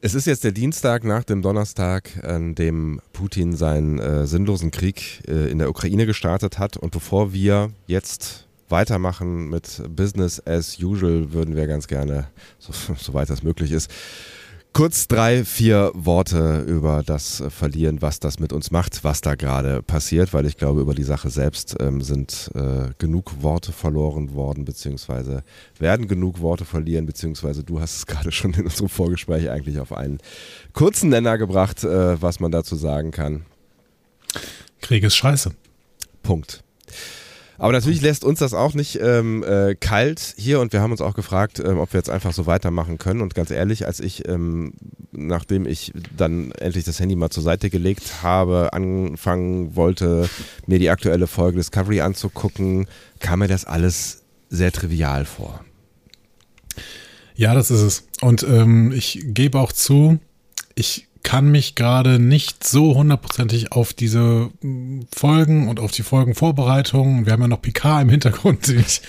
Es ist jetzt der Dienstag nach dem Donnerstag, an dem Putin seinen äh, sinnlosen Krieg äh, in der Ukraine gestartet hat. Und bevor wir jetzt weitermachen mit Business as usual, würden wir ganz gerne, so, soweit das möglich ist, kurz drei, vier Worte über das verlieren, was das mit uns macht, was da gerade passiert, weil ich glaube, über die Sache selbst ähm, sind äh, genug Worte verloren worden, beziehungsweise werden genug Worte verlieren, beziehungsweise du hast es gerade schon in unserem Vorgespräch eigentlich auf einen kurzen Nenner gebracht, äh, was man dazu sagen kann. Krieg ist scheiße. Punkt. Aber natürlich lässt uns das auch nicht ähm, äh, kalt hier und wir haben uns auch gefragt, ähm, ob wir jetzt einfach so weitermachen können. Und ganz ehrlich, als ich, ähm, nachdem ich dann endlich das Handy mal zur Seite gelegt habe, anfangen wollte, mir die aktuelle Folge Discovery anzugucken, kam mir das alles sehr trivial vor. Ja, das ist es. Und ähm, ich gebe auch zu, ich kann mich gerade nicht so hundertprozentig auf diese mm, Folgen und auf die Folgenvorbereitungen, wir haben ja noch Picard im Hintergrund, den ich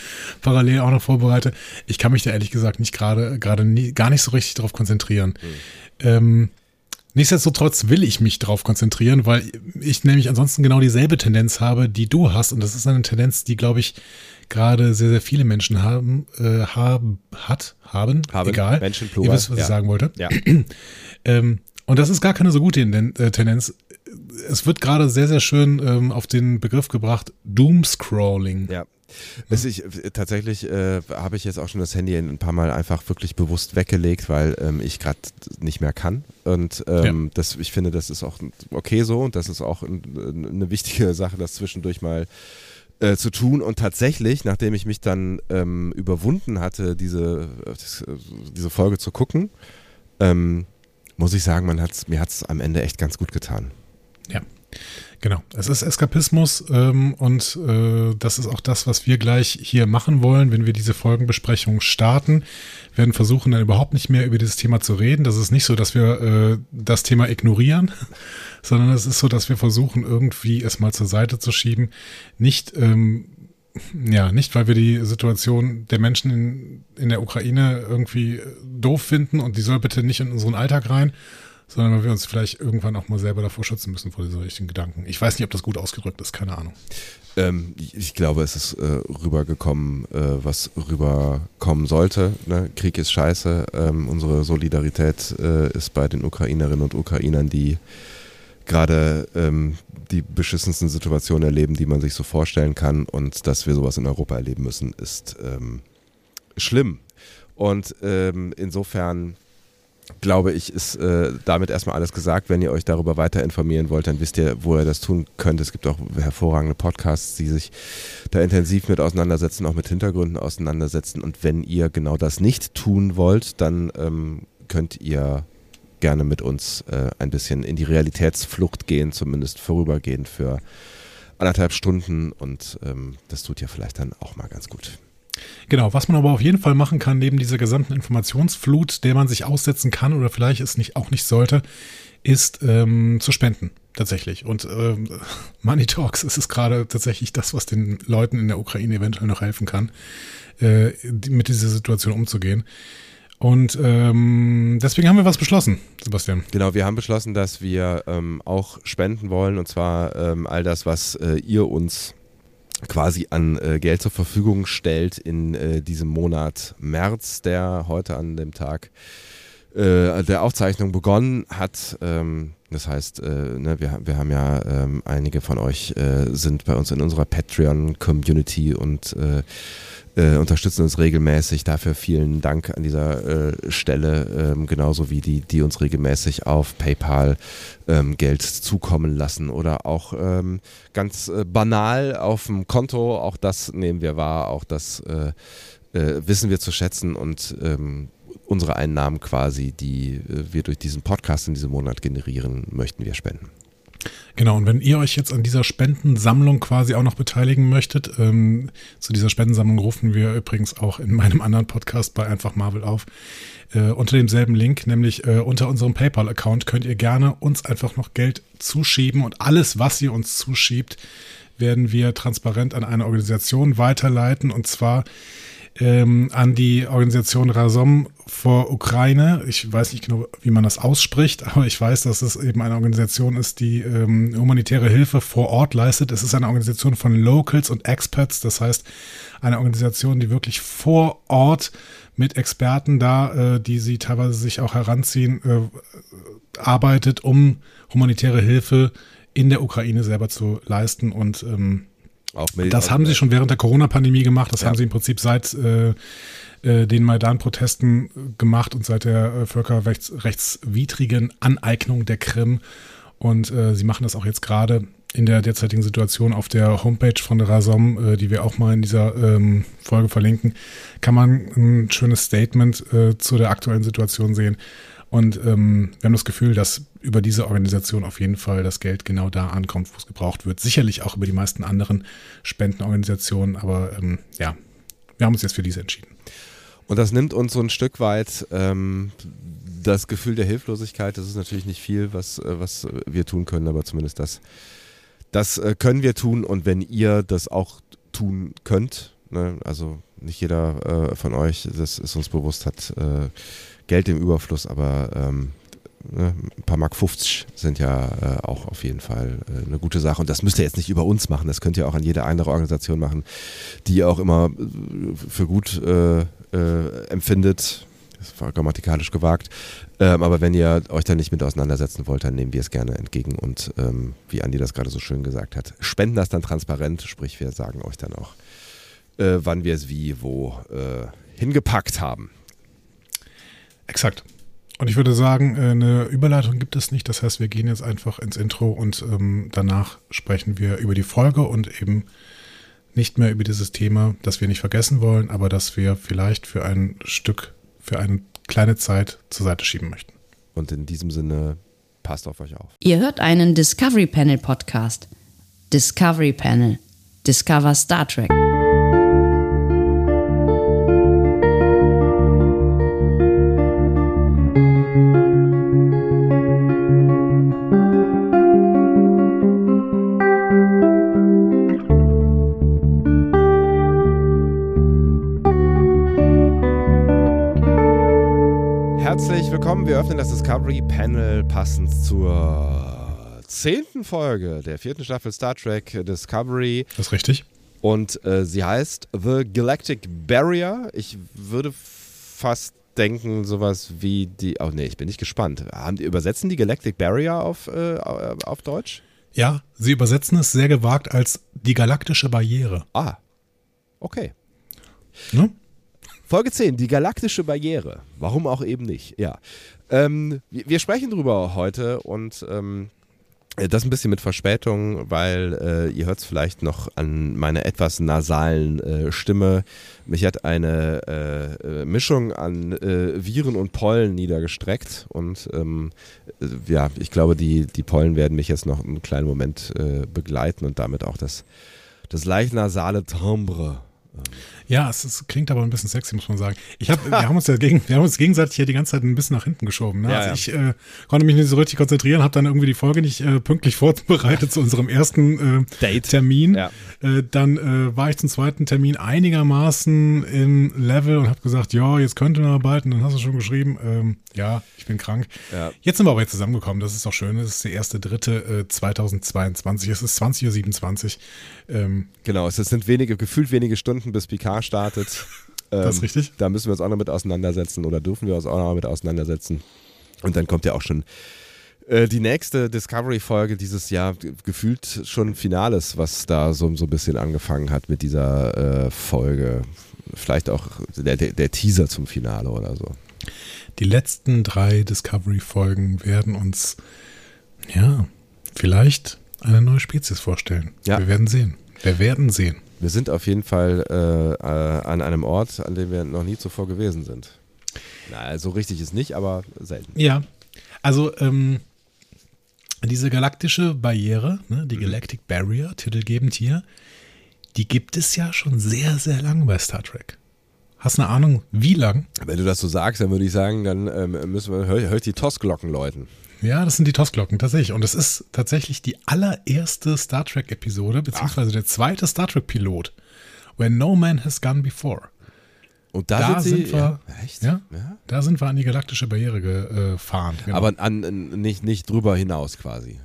parallel auch noch vorbereite, ich kann mich da ehrlich gesagt nicht gerade, gerade nie, gar nicht so richtig darauf konzentrieren. Mhm. Ähm, nichtsdestotrotz will ich mich darauf konzentrieren, weil ich nämlich ansonsten genau dieselbe Tendenz habe, die du hast und das ist eine Tendenz, die glaube ich gerade sehr, sehr viele Menschen haben, äh, haben, hat, haben, haben egal. Menschen plural. Ihr wisst, was ja. ich sagen wollte. Ja. ähm, und das ist gar keine so gute äh, Tendenz. Es wird gerade sehr, sehr schön ähm, auf den Begriff gebracht, Doomscrolling. Ja. Das ich, äh, tatsächlich äh, habe ich jetzt auch schon das Handy ein paar Mal einfach wirklich bewusst weggelegt, weil ähm, ich gerade nicht mehr kann. Und ähm, ja. das, ich finde, das ist auch okay so und das ist auch ein, eine wichtige Sache, das zwischendurch mal äh, zu tun. Und tatsächlich, nachdem ich mich dann ähm, überwunden hatte, diese, äh, diese Folge zu gucken, ähm, muss ich sagen, man hat's, mir hat es am Ende echt ganz gut getan. Ja. Genau, es ist Eskapismus ähm, und äh, das ist auch das, was wir gleich hier machen wollen, wenn wir diese Folgenbesprechung starten. Wir werden versuchen, dann überhaupt nicht mehr über dieses Thema zu reden. Das ist nicht so, dass wir äh, das Thema ignorieren, sondern es ist so, dass wir versuchen, irgendwie es mal zur Seite zu schieben. Nicht ähm, ja, nicht, weil wir die Situation der Menschen in, in der Ukraine irgendwie doof finden und die soll bitte nicht in unseren Alltag rein, sondern weil wir uns vielleicht irgendwann auch mal selber davor schützen müssen vor richtigen Gedanken. Ich weiß nicht, ob das gut ausgedrückt ist, keine Ahnung. Ähm, ich glaube, es ist äh, rübergekommen, äh, was rüberkommen sollte. Ne? Krieg ist scheiße. Ähm, unsere Solidarität äh, ist bei den Ukrainerinnen und Ukrainern, die gerade ähm, die beschissensten Situationen erleben, die man sich so vorstellen kann. Und dass wir sowas in Europa erleben müssen, ist ähm, schlimm. Und ähm, insofern glaube ich, ist äh, damit erstmal alles gesagt. Wenn ihr euch darüber weiter informieren wollt, dann wisst ihr, wo ihr das tun könnt. Es gibt auch hervorragende Podcasts, die sich da intensiv mit auseinandersetzen, auch mit Hintergründen auseinandersetzen. Und wenn ihr genau das nicht tun wollt, dann ähm, könnt ihr gerne mit uns äh, ein bisschen in die Realitätsflucht gehen, zumindest vorübergehend für anderthalb Stunden und ähm, das tut ja vielleicht dann auch mal ganz gut. Genau, was man aber auf jeden Fall machen kann, neben dieser gesamten Informationsflut, der man sich aussetzen kann oder vielleicht es nicht, auch nicht sollte, ist ähm, zu spenden, tatsächlich. Und ähm, Money Talks ist es gerade tatsächlich das, was den Leuten in der Ukraine eventuell noch helfen kann, äh, mit dieser Situation umzugehen. Und ähm, deswegen haben wir was beschlossen, Sebastian. Genau, wir haben beschlossen, dass wir ähm, auch spenden wollen und zwar ähm, all das, was äh, ihr uns quasi an äh, Geld zur Verfügung stellt in äh, diesem Monat März, der heute an dem Tag äh, der Aufzeichnung begonnen hat. Ähm, das heißt, äh, ne, wir, wir haben ja ähm, einige von euch äh, sind bei uns in unserer Patreon-Community und äh, äh, unterstützen uns regelmäßig. Dafür vielen Dank an dieser äh, Stelle, ähm, genauso wie die, die uns regelmäßig auf PayPal ähm, Geld zukommen lassen oder auch ähm, ganz banal auf dem Konto. Auch das nehmen wir wahr, auch das wissen wir zu schätzen und unsere Einnahmen quasi, die äh, wir durch diesen Podcast in diesem Monat generieren, möchten wir spenden. Genau, und wenn ihr euch jetzt an dieser Spendensammlung quasi auch noch beteiligen möchtet, ähm, zu dieser Spendensammlung rufen wir übrigens auch in meinem anderen Podcast bei Einfach Marvel auf, äh, unter demselben Link, nämlich äh, unter unserem PayPal-Account könnt ihr gerne uns einfach noch Geld zuschieben und alles, was ihr uns zuschiebt, werden wir transparent an eine Organisation weiterleiten und zwar ähm, an die Organisation Razom vor Ukraine. Ich weiß nicht genau, wie man das ausspricht, aber ich weiß, dass es eben eine Organisation ist, die ähm, humanitäre Hilfe vor Ort leistet. Es ist eine Organisation von Locals und Experts, das heißt eine Organisation, die wirklich vor Ort mit Experten da, äh, die sie teilweise sich auch heranziehen, äh, arbeitet, um humanitäre Hilfe in der Ukraine selber zu leisten und ähm, das haben sie schon während der Corona-Pandemie gemacht. Das ja. haben sie im Prinzip seit äh, äh, den Maidan-Protesten gemacht und seit der äh, völkerrechtswidrigen Aneignung der Krim. Und äh, sie machen das auch jetzt gerade in der derzeitigen Situation auf der Homepage von der Rasom, äh, die wir auch mal in dieser ähm, Folge verlinken, kann man ein schönes Statement äh, zu der aktuellen Situation sehen. Und ähm, wir haben das Gefühl, dass über diese Organisation auf jeden Fall das Geld genau da ankommt, wo es gebraucht wird. Sicherlich auch über die meisten anderen Spendenorganisationen, aber ähm, ja, wir haben uns jetzt für diese entschieden. Und das nimmt uns so ein Stück weit ähm, das Gefühl der Hilflosigkeit. Das ist natürlich nicht viel, was, äh, was wir tun können, aber zumindest das, das äh, können wir tun. Und wenn ihr das auch tun könnt, ne, also nicht jeder äh, von euch, das ist uns bewusst, hat äh, Geld im Überfluss, aber ähm, ne, ein paar Mark 50 sind ja äh, auch auf jeden Fall äh, eine gute Sache. Und das müsst ihr jetzt nicht über uns machen, das könnt ihr auch an jede andere Organisation machen, die ihr auch immer äh, für gut äh, äh, empfindet. Das war grammatikalisch gewagt. Ähm, aber wenn ihr euch da nicht mit auseinandersetzen wollt, dann nehmen wir es gerne entgegen. Und ähm, wie Andi das gerade so schön gesagt hat, spenden das dann transparent, sprich wir sagen euch dann auch, äh, wann wir es wie, wo hingepackt haben. Exakt. Und ich würde sagen, äh, eine Überleitung gibt es nicht. Das heißt, wir gehen jetzt einfach ins Intro und ähm, danach sprechen wir über die Folge und eben nicht mehr über dieses Thema, das wir nicht vergessen wollen, aber das wir vielleicht für ein Stück, für eine kleine Zeit zur Seite schieben möchten. Und in diesem Sinne, passt auf euch auf. Ihr hört einen Discovery Panel Podcast. Discovery Panel. Discover Star Trek. Öffnen das Discovery Panel passend zur zehnten Folge der vierten Staffel Star Trek Discovery. Das ist richtig. Und äh, sie heißt The Galactic Barrier. Ich würde fast denken, sowas wie die. Oh nee, ich bin nicht gespannt. Haben die übersetzen die Galactic Barrier auf, äh, auf Deutsch? Ja, sie übersetzen es sehr gewagt als die galaktische Barriere. Ah, okay. Ne? Folge 10, die galaktische Barriere. Warum auch eben nicht, ja. Ähm, wir sprechen drüber heute und ähm, das ein bisschen mit Verspätung, weil äh, ihr hört es vielleicht noch an meiner etwas nasalen äh, Stimme. Mich hat eine äh, äh Mischung an äh, Viren und Pollen niedergestreckt und ähm, äh, ja, ich glaube, die, die Pollen werden mich jetzt noch einen kleinen Moment begleiten und damit auch das, das leicht nasale Timbre ja, es, es, klingt aber ein bisschen sexy, muss man sagen. Ich hab, wir, haben uns ja gegen, wir haben uns gegenseitig hier die ganze Zeit ein bisschen nach hinten geschoben. Ne? Ja, also ich äh, konnte mich nicht so richtig konzentrieren, habe dann irgendwie die Folge nicht äh, pünktlich vorbereitet zu unserem ersten äh, Termin. Ja. Äh, dann äh, war ich zum zweiten Termin einigermaßen im Level und habe gesagt, ja, jetzt könnte man. Und dann hast du schon geschrieben, ähm, ja, ich bin krank. Ja. Jetzt sind wir aber jetzt zusammengekommen. Das ist auch schön. Das ist der erste, dritte 2022. Es ist 20.27 Uhr. Ähm, genau, es sind wenige, gefühlt wenige Stunden, bis Picard startet. Ähm, das ist richtig. Da müssen wir uns auch noch mit auseinandersetzen oder dürfen wir uns auch noch mit auseinandersetzen. Und dann kommt ja auch schon äh, die nächste Discovery-Folge dieses Jahr, gefühlt schon Finales, was da so, so ein bisschen angefangen hat mit dieser äh, Folge. Vielleicht auch der, der, der Teaser zum Finale oder so. Die letzten drei Discovery-Folgen werden uns, ja, vielleicht eine neue Spezies vorstellen. Ja. Wir werden sehen. Wir werden sehen. Wir sind auf jeden Fall äh, an einem Ort, an dem wir noch nie zuvor gewesen sind. Na, so richtig ist nicht, aber selten. Ja, also ähm, diese galaktische Barriere, ne, die mhm. Galactic Barrier, titelgebend hier, die gibt es ja schon sehr, sehr lang bei Star Trek. Hast du eine Ahnung, wie lang? Wenn du das so sagst, dann würde ich sagen, dann ähm, müssen wir, hör, hör die Tossglocken läuten. Ja, das sind die Tossglocken, tatsächlich. Und es ist tatsächlich die allererste Star Trek-Episode, beziehungsweise Ach. der zweite Star Trek-Pilot, Where No Man Has Gone Before. Und da, Da sind, sie, sind wir- ja, echt? Ja? Ja? Da sind wir an die galaktische Barriere gefahren. Genau. Aber an, an, nicht, nicht drüber hinaus quasi.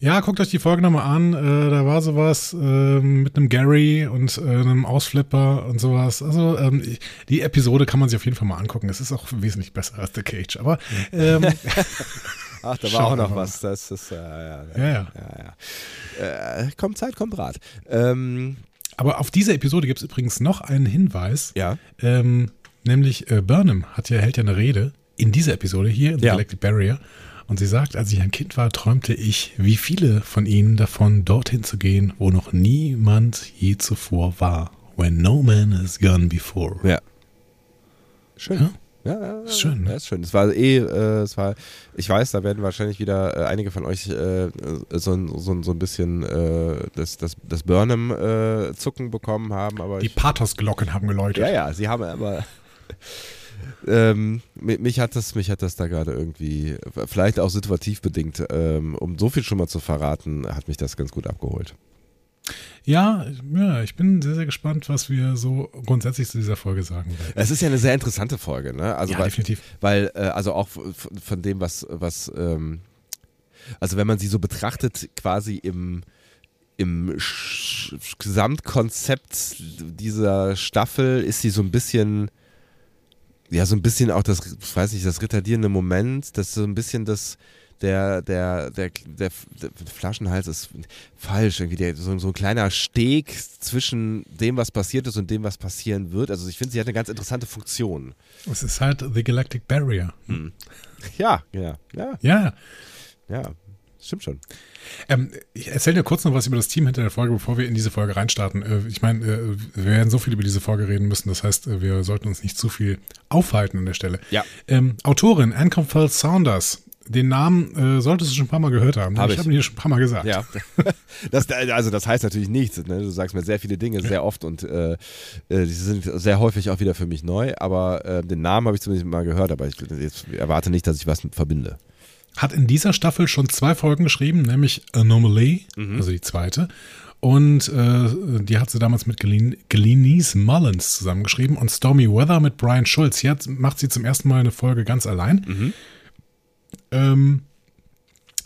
Ja, guckt euch die Folge nochmal an. Äh, da war sowas ähm, mit einem Gary und äh, einem Ausflipper und sowas. Also ähm, die Episode kann man sich auf jeden Fall mal angucken. Es ist auch wesentlich besser als The Cage. Aber ähm, Ach, da war auch noch was. Das ist, äh, ja, ja, ja. ja, ja. Äh, kommt Zeit, kommt Rat. Ähm, Aber auf diese Episode gibt es übrigens noch einen Hinweis. ja. Ähm, nämlich äh, Burnham hat ja, hält ja eine Rede in dieser Episode hier in The. Galactic Barrier. Und sie sagt, als ich ein Kind war, träumte ich, wie viele von ihnen davon, dorthin zu gehen, wo noch niemand je zuvor war. When no man has gone before. Ja. Schön. Ja? Ja, ja, Ist schön, ne? Ja, ist schön. Es war eh, äh, es war, ich weiß, da werden wahrscheinlich wieder äh, einige von euch äh, so, ein- so, ein- so ein bisschen äh, das, das, das Burnham-Zucken bekommen haben, aber Die Pathos-Glocken haben geläutet. ja, ja, sie haben aber ähm, mi- mich hat das, mich hat das da gerade irgendwie, vielleicht auch situativ bedingt, ähm, um so viel schon mal zu verraten, hat mich das ganz gut abgeholt. Ja, ja, ich bin sehr, sehr gespannt, was wir so grundsätzlich zu dieser Folge sagen werden. Es ist ja eine sehr interessante Folge, ne? Also Ja, weil, definitiv. Weil, äh, also auch von, von dem, was, was, ähm, also wenn man sie so betrachtet, quasi im, im Sch Gesamtkonzept dieser Staffel ist sie so ein bisschen, ja, so ein bisschen auch das, ich weiß nicht, das retardierende Moment, das so ein bisschen das, der, der, der, der, der Flaschenhals ist falsch, irgendwie der, so, so ein kleiner Steg zwischen dem, was passiert ist und dem, was passieren wird. Also ich finde, sie hat eine ganz interessante Funktion. Es ist halt The Galactic Barrier. Ja, ja, ja, Ja, ja, stimmt schon. Ähm, ich erzähle dir kurz noch was über das Team hinter der Folge, bevor wir in diese Folge reinstarten. Äh, ich meine, äh, wir werden so viel über diese Folge reden müssen, das heißt, äh, wir sollten uns nicht zu viel aufhalten an der Stelle. Ja. Ähm, Autorin Anne Campbell Saunders. Den Namen äh, solltest du schon ein paar Mal gehört haben. Hab ich ich. habe ihn dir schon ein paar Mal gesagt. Ja, das, also das heißt natürlich nichts. Ne? Du sagst mir sehr viele Dinge sehr oft und äh, äh, die sind sehr häufig auch wieder für mich neu. Aber den Namen habe ich zumindest mal gehört. Aber ich erwarte nicht, dass ich was verbinde. Hat in dieser Staffel schon zwei Folgen geschrieben, nämlich Anomaly, Mhm. also die zweite. Und äh, die hat sie damals mit Glen Glenise Mullins zusammengeschrieben und Stormy Weather mit Brian Schulz. Hat, macht sie zum ersten Mal eine Folge ganz allein. Mhm. Ähm,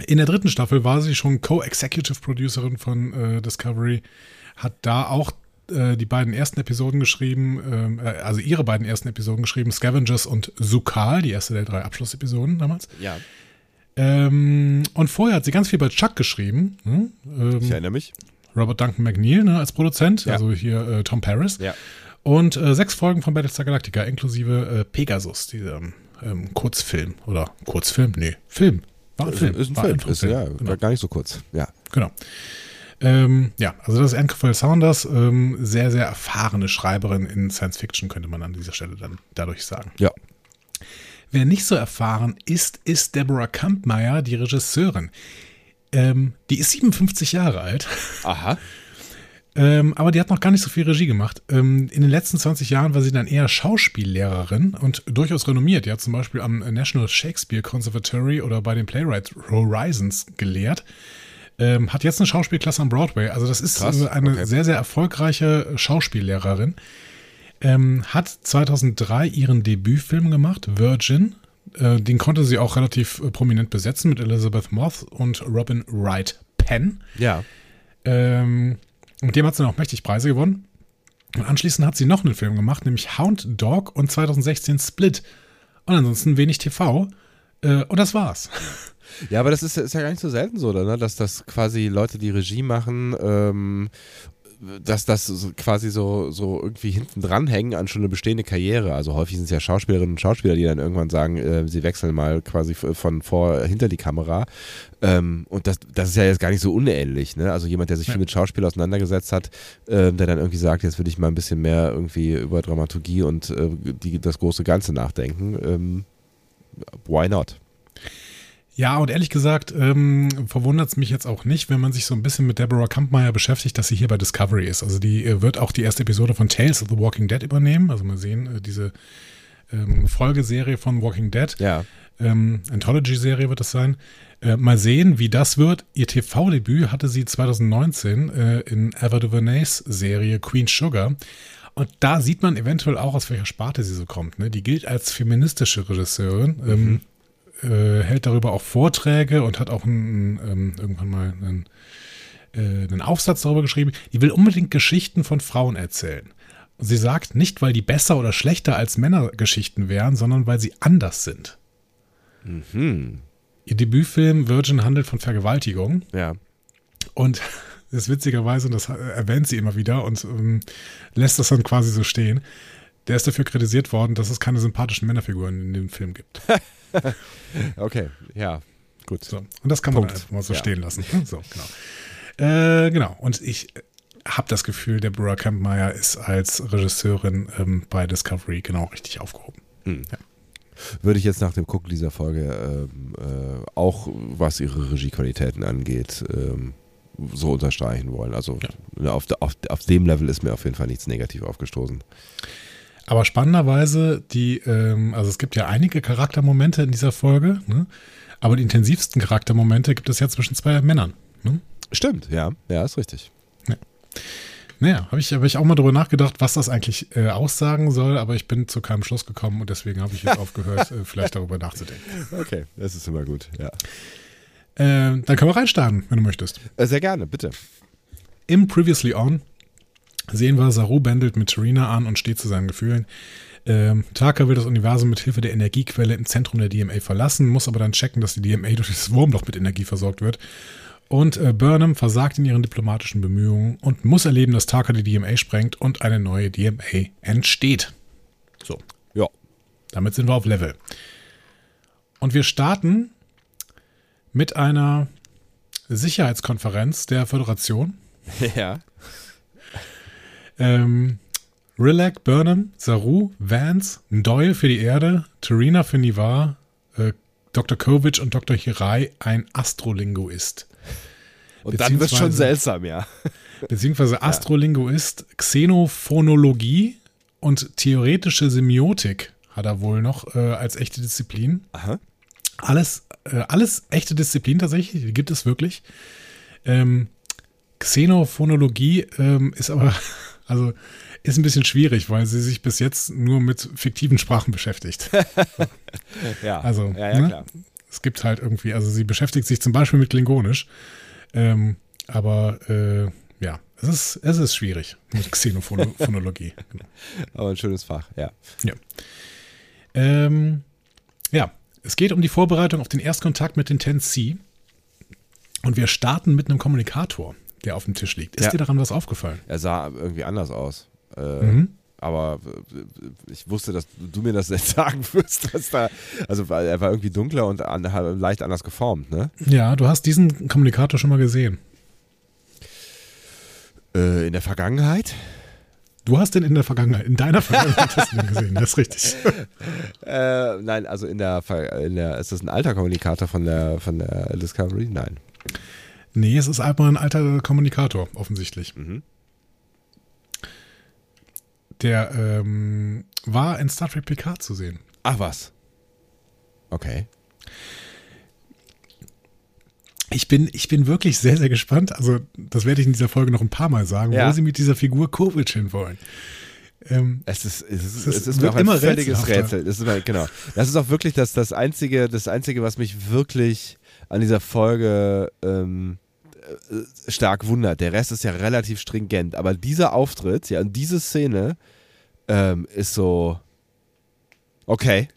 in der dritten Staffel war sie schon Co-Executive Producerin von äh, Discovery, hat da auch äh, die beiden ersten Episoden geschrieben, ähm, äh, also ihre beiden ersten Episoden geschrieben, Scavengers und Sukal, die erste der drei Abschlussepisoden damals. Ja, Ähm, und vorher hat sie ganz viel bei Chuck geschrieben. Ne? Ähm, ich erinnere mich. Robert Duncan McNeil ne, als Produzent, Ja. also hier äh, Tom Paris. Ja. Und äh, sechs Folgen von Battlestar Galactica, inklusive äh, Pegasus, dieser ähm, Kurzfilm. Oder Kurzfilm? Nee, Film. War ein Film. ist ein War Film. einfach Ist, ja, Genau. gar nicht so kurz. Ja. genau. Ähm, ja, also das ist Anne Campbell Saunders, ähm, sehr, sehr erfahrene Schreiberin in Science Fiction, könnte man an dieser Stelle dann dadurch sagen. Ja. Wer nicht so erfahren ist, ist Deborah Kampmeier, die Regisseurin. Ähm, die ist 57 Jahre alt, Aha. ähm, aber die hat noch gar nicht so viel Regie gemacht. Ähm, in den letzten 20 Jahren war sie dann eher Schauspiellehrerin und durchaus renommiert. Die hat zum Beispiel am National Shakespeare Conservatory oder bei den Playwright Horizons gelehrt. Ähm, hat jetzt eine Schauspielklasse am Broadway. Also das ist Krass, eine okay. sehr, sehr erfolgreiche Schauspiellehrerin. Ähm, hat 2003 ihren Debütfilm gemacht, Virgin. Äh, den konnte sie auch relativ äh, prominent besetzen mit Elizabeth Moth und Robin Wright Penn. Ja. Ähm, mit dem hat sie dann auch mächtig Preise gewonnen. Und anschließend hat sie noch einen Film gemacht, nämlich Hound Dog und 2016 Split. Und ansonsten wenig TV. Äh, und das war's. Ja, aber das ist, ist ja gar nicht so selten so, oder, ne? dass das quasi Leute, die Regie machen, ähm, dass das so quasi so, so irgendwie hinten dran hängen an schon eine bestehende Karriere. Also häufig sind es ja Schauspielerinnen und Schauspieler, die dann irgendwann sagen, äh, sie wechseln mal quasi von vor hinter die Kamera. Ähm, und das, das ist ja jetzt gar nicht so unähnlich. Ne? Also jemand, der sich Ja. viel mit Schauspiel auseinandergesetzt hat, ähm, der dann irgendwie sagt, jetzt will ich mal ein bisschen mehr irgendwie über Dramaturgie und äh, die, das große Ganze nachdenken. Ähm, why not? Ja, und ehrlich gesagt, ähm, verwundert es mich jetzt auch nicht, wenn man sich so ein bisschen mit Deborah Kampmeier beschäftigt, dass sie hier bei Discovery ist. Also die äh, wird auch die erste Episode von Tales of the Walking Dead übernehmen. Also mal sehen, äh, diese ähm, Folgeserie von Walking Dead. Ja. ähm, Anthology-Serie wird das sein. Äh, mal sehen, wie das wird. Ihr TV-Debüt hatte sie 2019 äh, in Ava DuVernays Serie Queen Sugar. Und da sieht man eventuell auch, aus welcher Sparte sie so kommt. Ne? Die gilt als feministische Regisseurin, ähm, äh, hält darüber auch Vorträge und hat auch einen, ähm, irgendwann mal einen, äh, einen Aufsatz darüber geschrieben. Die will unbedingt Geschichten von Frauen erzählen. Und sie sagt nicht, weil die besser oder schlechter als Männergeschichten wären, sondern weil sie anders sind. Ihr Debütfilm Virgin handelt von Vergewaltigung. Ja. Und das ist witzigerweise, und das erwähnt sie immer wieder und ähm, lässt das dann quasi so stehen, der ist dafür kritisiert worden, dass es keine sympathischen Männerfiguren in dem Film gibt. Okay, ja. Gut. So. Und das kann man Punkt. einfach mal so Ja. stehen lassen. So, genau. Äh, genau. Und ich habe das Gefühl, Deborah Campmeyer ist als Regisseurin ähm, bei Discovery genau richtig aufgehoben. Würde ich jetzt nach dem Gucken dieser Folge ähm, äh, auch, was ihre Regiequalitäten angeht, ähm, so unterstreichen wollen. Also ne, auf, auf, auf dem Level ist mir auf jeden Fall nichts negativ aufgestoßen. Aber spannenderweise, die, ähm, also es gibt ja einige Charaktermomente in dieser Folge, ne? aber die intensivsten Charaktermomente gibt es ja zwischen zwei Männern. Ne? Stimmt, ja. Ja, ist richtig. Naja, habe ich, hab ich auch mal darüber nachgedacht, was das eigentlich äh, aussagen soll, aber ich bin zu keinem Schluss gekommen und deswegen habe ich jetzt aufgehört, äh, vielleicht darüber nachzudenken. Okay, das ist immer gut, ja. Ähm, dann können wir reinstarten, wenn du möchtest. Äh, sehr gerne, bitte. Im Previously On sehen wir, Saru bändelt mit Serena an und steht zu seinen Gefühlen. Ähm, Taka will das Universum mit Hilfe der Energiequelle im Zentrum der DMA verlassen, muss aber dann checken, dass die DMA durch das Wurmloch mit Energie versorgt wird. Und äh, Burnham versagt in ihren diplomatischen Bemühungen und muss erleben, dass Taka die DMA sprengt und eine neue DMA entsteht. So, Ja. damit sind wir auf Level. Und wir starten mit einer Sicherheitskonferenz der Föderation. Ja. Ähm, Rilak, Burnham, Saru, Vance, Doyle für die Erde, Terina für Nivar, äh, Dr. Kovic und Dr. Hirai ein Astrolinguist. Und dann wird schon Beziehungsweise- seltsam, ja. Beziehungsweise Astrolinguist, Xenophonologie und theoretische Semiotik hat er wohl noch äh, als echte Disziplin. Aha. Alles, äh, alles echte Disziplin tatsächlich, die gibt es wirklich. Ähm, Xenophonologie ähm, ist aber, also ist ein bisschen schwierig, weil sie sich bis jetzt nur mit fiktiven Sprachen beschäftigt. Ja, Also, ja, ja ne? klar. Es gibt halt irgendwie, also sie beschäftigt sich zum Beispiel mit Klingonisch, ähm, aber äh, ja, es ist, es ist schwierig mit Xenophonologie. genau. Aber ein schönes Fach, ja. Ja. Ähm, ja, es geht um die Vorbereitung auf den Erstkontakt mit den 10C. Und wir starten mit einem Kommunikator, der auf dem Tisch liegt. Ist Ja. dir daran was aufgefallen? Er sah irgendwie anders aus. Äh, Mhm. Aber äh, ich wusste, dass du mir das jetzt sagen wirst, dass da, also weil er war irgendwie dunkler und an, leicht anders geformt, ne? Ja, du hast diesen Kommunikator schon mal gesehen. Äh, in der Vergangenheit? Du hast den in der Vergangenheit, in deiner Vergangenheit hast du den gesehen, das ist richtig. Äh, nein, also in der, in der, ist das ein alter Kommunikator von der, von der Discovery? Nein. Nee, es ist einfach ein alter Kommunikator, offensichtlich. Mhm. Der ähm, war in Star Trek Picard zu sehen. Ach was. Okay. Ich bin, ich bin wirklich sehr, sehr gespannt. Also, das werde ich in dieser Folge noch ein paar Mal sagen, Ja. wo sie mit dieser Figur Kovic hinwollen. Ähm, Es ist, es ist, Es ist- auch ein immer völliges. Rätsel. Das ist, genau. Das ist auch wirklich das, das, einzige, das Einzige, was mich wirklich an dieser Folge ähm, äh, stark wundert. Der Rest ist ja relativ stringent, aber dieser Auftritt, ja, und diese Szene ähm, ist so. Okay.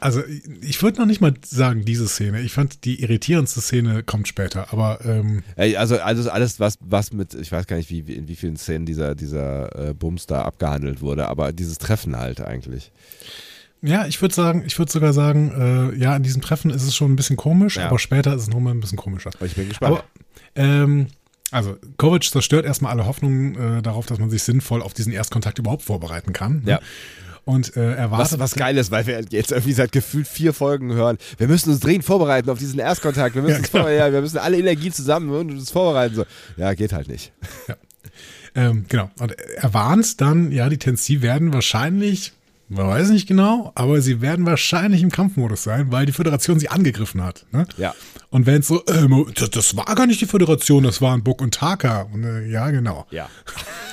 also, ich würde noch nicht mal sagen, diese Szene. Ich fand, die irritierendste Szene kommt später. Aber ähm, Also, also alles, was, was mit, ich weiß gar nicht, wie, wie- in wie vielen Szenen dieser, dieser äh, Bums da abgehandelt wurde, aber dieses Treffen halt eigentlich. Ja, ich würde sagen, ich würde sogar sagen, äh, ja, in diesem Treffen ist es schon ein bisschen komisch, Ja. aber später ist es nochmal ein bisschen komischer. Aber ich bin gespannt. Aber, ähm, also, Kovic zerstört erstmal alle Hoffnungen äh, darauf, dass man sich sinnvoll auf diesen Erstkontakt überhaupt vorbereiten kann. ne? Ja. Und äh, erwartet. Was, was geil ist, weil wir jetzt irgendwie seit gefühlt vier Folgen hören, wir müssen uns dringend vorbereiten auf diesen Erstkontakt, wir müssen, Ja, genau. ja, wir müssen alle Energie zusammen und uns vorbereiten. So. Ja, geht halt nicht. Ähm, genau. Und er warnt dann, ja, die Tensi werden wahrscheinlich Man weiß nicht genau, aber sie werden wahrscheinlich im Kampfmodus sein, weil die Föderation sie angegriffen hat. Ne? Ja. Und wenn es so, äh, das, das, war gar nicht die Föderation, das waren Buck und Taka. Und, äh, ja, genau. Ja.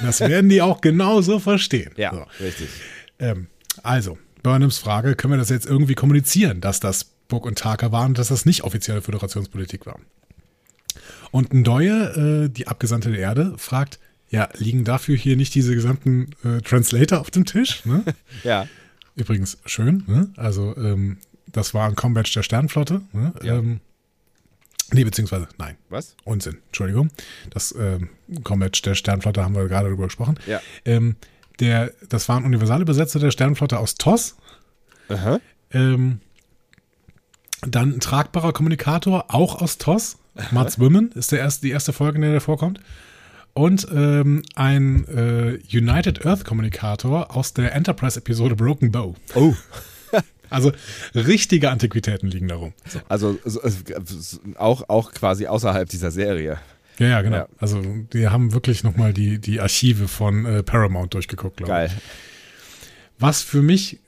Das werden die auch genauso verstehen. Ja, So. richtig. Ähm, also, Burnhams Frage, können wir das jetzt irgendwie kommunizieren, dass das Buck und Taka waren und dass das nicht offizielle Föderationspolitik war? Und Ndoye, äh, die Abgesandte der Erde, fragt, ja, liegen dafür hier nicht diese gesamten äh, Translator auf dem Tisch? Ne? Ja. Übrigens schön, ne? Also, ähm, das war ein Combat der Sternflotte. Ne? Ja. Ähm, nee, beziehungsweise, nein, Was? Unsinn, Entschuldigung. Das ähm, Combat der Sternflotte haben wir gerade darüber gesprochen. Ja. Ähm, der, das waren Universalübersetzer der Sternflotte aus TOS. Aha. Ähm, dann ein tragbarer Kommunikator, auch aus TOS. Mats Women ist der erste, die erste Folge, in der der vorkommt. Und ähm, ein äh, United Earth Kommunikator aus der Enterprise-Episode Broken Bow. Oh. Also richtige Antiquitäten liegen darum. Also so, äh, auch, auch quasi außerhalb dieser Serie. Ja, ja, genau. Ja. Also die haben wirklich nochmal die, die Archive von äh, Paramount durchgeguckt, glaube ich. Geil. Was für mich,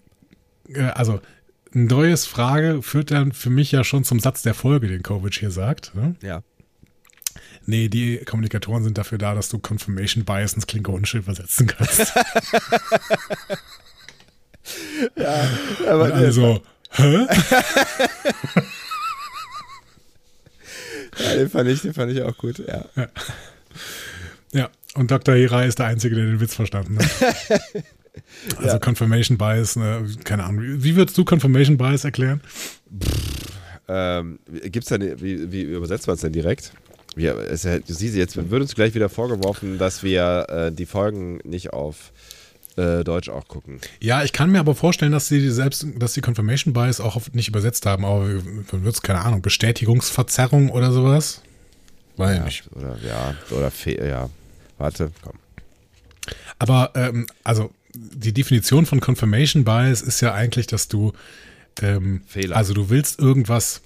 äh, also ein neues Frage führt dann für mich ja schon zum Satz der Folge, den Kovic hier sagt. Ne? Ja. Nee, die Kommunikatoren sind dafür da, dass du Confirmation Bias ins Klingonenschild übersetzen kannst. Aber Und also, hä? ja, den, fand ich, den fand ich auch gut. Ja. Ja, und Dr. Hirai ist der Einzige, der den Witz verstanden hat. Also Ja. Confirmation Bias, ne, keine Ahnung. Wie würdest du Confirmation Bias erklären? Ähm, gibt's da, ne- wie, wie übersetzt man es denn direkt? Wir, es, du siehst, jetzt wird uns gleich wieder vorgeworfen, dass wir äh, die Folgen nicht auf äh, Deutsch auch gucken. Ja, ich kann mir aber vorstellen, dass sie selbst, dass die Confirmation Bias auch oft nicht übersetzt haben, aber wird es, keine Ahnung, Bestätigungsverzerrung oder sowas. Weiß Ja, nicht. oder ja, oder ja. Warte, komm. Aber ähm, also die Definition von Confirmation Bias ist ja eigentlich, dass du ähm, Fehler. Also du willst irgendwas,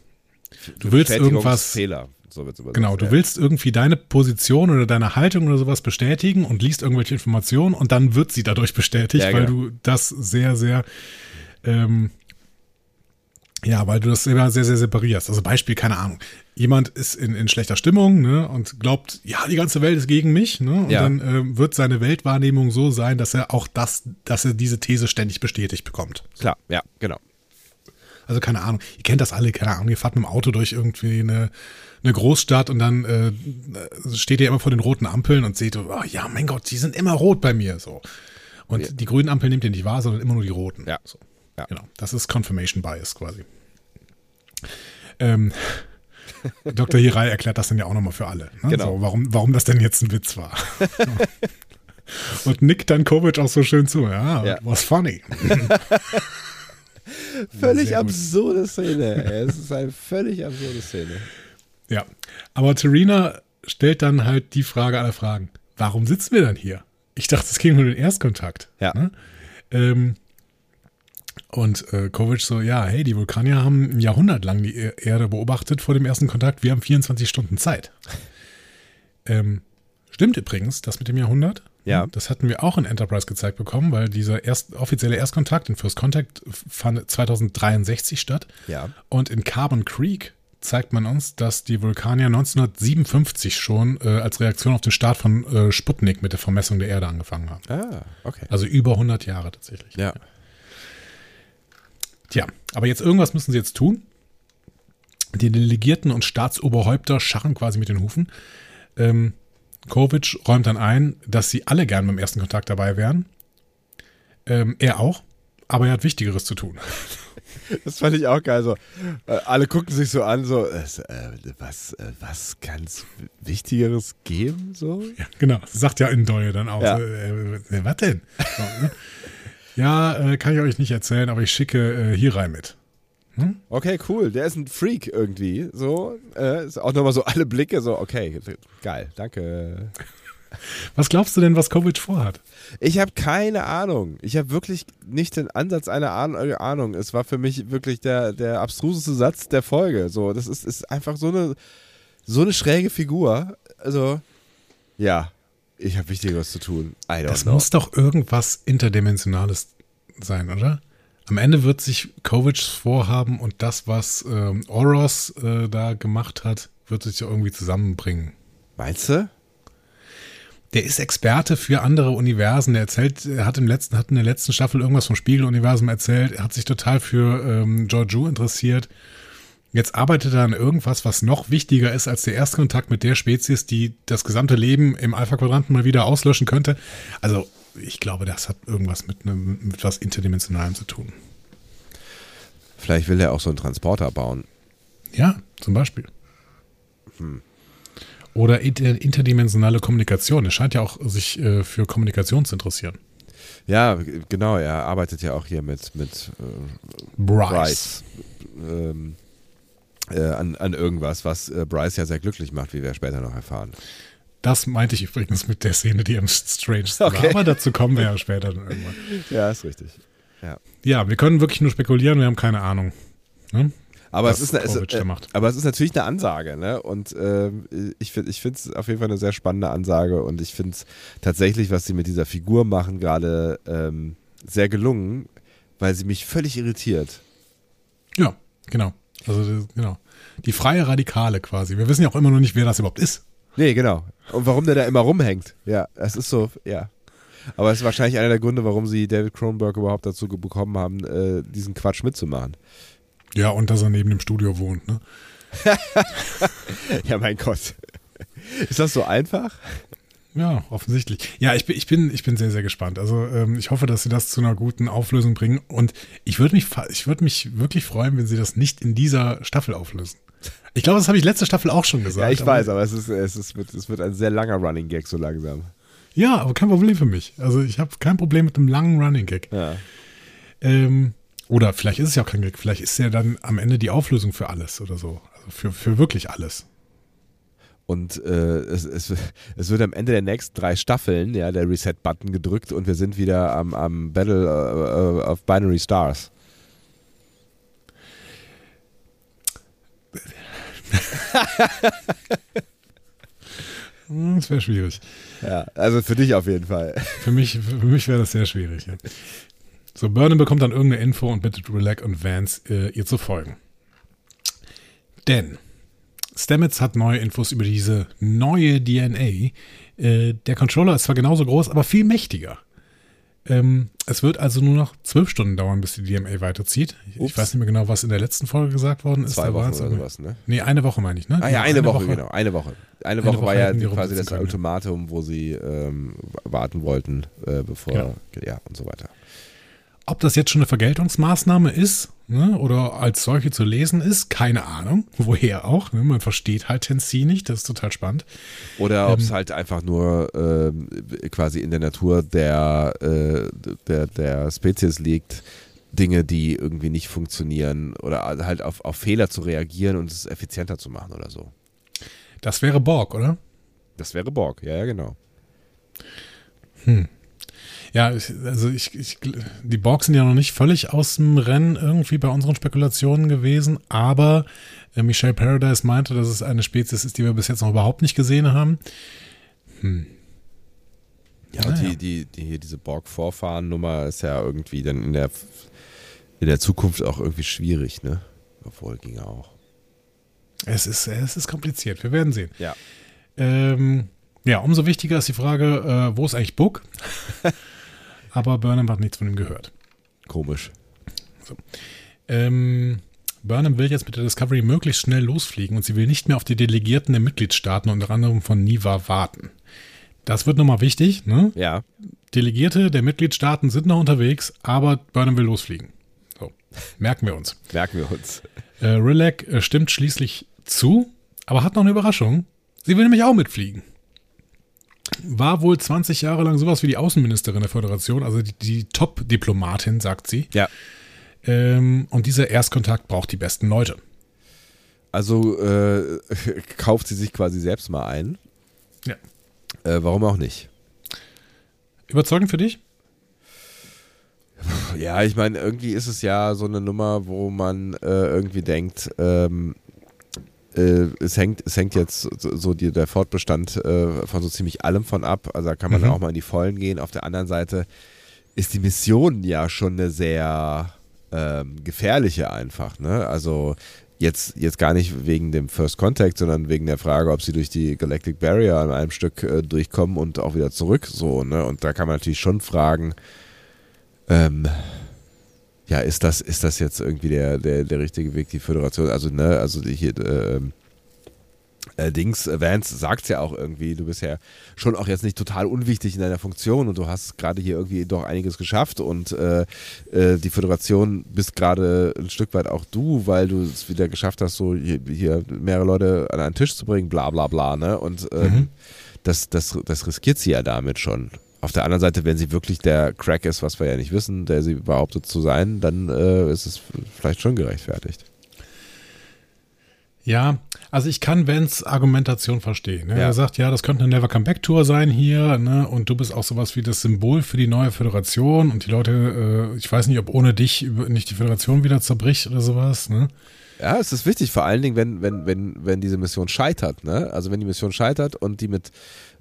du willst irgendwas, Fehler. So wird's übersetzt. genau, du willst irgendwie deine Position oder deine Haltung oder sowas bestätigen und liest irgendwelche Informationen und dann wird sie dadurch bestätigt, Ja, weil genau. du das sehr, sehr ähm, ja, weil du das immer sehr, sehr separierst. Also Beispiel, keine Ahnung. Jemand ist in, in schlechter Stimmung ne, und glaubt, ja, die ganze Welt ist gegen mich. Ne, und Ja. dann ähm, wird seine Weltwahrnehmung so sein, dass er auch das, dass er diese These ständig bestätigt bekommt. Klar, ja, genau. Also keine Ahnung, ihr kennt das alle, keine Ahnung, ihr fahrt mit dem Auto durch irgendwie eine, eine Großstadt und dann äh, steht ihr immer vor den roten Ampeln und seht, oh, ja, mein Gott, die sind immer rot bei mir. so. Und Ja. die grünen Ampeln nehmt ihr nicht wahr, sondern immer nur die roten. Ja. So. Ja. Genau, das ist Confirmation Bias quasi. Ähm, Dr. Hirai erklärt das dann ja auch nochmal für alle. Ne? Genau. So, warum, warum das denn jetzt ein Witz war. und nickt dann Kovic auch so schön zu. Ja, Ja. was funny. Völlig absurde Szene. ey. es ist eine völlig absurde Szene. Ja, aber Terina stellt dann halt die Frage aller Fragen. Warum sitzen wir dann hier? Ich dachte, es ging um den Erstkontakt. Ja. Ne? Ähm, und äh, Kovic so, ja, hey, die Vulkanier haben ein Jahrhundert lang die Er- Erde beobachtet vor dem ersten Kontakt. Wir haben 24 Stunden Zeit. Ähm, stimmt übrigens, das mit dem Jahrhundert. Ja. Das hatten wir auch in Enterprise gezeigt bekommen, weil dieser erst, offizielle Erstkontakt in First Contact fand 2063 statt. Ja. Und in Carbon Creek zeigt man uns, dass die Vulkanier 1957 schon äh, als Reaktion auf den Start von äh, Sputnik mit der Vermessung der Erde angefangen haben. Ah, okay. Also über 100 Jahre tatsächlich. Ja. Tja, aber jetzt irgendwas müssen sie jetzt tun. Die Delegierten und Staatsoberhäupter scharren quasi mit den Hufen. Ähm, Kovic räumt dann ein, dass sie alle gern beim ersten Kontakt dabei wären. Ähm, er auch, aber er hat Wichtigeres zu tun. Das fand ich auch geil. So, äh, alle gucken sich so an, so, äh, äh, was, äh, was kann es Wichtigeres geben? So? Ja, genau. Sagt ja Indoye dann auch. Ja. Äh, äh, was denn? Ne? ja, kann ich euch nicht erzählen, aber ich schicke hier rein mit. Okay, cool. Der ist ein Freak irgendwie. So, ist auch nochmal so alle Blicke, so, okay, geil, danke. Was glaubst du denn, was Kovic vorhat? Ich habe keine Ahnung. Ich habe wirklich nicht den Ansatz einer äh, Ahnung. Es war für mich wirklich der, der abstruseste Satz der Folge. So, das ist, ist einfach so eine, so eine schräge Figur. Also, ja, ich habe Wichtigeres zu tun. Das know. muss doch irgendwas Interdimensionales sein, oder? Am Ende wird sich Kovics vorhaben und das, was ähm, Oros äh, da gemacht hat, wird sich ja irgendwie zusammenbringen. Meinst du? Der ist Experte für andere Universen. Der erzählt, er hat im letzten, hat in der letzten Staffel irgendwas vom Spiegeluniversum erzählt. Er hat sich total für ähm, Georgiou interessiert. Jetzt arbeitet er an irgendwas, was noch wichtiger ist als der erste Kontakt mit der Spezies, die das gesamte Leben im Alpha-Quadranten mal wieder auslöschen könnte. Also, ich glaube, das hat irgendwas mit, einem, mit was Interdimensionalem zu tun. Vielleicht will er auch so einen Transporter bauen. Ja, zum Beispiel. Hm. Oder inter interdimensionale Kommunikation. Er scheint ja auch sich äh, für Kommunikation zu interessieren. Ja, genau. Er arbeitet ja auch hier mit, mit äh, Bryce. Bryce ähm, äh, an, an irgendwas, was äh, Bryce ja sehr glücklich macht, wie wir später noch erfahren. Das meinte ich übrigens mit der Szene, die am strangesten okay. war. Aber dazu kommen wir ja später dann irgendwann. Ja, ist richtig. Ja. ja, wir können wirklich nur spekulieren, wir haben keine Ahnung. Ne? Aber es, ist eine, es, äh, aber es ist natürlich eine Ansage, ne? Und äh, ich finde ich es auf jeden Fall eine sehr spannende Ansage und ich finde es tatsächlich, was sie mit dieser Figur machen, gerade ähm, sehr gelungen, weil sie mich völlig irritiert. Ja, genau. Also genau. Die freie Radikale quasi. Wir wissen ja auch immer noch nicht, wer das überhaupt ist. Nee, genau. Und warum der da immer rumhängt. Ja, es ist so, ja. Aber es ist wahrscheinlich einer der Gründe, warum sie David Cronenberg überhaupt dazu bekommen haben, äh, diesen Quatsch mitzumachen. Ja, und dass er neben dem Studio wohnt, ne? ja, mein Gott. Ist das so einfach? Ja, offensichtlich. Ja, ich bin, ich bin, ich bin sehr, sehr gespannt. Also ähm, ich hoffe, dass sie das zu einer guten Auflösung bringen. Und ich würde mich, ich würde mich wirklich freuen, wenn sie das nicht in dieser Staffel auflösen. Ich glaube, das habe ich letzte Staffel auch schon gesagt. Ja, ich aber weiß, aber es, ist, es, ist, es wird ein sehr langer Running Gag so langsam. Ja, aber kein Problem für mich. Also ich habe kein Problem mit einem langen Running Gag. Ja. Ähm, oder vielleicht ist es ja auch kein Gag, vielleicht ist ja dann am Ende die Auflösung für alles oder so. Also für, für wirklich alles. Und äh, es, es, es, wird am Ende der nächsten drei Staffeln, ja, der Reset-Button gedrückt und wir sind wieder am, am Battle uh, of Binary Stars. das wäre schwierig. Ja, also für dich auf jeden Fall. Für mich, für mich wäre das sehr schwierig. Ja. So, Burnham bekommt dann irgendeine Info und bittet Relax und Vance, äh, ihr zu folgen. Denn Stamets hat neue Infos über diese neue DNA. Äh, der Controller ist zwar genauso groß, aber viel mächtiger. Ähm, es wird also nur noch zwölf Stunden dauern, bis die DMA weiterzieht. Ich, ich weiß nicht mehr genau, was in der letzten Folge gesagt worden ist. Zwei da Wochen oder sowas, ne? Nee, eine Woche meine ich, ne? Ah ja, eine, eine Woche, Woche, genau, eine Woche. Eine, eine Woche, Woche, war ja quasi das Ultimatum, wo sie ähm, warten wollten, äh, bevor, ja. ja, und so weiter. Ob das jetzt schon eine Vergeltungsmaßnahme ist ne, oder als solche zu lesen ist, keine Ahnung. Woher auch. Ne? Man versteht halt Tennessee nicht, das ist total spannend. Oder ähm, ob es halt einfach nur äh, quasi in der Natur der, äh, der, der Spezies liegt, Dinge, die irgendwie nicht funktionieren oder halt auf, auf Fehler zu reagieren und es effizienter zu machen oder so. Das wäre Borg, oder? Das wäre Borg, ja, ja, genau. Hm. Ja, also ich, ich, die Borg sind ja noch nicht völlig aus dem Rennen irgendwie bei unseren Spekulationen gewesen, aber äh, Michelle Paradise meinte, dass es eine Spezies ist, die wir bis jetzt noch überhaupt nicht gesehen haben. Hm. Ja, und die, die, die, diese Borg-Vorfahren-Nummer ist ja irgendwie dann in der, in der Zukunft auch irgendwie schwierig, ne? Obwohl, ging auch. Es ist, es ist kompliziert, wir werden sehen. Ja. Ähm, ja, umso wichtiger ist die Frage, äh, wo ist eigentlich Book? aber Burnham hat nichts von ihm gehört. Komisch. So. Ähm, Burnham will jetzt mit der Discovery möglichst schnell losfliegen und sie will nicht mehr auf die Delegierten der Mitgliedstaaten, unter anderem von NIVA, warten. Das wird nochmal wichtig, ne? Ja. Delegierte der Mitgliedstaaten sind noch unterwegs, aber Burnham will losfliegen. So, merken wir uns. merken wir uns. Äh, Rillac äh, stimmt schließlich zu, aber hat noch eine Überraschung. Sie will nämlich auch mitfliegen war wohl 20 Jahre lang sowas wie die Außenministerin der Föderation, also die, die Top-Diplomatin, sagt sie. Ja. Ähm, und dieser Erstkontakt braucht die besten Leute. Also äh, kauft sie sich quasi selbst mal ein. Ja. Äh, warum auch nicht? Überzeugend für dich? Ja, ich meine, irgendwie ist es ja so eine Nummer, wo man äh, irgendwie denkt, ähm, äh, es, hängt, es hängt jetzt so, so die, der Fortbestand äh, von so ziemlich allem von ab. Also da kann man mhm. auch mal in die Vollen gehen. Auf der anderen Seite ist die Mission ja schon eine sehr ähm, gefährliche einfach. Ne? Also jetzt, jetzt gar nicht wegen dem First Contact, sondern wegen der Frage, ob sie durch die Galactic Barrier an einem Stück äh, durchkommen und auch wieder zurück. So, ne? Und da kann man natürlich schon fragen, ähm, ja, ist das, ist das jetzt irgendwie der, der, der richtige Weg, die Föderation? Also, ne, also hier, äh, äh, Dings, äh, Vance sagt es ja auch irgendwie, du bist ja schon auch jetzt nicht total unwichtig in deiner Funktion und du hast gerade hier irgendwie doch einiges geschafft und äh, äh, die Föderation bist gerade ein Stück weit auch du, weil du es wieder geschafft hast, so hier, hier, mehrere Leute an einen Tisch zu bringen, bla bla bla, ne? Und ähm, mhm. das, das, das riskiert sie ja damit schon. Auf der anderen Seite, wenn sie wirklich der Crack ist, was wir ja nicht wissen, der sie behauptet zu sein, dann äh, ist es vielleicht schon gerechtfertigt. Ja, also ich kann Vans Argumentation verstehen. Ne? Ja. Er sagt, ja, das könnte eine Never Come Back Tour sein hier, ne? Und du bist auch sowas wie das Symbol für die neue Föderation und die Leute, äh, ich weiß nicht, ob ohne dich nicht die Föderation wieder zerbricht oder sowas, ne? Ja, es ist wichtig, vor allen Dingen, wenn, wenn, wenn, wenn diese Mission scheitert, ne? Also wenn die Mission scheitert und die mit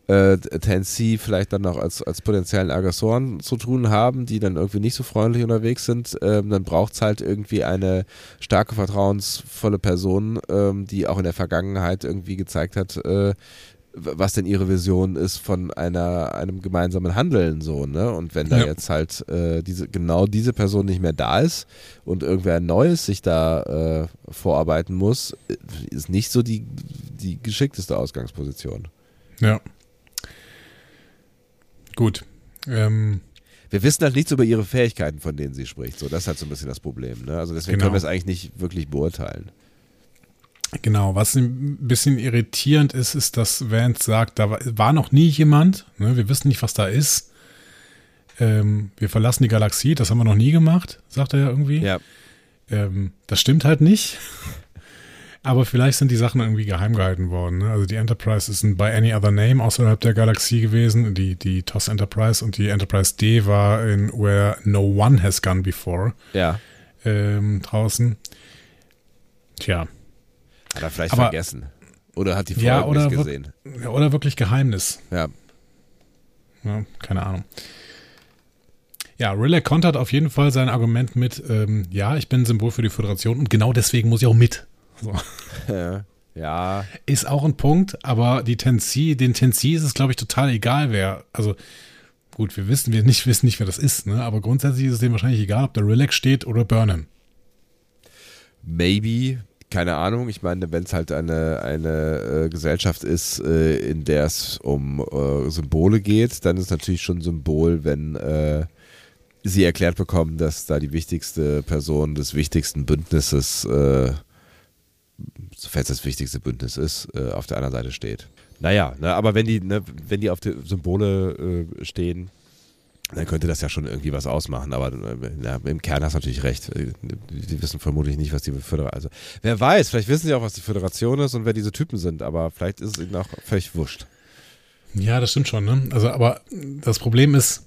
äh, Tennessee vielleicht dann noch als, als potenziellen Aggressoren zu tun haben, die dann irgendwie nicht so freundlich unterwegs sind, ähm, dann braucht es halt irgendwie eine starke, vertrauensvolle Person, ähm, die auch in der Vergangenheit irgendwie gezeigt hat, äh, was denn ihre Vision ist von einer, einem gemeinsamen Handeln so, ne? Und wenn da ja. jetzt halt äh, diese, genau diese Person nicht mehr da ist und irgendwer ein Neues sich da äh, vorarbeiten muss, äh, ist nicht so die, die geschickteste Ausgangsposition. Ja. Gut. Ähm, wir wissen halt nichts über ihre Fähigkeiten, von denen sie spricht. So, das ist halt so ein bisschen das Problem. Ne? Also deswegen genau. können wir es eigentlich nicht wirklich beurteilen. Genau, was ein bisschen irritierend ist, ist, dass Vance sagt, da war noch nie jemand, ne? wir wissen nicht, was da ist. Ähm, wir verlassen die Galaxie, das haben wir noch nie gemacht, sagt er ja irgendwie. Ja. Ähm, das stimmt halt nicht. Aber vielleicht sind die Sachen irgendwie geheim gehalten worden. Ne? Also die Enterprise ist ein by any other name außerhalb der Galaxie gewesen. Die, die TOS Enterprise und die Enterprise D war in Where No One Has Gone Before. Ja. Ähm, draußen. Tja. Hat er vielleicht Aber, vergessen. Oder hat die Folge ja, oder nicht gesehen. Oder wirklich Geheimnis. Ja. ja keine Ahnung. Ja, Riley kontert auf jeden Fall sein Argument mit, ähm, ja, ich bin ein Symbol für die Föderation und genau deswegen muss ich auch mit. So. Ja. Ist auch ein Punkt, aber die Tennessee, den Tennessee ist es, glaube ich, total egal, wer. Also, gut, wir wissen, wir nicht wissen nicht, wer das ist, ne? Aber grundsätzlich ist es dem wahrscheinlich egal, ob da Relax steht oder Burnham. Maybe, keine Ahnung. Ich meine, wenn es halt eine, eine äh, Gesellschaft ist, äh, in der es um äh, Symbole geht, dann ist es natürlich schon ein Symbol, wenn äh, sie erklärt bekommen, dass da die wichtigste Person des wichtigsten Bündnisses äh, sofern es das wichtigste Bündnis ist, äh, auf der anderen Seite steht. Naja, ne, aber wenn die, ne, wenn die auf die Symbole äh, stehen, dann könnte das ja schon irgendwie was ausmachen. Aber ja, äh, im Kern hast du natürlich recht. Äh, die wissen vermutlich nicht, was die Föderation Also, wer weiß, vielleicht wissen sie auch, was die Föderation ist und wer diese Typen sind, aber vielleicht ist es ihnen auch völlig wurscht. Ja, das stimmt schon. Ne? Also, aber das Problem ist,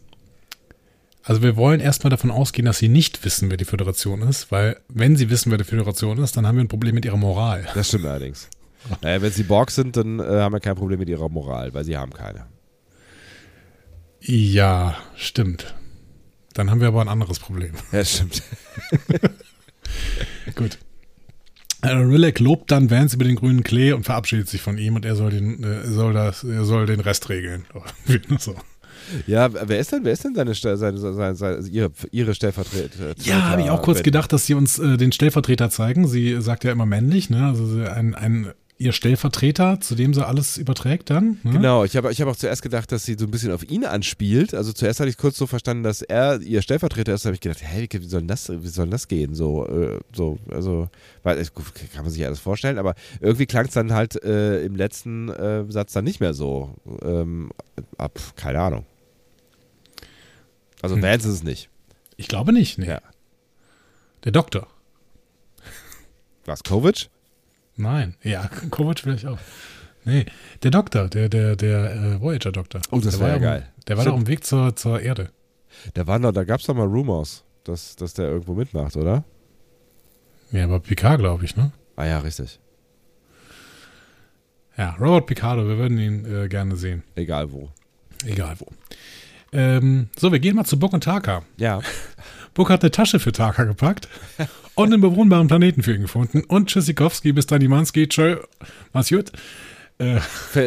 also wir wollen erstmal davon ausgehen, dass sie nicht wissen, wer die Föderation ist, weil wenn sie wissen, wer die Föderation ist, dann haben wir ein Problem mit ihrer Moral. Das stimmt allerdings. naja, wenn sie Borg sind, dann äh, haben wir kein Problem mit ihrer Moral, weil sie haben keine. Ja, stimmt. Dann haben wir aber ein anderes Problem. Ja, stimmt. Gut. Äh, Rilek lobt dann Vance über den grünen Klee und verabschiedet sich von ihm und er soll den, äh, soll das, er soll den Rest regeln. so. Ja, wer ist denn, wer ist denn seine, seine, seine, seine ihre, ihre Stellvertreter? Ja, habe ich auch kurz gedacht, dass sie uns äh, den Stellvertreter zeigen. Sie sagt ja immer männlich, ne? Also ein, ein ihr Stellvertreter, zu dem sie alles überträgt dann. Ne? Genau, ich habe ich hab auch zuerst gedacht, dass sie so ein bisschen auf ihn anspielt. Also zuerst hatte ich kurz so verstanden, dass er ihr Stellvertreter ist, Da habe ich gedacht, hey, wie soll das, wie soll das gehen? So, äh, so, also, weil, kann man sich alles vorstellen, aber irgendwie klang es dann halt äh, im letzten äh, Satz dann nicht mehr so. Ähm, ab, keine Ahnung. Also hm. Vance ist es nicht. Ich glaube nicht, ne. Ja. Der Doktor. Was, Kovic? Nein. Ja, Kovic vielleicht auch. Nee, der Doktor, der, der, der äh, Voyager-Doktor. Oh, das der war ja geil. Der war doch im Weg zur, zur Erde. Der war noch, da gab es doch mal Rumors, dass, dass der irgendwo mitmacht, oder? Ja, aber Picard, glaube ich, ne? Ah ja, richtig. Ja, Robert Picardo, wir würden ihn äh, gerne sehen. Egal wo. Egal wo. Ähm, so, wir gehen mal zu Book und Taka. Ja. Book hat eine Tasche für Taka gepackt und einen bewohnbaren Planeten für ihn gefunden. Und Tschüssikowski bis dann die Manski. Tschö, mach's gut. Äh.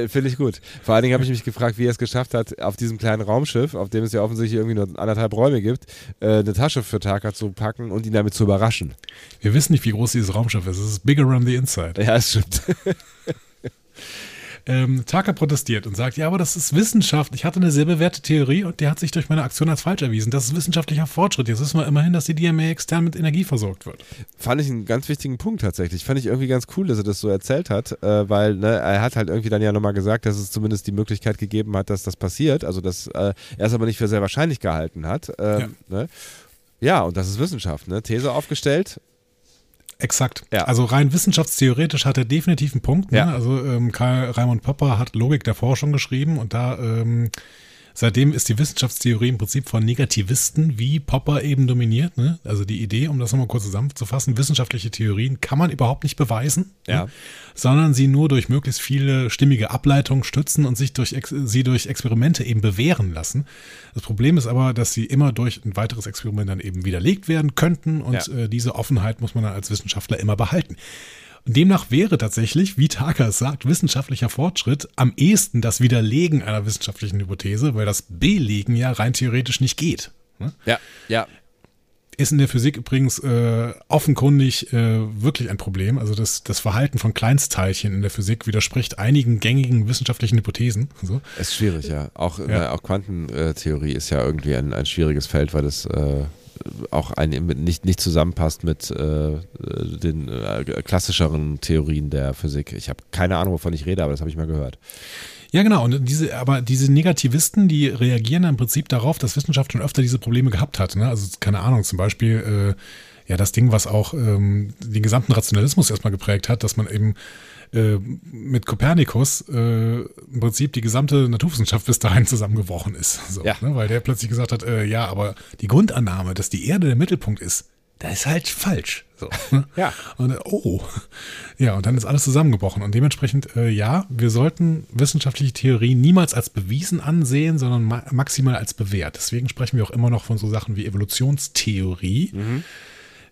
Finde ich gut. Vor allen Dingen habe ich mich gefragt, wie er es geschafft hat, auf diesem kleinen Raumschiff, auf dem es ja offensichtlich irgendwie nur anderthalb Räume gibt, äh, eine Tasche für Taka zu packen und ihn damit zu überraschen. Wir wissen nicht, wie groß dieses Raumschiff ist. Es ist bigger on the inside. Ja, es stimmt. Ähm, Taka protestiert und sagt, ja, aber das ist Wissenschaft. Ich hatte eine sehr bewährte Theorie und die hat sich durch meine Aktion als falsch erwiesen. Das ist wissenschaftlicher Fortschritt. Jetzt wissen wir immerhin, dass die DMA extern mit Energie versorgt wird. Fand ich einen ganz wichtigen Punkt tatsächlich. Fand ich irgendwie ganz cool, dass er das so erzählt hat, äh, weil ne, er hat halt irgendwie dann ja nochmal gesagt, dass es zumindest die Möglichkeit gegeben hat, dass das passiert. Also, dass äh, er es aber nicht für sehr wahrscheinlich gehalten hat. Ähm, ja. Ne? ja, und das ist Wissenschaft. Ne? These aufgestellt, Exakt. Ja. Also rein wissenschaftstheoretisch hat er definitiv einen Punkt. Ne? Ja. Also ähm, Karl Raimund Popper hat Logik der Forschung geschrieben und da ähm, Seitdem ist die Wissenschaftstheorie im Prinzip von Negativisten wie Popper eben dominiert. Ne? Also die Idee, um das nochmal kurz zusammenzufassen, wissenschaftliche Theorien kann man überhaupt nicht beweisen, ja. ne? sondern sie nur durch möglichst viele stimmige Ableitungen stützen und sich durch, sie durch Experimente eben bewähren lassen. Das Problem ist aber, dass sie immer durch ein weiteres Experiment dann eben widerlegt werden könnten und ja. äh, diese Offenheit muss man dann als Wissenschaftler immer behalten. Demnach wäre tatsächlich, wie Taka es sagt, wissenschaftlicher Fortschritt am ehesten das Widerlegen einer wissenschaftlichen Hypothese, weil das Belegen ja rein theoretisch nicht geht. Ne? Ja, ja. Ist in der Physik übrigens äh, offenkundig äh, wirklich ein Problem. Also das, das Verhalten von Kleinstteilchen in der Physik widerspricht einigen gängigen wissenschaftlichen Hypothesen. So. Ist schwierig, ja. Auch, ja. Na, auch Quantentheorie ist ja irgendwie ein, ein schwieriges Feld, weil es äh, auch ein, nicht, nicht zusammenpasst mit äh, den äh, klassischeren Theorien der Physik. Ich habe keine Ahnung, wovon ich rede, aber das habe ich mal gehört. Ja, genau. Und diese, aber diese Negativisten, die reagieren im Prinzip darauf, dass Wissenschaft schon öfter diese Probleme gehabt hat. Ne? Also, keine Ahnung, zum Beispiel, äh, ja, das Ding, was auch ähm, den gesamten Rationalismus erstmal geprägt hat, dass man eben äh, mit Kopernikus äh, im Prinzip die gesamte Naturwissenschaft bis dahin zusammengebrochen ist. So, ja. ne? Weil der plötzlich gesagt hat, äh, ja, aber die Grundannahme, dass die Erde der Mittelpunkt ist, das ist halt falsch. So, ja. Und oh. Ja, und dann ist alles zusammengebrochen. Und dementsprechend, äh, ja, wir sollten wissenschaftliche Theorien niemals als bewiesen ansehen, sondern ma maximal als bewährt. Deswegen sprechen wir auch immer noch von so Sachen wie Evolutionstheorie, mhm.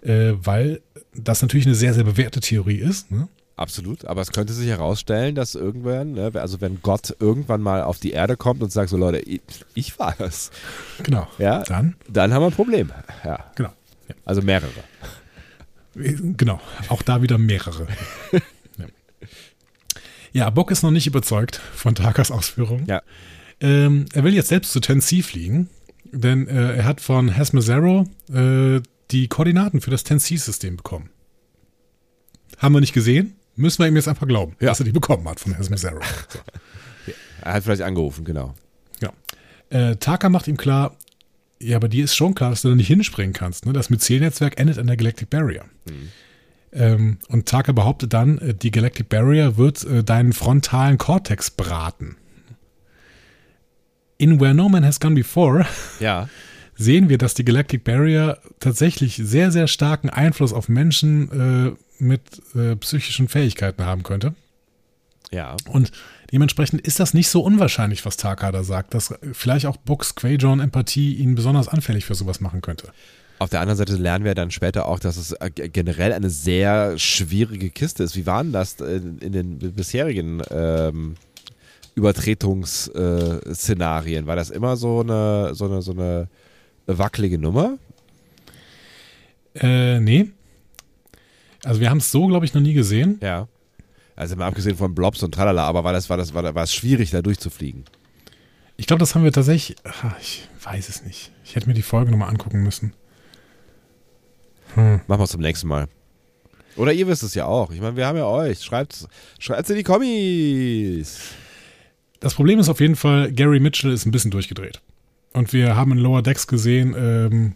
Äh, weil das natürlich eine sehr, sehr bewährte Theorie ist. Ne? Absolut, aber es könnte sich herausstellen, dass irgendwann, ne, also wenn Gott irgendwann mal auf die Erde kommt und sagt so, Leute, ich, ich war es. Genau. Ja, dann? Dann haben wir ein Problem. Ja. Genau. Ja. Also mehrere. Genau, auch da wieder mehrere. ja. ja, Bock ist noch nicht überzeugt von Takas Ausführungen. Ja. Ähm, er will jetzt selbst zu Tennessee fliegen, denn äh, er hat von Hasmezero äh, die Koordinaten für das Tennessee-System bekommen. Haben wir nicht gesehen, Müssen wir ihm jetzt einfach glauben, ja. dass er die bekommen hat von Herrn Mizero. So. Er hat vielleicht angerufen, genau. Ja. Äh, Taka macht ihm klar, ja, aber dir ist schon klar, dass du da nicht hinspringen kannst. Ne? Das Myzel-Netzwerk endet an der Galactic Barrier. Mhm. Ähm, und Taka behauptet dann, äh, die Galactic Barrier wird äh, deinen frontalen Cortex braten. In Where No Man Has Gone Before ja. sehen wir, dass die Galactic Barrier tatsächlich sehr, sehr starken Einfluss auf Menschen äh, mit äh, psychischen Fähigkeiten haben könnte. Ja. Und dementsprechend ist das nicht so unwahrscheinlich, was Takada sagt, dass vielleicht auch Books Quajon Empathie ihn besonders anfällig für sowas machen könnte. Auf der anderen Seite lernen wir dann später auch, dass es äh, generell eine sehr schwierige Kiste ist. Wie waren das in den bisherigen ähm, Übertretungsszenarien? War das immer so eine, so eine, so eine wackelige Nummer? Äh, nee. Also wir haben es so, glaube ich, noch nie gesehen. Ja. Also mal abgesehen von Blobs und Tralala, aber war das, war das, war, war es schwierig, da durchzufliegen? Ich glaube, das haben wir tatsächlich. Ach, ich weiß es nicht. Ich hätte mir die Folge nochmal angucken müssen. Hm. Machen wir es zum nächsten Mal. Oder ihr wisst es ja auch. Ich meine, wir haben ja euch. Schreibt es in die Kommis. Das Problem ist auf jeden Fall, Gary Mitchell ist ein bisschen durchgedreht. Und wir haben in Lower Decks gesehen, ähm,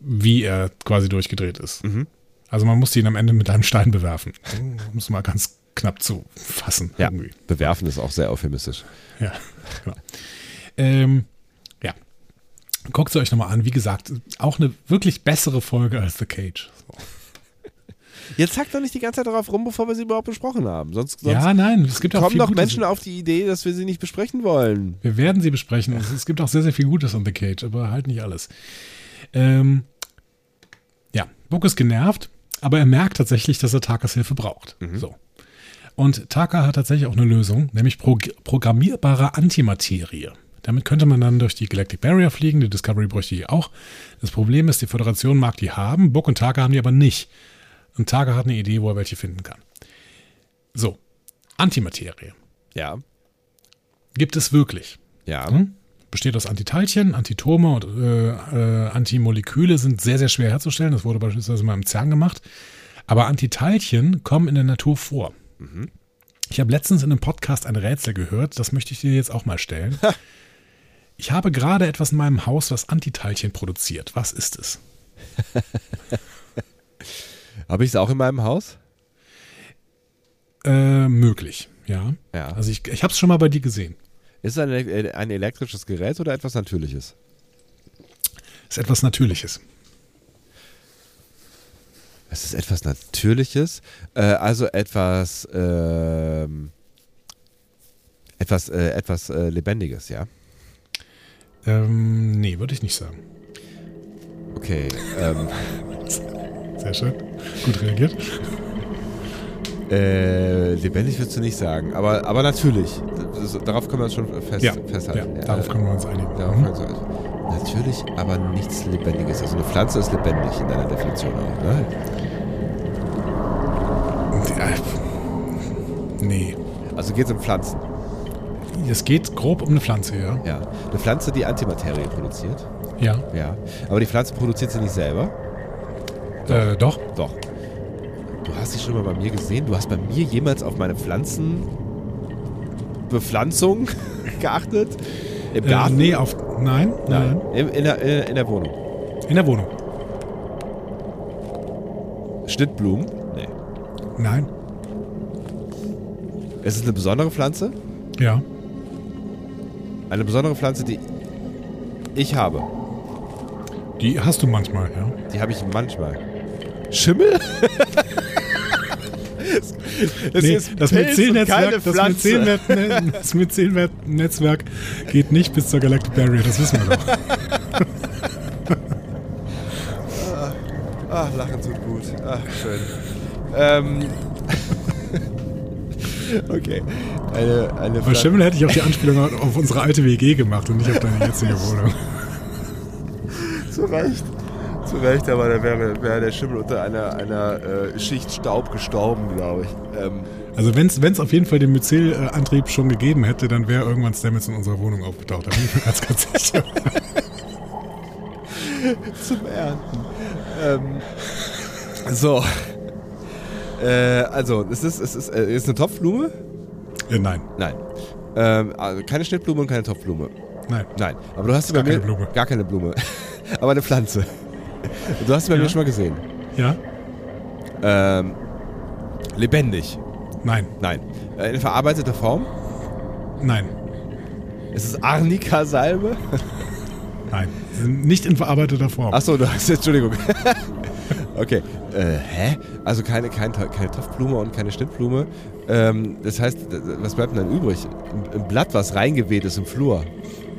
wie er quasi durchgedreht ist. Mhm. Also man musste ihn am Ende mit einem Stein bewerfen. Um es mal ganz knapp zu fassen. Ja, irgendwie. bewerfen ist auch sehr euphemistisch. Ja, genau. Ähm, ja. Guckt es euch nochmal an. Wie gesagt, auch eine wirklich bessere Folge als The Cage. So. Jetzt zackt doch nicht die ganze Zeit darauf rum, bevor wir sie überhaupt besprochen haben. Sonst, sonst ja, nein, es gibt auch kommen doch. Menschen auf die Idee, dass wir sie nicht besprechen wollen. Wir werden sie besprechen. Es, es gibt auch sehr, sehr viel Gutes an The Cage, aber halt nicht alles. Ähm, ja, Book ist genervt, aber er merkt tatsächlich, dass er Takas Hilfe braucht. So. Und Taka hat tatsächlich auch eine Lösung, nämlich prog programmierbare Antimaterie. Damit könnte man dann durch die Galactic Barrier fliegen, die Discovery bräuchte die auch. Das Problem ist, die Föderation mag die haben, Book und Taka haben die aber nicht. Und Taka hat eine Idee, wo er welche finden kann. So, Antimaterie. Ja. Gibt es wirklich? Ja. Hm? Besteht aus Antiteilchen, Antitome und äh, äh, Antimoleküle sind sehr, sehr schwer herzustellen. Das wurde beispielsweise mal im CERN gemacht. Aber Antiteilchen kommen in der Natur vor. Ich habe letztens in einem Podcast ein Rätsel gehört, das möchte ich dir jetzt auch mal stellen. Ich habe gerade etwas in meinem Haus, was Antiteilchen produziert. Was ist es? Habe ich es auch in meinem Haus? Äh, möglich, ja. Ja. Also ich, ich habe es schon mal bei dir gesehen. Ist es ein, ele- ein elektrisches Gerät oder etwas Natürliches? Ist etwas Natürliches. Es ist etwas Natürliches, äh, also etwas, ähm, etwas, äh, etwas äh, Lebendiges, ja. Ähm, nee, würde ich nicht sagen. Okay. Ähm, Sehr schön. Gut reagiert. äh, lebendig würdest du nicht sagen, aber, aber natürlich. Das, darauf können wir uns schon fest, Ja, festhalten. ja, darauf können wir uns einigen. Darauf Mhm. können wir uns einigen. Natürlich, aber nichts Lebendiges. Also eine Pflanze ist lebendig in deiner Definition auch, ne? Äh, Nee. Also geht es um Pflanzen. Es geht grob um eine Pflanze, ja. Ja. Eine Pflanze, die Antimaterie produziert. Ja. Ja. Aber die Pflanze produziert sie nicht selber. Äh, doch. Doch. Du hast sie schon mal bei mir gesehen? Du hast bei mir jemals auf meine Pflanzenbepflanzung geachtet? Im Äh, Garten? nee, auf. Nein, Nein. nein. In, in, der, in der Wohnung. In der Wohnung. Schnittblumen? Nee. Nein. Es ist eine besondere Pflanze? Ja. Eine besondere Pflanze, die ich habe. Die hast du manchmal, ja. Die habe ich manchmal. Schimmel? es nee, das Myzel-Netzwerk, das Myzel-Netzwerk geht nicht bis zur Galactic Barrier, das wissen wir doch. Ach, lachen tut gut. Ach, schön. Ähm. okay. Eine, eine Bei Schimmel hätte ich auch die Anspielung auf unsere alte WG gemacht und nicht auf deine jetzige Wohnung. Zu Recht. Zu Recht, aber da wäre, wäre der Schimmel unter einer, einer äh, Schicht Staub gestorben, glaube ich. Ähm, Also wenn es auf jeden Fall den Myzel-Antrieb schon gegeben hätte, dann wäre irgendwann Stamets in unserer Wohnung aufgetaucht. Da bin ich mir ganz, ganz sicher. zum Ernten. Ähm, so. Äh, also, es ist, es ist, äh, ist eine Topfblume? Äh, nein, Nein. Ähm, also keine Schnittblume und keine Topfblume. nein. Nein. Aber du hast Gar keine Blume. Gar keine Blume. aber eine Pflanze. Du hast sie bei Ja. mir schon mal gesehen. Ja? Ähm, lebendig. Nein, Nein. Äh, In verarbeiteter Form. nein, Es ist Arnika-Salbe. nein. Nicht in verarbeiteter Form. Achso, du hast Entschuldigung. okay. Äh, hä? Also keine, kein, keine Topfblume und keine Schnittblume. Ähm, das heißt, was bleibt denn dann übrig? Ein, ein Blatt, was reingeweht ist im Flur.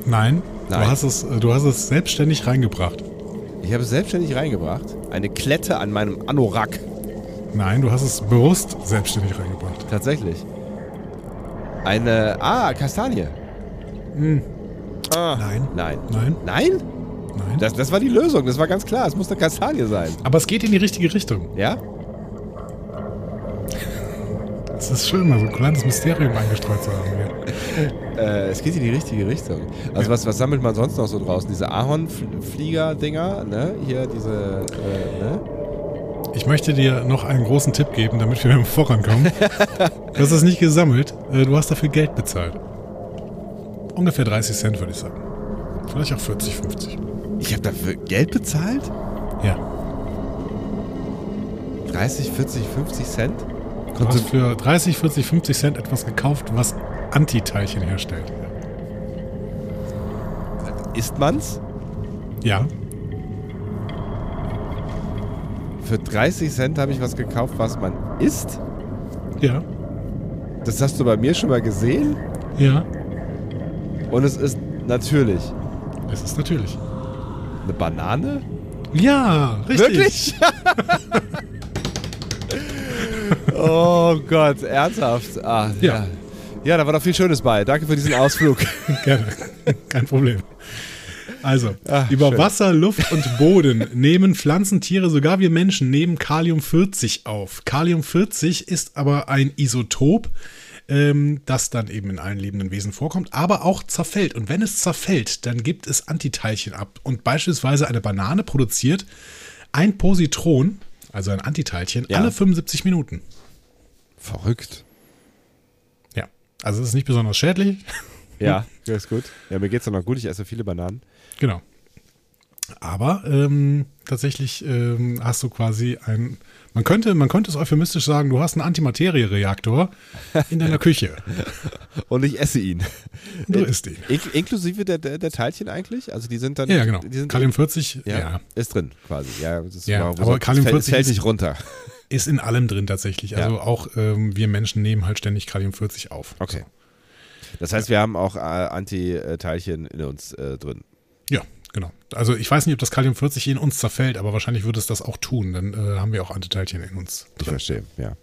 Nein, Nein. Du, hast es, äh, du hast es selbstständig reingebracht. Ich habe es selbstständig reingebracht. Eine Klette an meinem Anorak. Nein, du hast es bewusst selbstständig reingebracht. Tatsächlich. Eine. Ah, Kastanie. Ah, Nein. Nein. Nein, Nein? nein. Das, das war die Lösung. Das war ganz klar. Es muss eine Kastanie sein. Aber es geht in die richtige Richtung. Ja? Es ist schön, mal so ein kleines Mysterium eingestreut zu haben hier. Äh, es geht in die richtige Richtung. Also Ja. was, was sammelt man sonst noch so draußen? Diese Ahornflieger-Dinger, ne? Hier diese, äh, ne? Ich möchte dir noch einen großen Tipp geben, damit wir vorankommen. du hast es nicht gesammelt, äh, du hast dafür Geld bezahlt. Ungefähr 30 Cent, würde ich sagen. Vielleicht auch 40, 50. Ich habe dafür Geld bezahlt? Ja. 30, 40, 50 Cent? Du hast für 30, 40, 50 Cent etwas gekauft, was Antiteilchen herstellt. Isst man's? Ja. für 30 Cent habe ich was gekauft, was man isst. Ja. Das hast du bei mir schon mal gesehen. Ja. Und es ist natürlich Es ist natürlich. eine Banane. Ja, richtig. Wirklich? oh Gott, ernsthaft. Ah, ja. Ja. ja. da war doch viel Schönes bei. Danke für diesen Ausflug. Gerne. Kein Problem. Also, Ah, über schön. Wasser, Luft und Boden nehmen Pflanzen, Tiere, sogar wir Menschen nehmen Kalium-40 auf. Kalium-40 ist aber ein Isotop, ähm, das dann eben in allen lebenden Wesen vorkommt, aber auch zerfällt. Und wenn es zerfällt, dann gibt es Antiteilchen ab. Und beispielsweise eine Banane produziert ein Positron, also ein Antiteilchen, Ja. alle 75 Minuten. Verrückt. Ja, also es ist nicht besonders schädlich. Ja, ja, ist gut. Ja, mir geht's doch noch gut. Ich esse viele Bananen. Genau. Aber ähm, tatsächlich ähm, hast du quasi ein, man könnte, man könnte es euphemistisch sagen, du hast einen Antimaterie-Reaktor in deiner Küche. Und ich esse ihn. Du isst ihn. In inklusive der, der, der Teilchen eigentlich? Also die sind dann. Ja, genau. Kalium 40 ja, ja. ist drin quasi. Ja, das ist Ja, aber Kalium fällt, 40 es fällt ist- nicht runter. Ist in allem drin tatsächlich. Also auch ähm, wir Menschen nehmen halt ständig Kalium 40 auf. Okay. Das heißt, wir haben auch äh, Antiteilchen in uns äh, drin. Ja, genau. Also ich weiß nicht, ob das Kalium 40 in uns zerfällt, aber wahrscheinlich würde es das auch tun. Dann äh, haben wir auch Antiteilchen in uns. Ich verstehe, ja.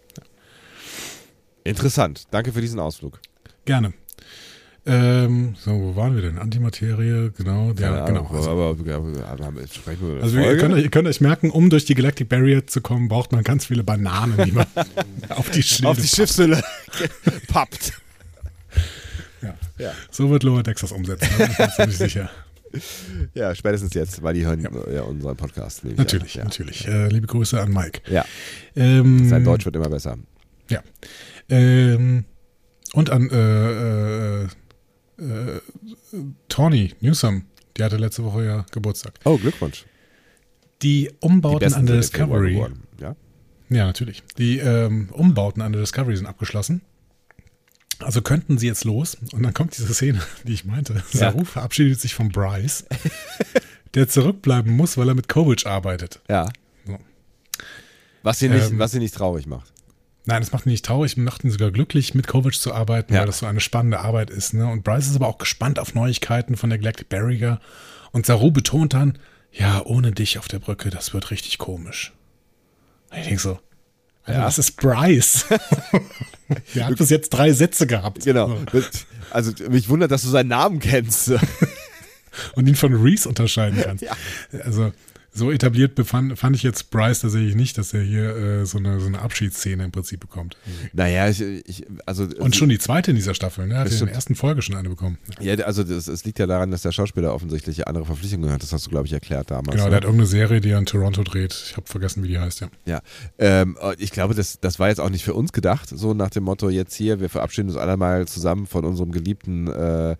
Interessant. Danke für diesen Ausflug. Gerne. Ähm, so, wo waren wir denn? Antimaterie, genau. Ja, genau. Also, aber, aber, aber, aber Also ihr könnt, euch- ihr könnt euch merken, um durch die Galactic Barrier zu kommen, braucht man ganz viele Bananen, die man auf die Schilde auf die. Schiffshülle pappt. Ja. Ja. So wird Lower Decks das umsetzen, da bin ich mir ziemlich sicher. ja, spätestens jetzt, weil die hören ja, unseren Podcast. Natürlich, an. natürlich. Äh, liebe Grüße an Mike. Ja, ja. Ähm, sein Deutsch wird immer besser. Ja. Ähm, und an äh, äh, äh, Tawny Newsom, die hatte letzte Woche ja Geburtstag. Oh, Glückwunsch. Die Die Umbauten besten an der Discovery. geworden. Ja? Ja, natürlich. Die ähm, Umbauten an der Discovery sind abgeschlossen. Also könnten sie jetzt los. Und dann kommt diese Szene, die ich meinte. Saru verabschiedet sich von Bryce, der zurückbleiben muss, weil er mit Kovic arbeitet. ja. So. Was sie, nicht, Ähm, was sie nicht traurig macht. Nein, das macht ihn nicht traurig, macht ihn sogar glücklich, mit Kovic zu arbeiten, Ja. weil das so eine spannende Arbeit ist. Ne? Und Bryce ist aber auch gespannt auf Neuigkeiten von der Galactic Barrier. Und Saru betont dann, ja, ohne dich auf der Brücke, das wird richtig komisch. Und ich denke so, Alter, Ja. das ist Bryce. Der hat bis jetzt drei Sätze gehabt. Genau. So. Also mich wundert, dass du seinen Namen kennst. Und ihn von Reese unterscheiden kannst. Ja. Also so etabliert befand, fand ich jetzt Bryce tatsächlich nicht, dass er hier äh, so, eine, so eine Abschiedsszene im Prinzip bekommt. naja, ich, ich also Und schon die zweite in dieser Staffel, ne? Hat er in der ersten Folge schon eine bekommen. Ja, also es liegt ja daran, dass der Schauspieler offensichtlich andere Verpflichtungen hat. Das hast du, glaube ich, erklärt damals. Genau, ne? der hat irgendeine Serie, die er in Toronto dreht. Ich habe vergessen, wie die heißt, ja. Ja, ähm, ich glaube, das, das war jetzt auch nicht für uns gedacht, so nach dem Motto, jetzt hier, wir verabschieden uns alle mal zusammen von unserem geliebten äh,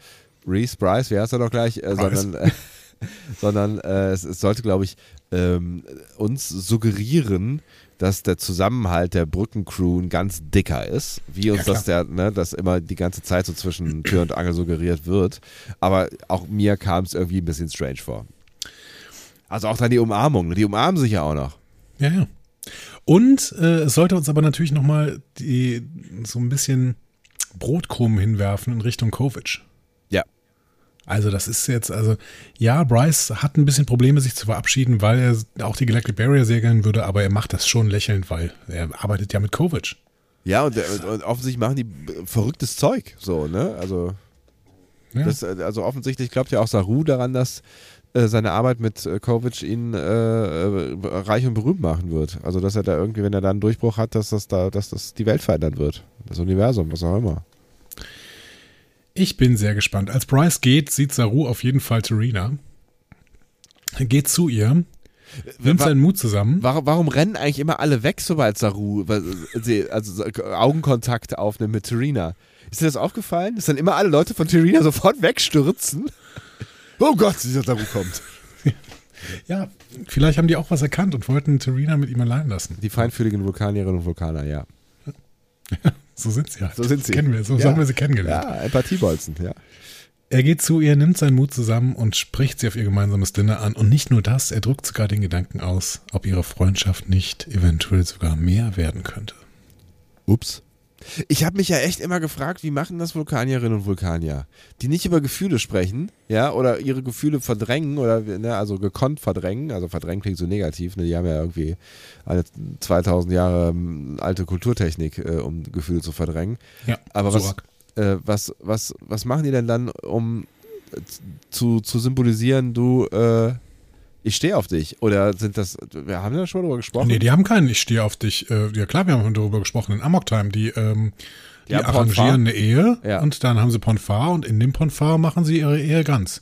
Reese Bryce, wie heißt er doch gleich, äh, sondern, äh, sondern äh, es, es sollte, glaube ich, ähm, uns suggerieren, dass der Zusammenhalt der Brückencrew ein ganz dicker ist, wie uns Ja, das der, ne, das immer die ganze Zeit so zwischen Tür und Angel suggeriert wird. Aber auch mir kam es irgendwie ein bisschen strange vor. Also auch dann die Umarmung, ne? die umarmen sich ja auch noch. Ja, ja. Und äh, es sollte uns aber natürlich nochmal so ein bisschen Brotkrumen hinwerfen in Richtung Kovic. Also das ist jetzt, also ja, Bryce hat ein bisschen Probleme, sich zu verabschieden, weil er auch die Galactic Barrier segeln würde, aber er macht das schon lächelnd, weil er arbeitet ja mit Kovic. Ja, und, und, und offensichtlich machen die verrücktes Zeug, so, ne? Also, Ja. das, äh, also offensichtlich glaubt ja auch Saru daran, dass äh, seine Arbeit mit äh, Kovic ihn äh, äh, reich und berühmt machen wird. Also, dass er da irgendwie, wenn er da einen Durchbruch hat, dass das da, dass das die Welt verändern wird. Das Universum, was auch immer. Ich bin sehr gespannt. Als Bryce geht, sieht Saru auf jeden Fall Serena. Geht zu ihr, nimmt seinen Mut zusammen. Warum, warum rennen eigentlich immer alle weg, sobald Saru also so, Augenkontakt aufnimmt mit Terina? Ist dir das aufgefallen? Dass dann immer alle Leute von Terina sofort wegstürzen? Oh Gott, dieser Saru kommt. Ja, vielleicht haben die auch was erkannt und wollten Serena mit ihm allein lassen. Die feinfühligen Vulkanierinnen und Vulkaner, ja. So sind sie halt. So sind sie. Kennen wir, so Ja. haben wir sie kennengelernt. Ja, Empathiebolzen, ja. Er geht zu ihr, nimmt seinen Mut zusammen und spricht sie auf ihr gemeinsames Dinner an. Und nicht nur das, er drückt sogar den Gedanken aus, ob ihre Freundschaft nicht eventuell sogar mehr werden könnte. Ups. Ich habe mich ja echt immer gefragt, wie machen das Vulkanierinnen und Vulkanier, die nicht über Gefühle sprechen, ja, oder ihre Gefühle verdrängen oder ne, also gekonnt verdrängen, also verdrängen klingt so negativ, ne, die haben ja irgendwie eine 2000 Jahre ähm, alte Kulturtechnik, äh, um Gefühle zu verdrängen. Ja, Aber was, äh, was, was, was machen die denn dann, um äh, zu, zu symbolisieren, du, äh, ich stehe auf dich? Oder sind das, wir haben ja schon darüber gesprochen. Nee, die haben keinen Ich stehe auf dich. Äh, ja klar, wir haben darüber gesprochen in Amok Time. Die, ähm, die Ja, arrangieren Ponfar. eine Ehe Ja. und dann haben sie Ponfar und in dem Ponfar machen sie ihre Ehe ganz.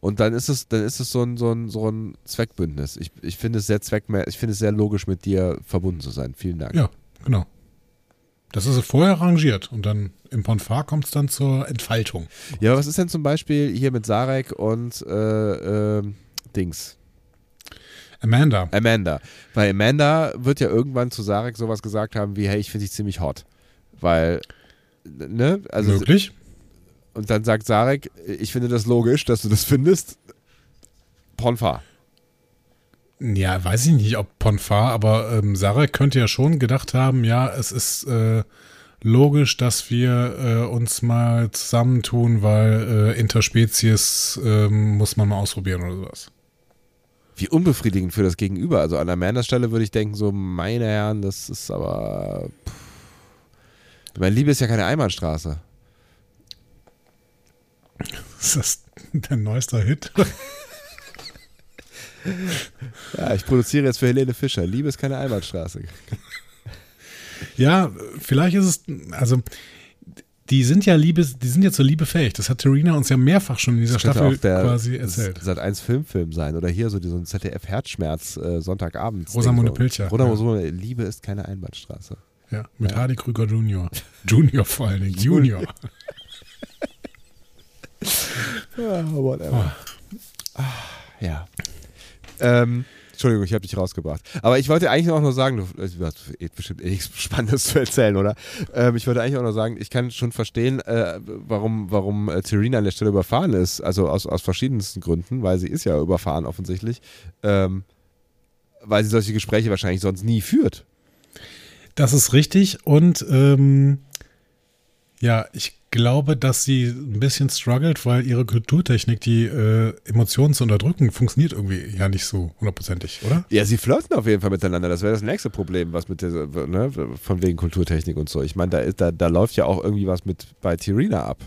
Und dann ist es, dann ist es so ein, so ein, so ein Zweckbündnis. Ich, ich finde es sehr zweckmä ich finde es sehr logisch, mit dir verbunden zu sein. Vielen Dank. Ja, genau. Das ist vorher arrangiert und dann im Ponfar kommt es dann zur Entfaltung. Ja, was ist denn zum Beispiel hier mit Sarek und äh, ähm, Dings? Amanda. Amanda. Weil Amanda wird ja irgendwann zu Sarek sowas gesagt haben wie, hey, ich finde dich ziemlich hot. Weil, ne? Also, Möglich? und dann sagt Sarek, ich finde das logisch, dass du das findest. Ponfar. Ja, weiß ich nicht, ob Ponfar, aber ähm, Sarek könnte ja schon gedacht haben, ja, es ist äh, logisch, dass wir äh, uns mal zusammentun, weil äh, Interspezies ähm, muss man mal ausprobieren oder sowas. Wie unbefriedigend für das Gegenüber. Also an Amandas Stelle würde ich denken, so, meine Herren, das ist aber. Pff. Meine Liebe ist ja keine Einbahnstraße. Ist das der neueste Hit? Ja, ich produziere jetzt für Helene Fischer. Liebe ist keine Einbahnstraße. ja, vielleicht ist es, also die sind ja Liebe, die sind ja zur Liebe fähig. Das hat Terina uns ja mehrfach schon in dieser Staffel quasi erzählt. Sat 1 Filmfilm sein oder hier so, so ein ZDF Herzschmerz äh, Sonntagabend. Rosamunde Pilcher, Oder ja. Rosamunde, Liebe ist keine Einbahnstraße. Ja, mit Hardy Krüger Junior. Junior vor allen Dingen, Junior. Ja, whatever. Ah, ja. Ähm, Entschuldigung, ich habe dich rausgebracht. Aber ich wollte eigentlich auch nur sagen, du, du hast bestimmt eh nichts Spannendes zu erzählen, oder? Ähm, ich wollte eigentlich auch nur sagen, ich kann schon verstehen, äh, warum, warum äh, Terina an der Stelle überfahren ist. Also aus, aus verschiedensten Gründen, weil sie ist ja überfahren offensichtlich. Ähm, weil sie solche Gespräche wahrscheinlich sonst nie führt. Das ist richtig und ähm, ja, ich glaube, dass sie ein bisschen struggelt, weil ihre Kulturtechnik, die äh, Emotionen zu unterdrücken, funktioniert irgendwie ja nicht so hundertprozentig, oder? Ja, sie flirten auf jeden Fall miteinander. Das wäre das nächste Problem, was mit der, ne, von wegen Kulturtechnik und so. Ich meine, da, da, da läuft ja auch irgendwie was mit bei Tirina ab.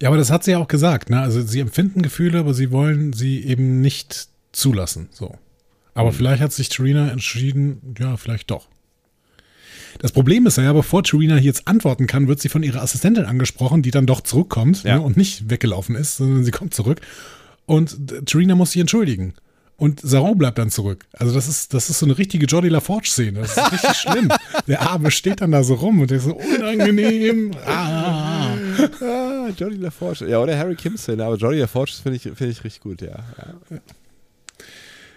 Ja, aber das hat sie ja auch gesagt, ne? Also sie empfinden Gefühle, aber sie wollen sie eben nicht zulassen, so. Aber vielleicht hat sich Terina entschieden, ja, vielleicht doch. Das Problem ist ja, bevor Terina hier jetzt antworten kann, wird sie von ihrer Assistentin angesprochen, die dann doch zurückkommt Ja. ne, und nicht weggelaufen ist, sondern sie kommt zurück. Und Terina muss sich entschuldigen. Und Saron bleibt dann zurück. Also das ist, das ist so eine richtige Jordi LaForge-Szene. Das ist richtig schlimm. Der Arme steht dann da so rum und der ist so unangenehm. Ah. Ah, Jodie LaForge. Ja, oder Harry Kimson, aber Jodie LaForge finde ich, finde ich richtig gut, ja. ja.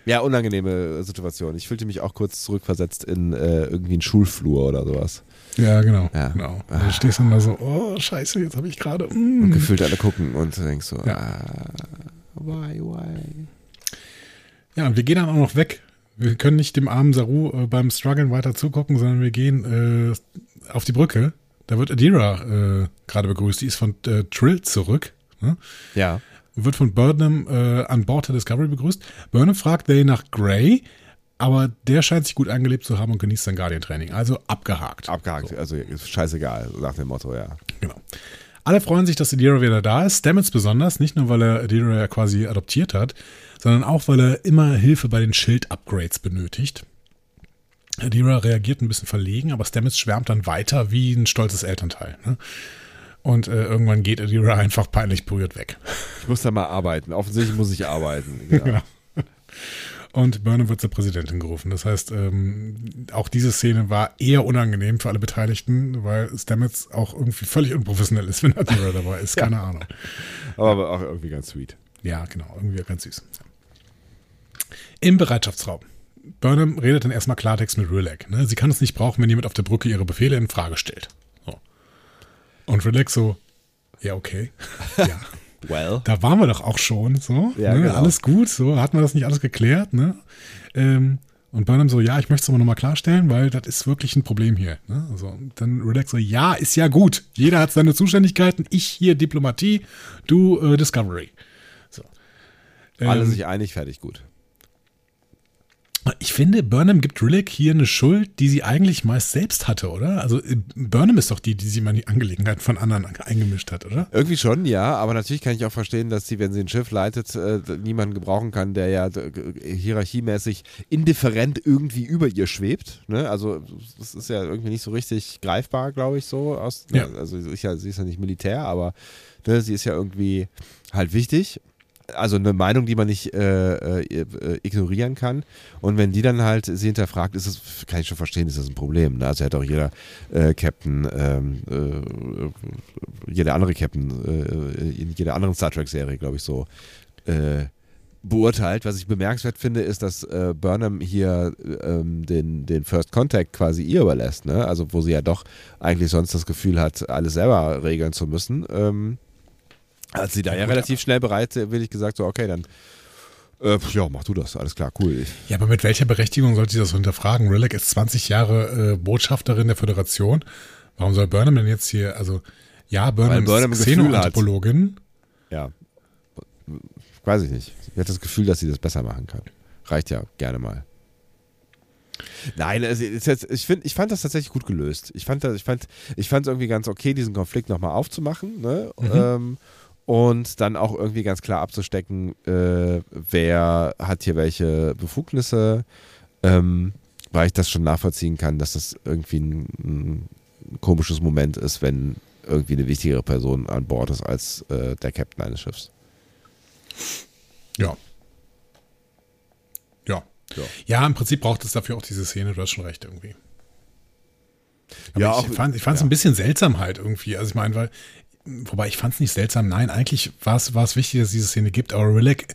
Ja, unangenehme Situation. Ich fühlte mich auch kurz zurückversetzt in äh, irgendwie einen Schulflur oder sowas. Ja, genau. Ja. genau. Und du stehst dann da so, oh, scheiße, jetzt habe ich gerade. Und Mm. gefühlt alle gucken und du denkst so, Ja. ah, why, why? Ja, und wir gehen dann auch noch weg. Wir können nicht dem armen Saru äh, beim Struggeln weiter zugucken, sondern wir gehen äh, auf die Brücke. Da wird Adira äh, gerade begrüßt. Die ist von äh, Trill zurück. Ne? Ja. Wird von Burnham äh, an Bord der Discovery begrüßt. Burnham fragt Day nach Gray, aber der scheint sich gut eingelebt zu haben und genießt sein Guardian-Training. Also abgehakt. Abgehakt, also ist scheißegal, nach dem Motto, ja. Genau. Alle freuen sich, dass Adira wieder da ist. Stamets besonders, nicht nur, weil er Adira ja quasi adoptiert hat, sondern auch, weil er immer Hilfe bei den Schild-Upgrades benötigt. Adira reagiert ein bisschen verlegen, aber Stamets schwärmt dann weiter wie ein stolzes Elternteil. Ne? Und äh, irgendwann geht Adira einfach peinlich berührt weg. Ich muss da mal arbeiten. Offensichtlich muss ich arbeiten. Genau. Ja. Und Burnham wird zur Präsidentin gerufen. Das heißt, ähm, auch diese Szene war eher unangenehm für alle Beteiligten, weil Stamets auch irgendwie völlig unprofessionell ist, wenn Adira dabei ist. Keine Ahnung. Aber auch irgendwie ganz sweet. Ja, genau, irgendwie ganz süß. Im Bereitschaftsraum. Burnham redet dann erstmal Klartext mit Rilek. Ne? Sie kann es nicht brauchen, wenn jemand auf der Brücke ihre Befehle in Frage stellt. Und Rilek so, Ja, okay. Ja. Well. Da waren wir doch auch schon, so. Ja, ne? genau. Alles gut, so. Hatten wir das nicht alles geklärt, ne? Ähm, und Burnham so, ja, ich möchte es aber nochmal klarstellen, weil das ist wirklich ein Problem hier. Ne? Also, dann Relax so, ja, ist ja gut. Jeder hat seine Zuständigkeiten. Ich hier Diplomatie, du äh, Discovery. So. Alle Ähm, sich einig, fertig, gut. Ich finde, Burnham gibt Rillick hier eine Schuld, die sie eigentlich meist selbst hatte, oder? Also äh, Burnham ist doch die, die sie mal in die Angelegenheit von anderen eingemischt hat, oder? Irgendwie schon, ja, aber natürlich kann ich auch verstehen, dass sie, wenn sie ein Schiff leitet, äh, niemanden gebrauchen kann, der ja hierarchiemäßig indifferent irgendwie über ihr schwebt. Ne? Also das ist ja irgendwie nicht so richtig greifbar, glaube ich, so. Aus, Ja. ne? Also sie ist, ja, sie ist ja nicht Militär, aber ne, sie ist ja irgendwie halt wichtig. Also eine Meinung, die man nicht äh, äh, äh, ignorieren kann. Und wenn die dann halt sie hinterfragt, ist es, kann ich schon verstehen, ist das ein Problem. Ne? Also hätte auch jeder äh, Captain, ähm, äh, jeder andere Captain äh, in jeder anderen Star Trek-Serie, glaube ich, so beurteilt. Was ich bemerkenswert finde, ist, dass äh, Burnham hier ähm, den, den First Contact quasi ihr überlässt. Ne? Also wo sie ja doch eigentlich sonst das Gefühl hat, alles selber regeln zu müssen. Ähm, hat sie da ja gut, relativ schnell bereit, will ich gesagt, so okay, dann äh, ja, mach du das, alles klar, cool. Ja, aber mit welcher Berechtigung sollte sie das hinterfragen? Rillick ist 20 Jahre äh, Botschafterin der Föderation. Warum soll Burnham denn jetzt hier, also ja, Burnham, Burnham ist. Xenoanthropologin. ja, weiß ich nicht. Ich hatte das Gefühl, dass sie das besser machen kann. Reicht ja gerne mal. Nein, also jetzt, ich, find, ich fand das tatsächlich gut gelöst. Ich fand das, ich fand, ich es irgendwie ganz okay, diesen Konflikt nochmal aufzumachen, ne? Ähm, und dann auch irgendwie ganz klar abzustecken, äh, wer hat hier welche Befugnisse, ähm, weil ich das schon nachvollziehen kann, dass das irgendwie ein, ein komisches Moment ist, wenn irgendwie eine wichtigere Person an Bord ist als äh, der Captain eines Schiffs. Ja. Ja. Ja. Ja, im Prinzip braucht es dafür auch diese Szene, du hast schon recht irgendwie. Aber Ja, ich auch- fand es ja. ein bisschen seltsam halt irgendwie. Also ich meine, weil, wobei ich fand es nicht seltsam, nein, eigentlich war es wichtig, dass es diese Szene gibt, aber Rillick,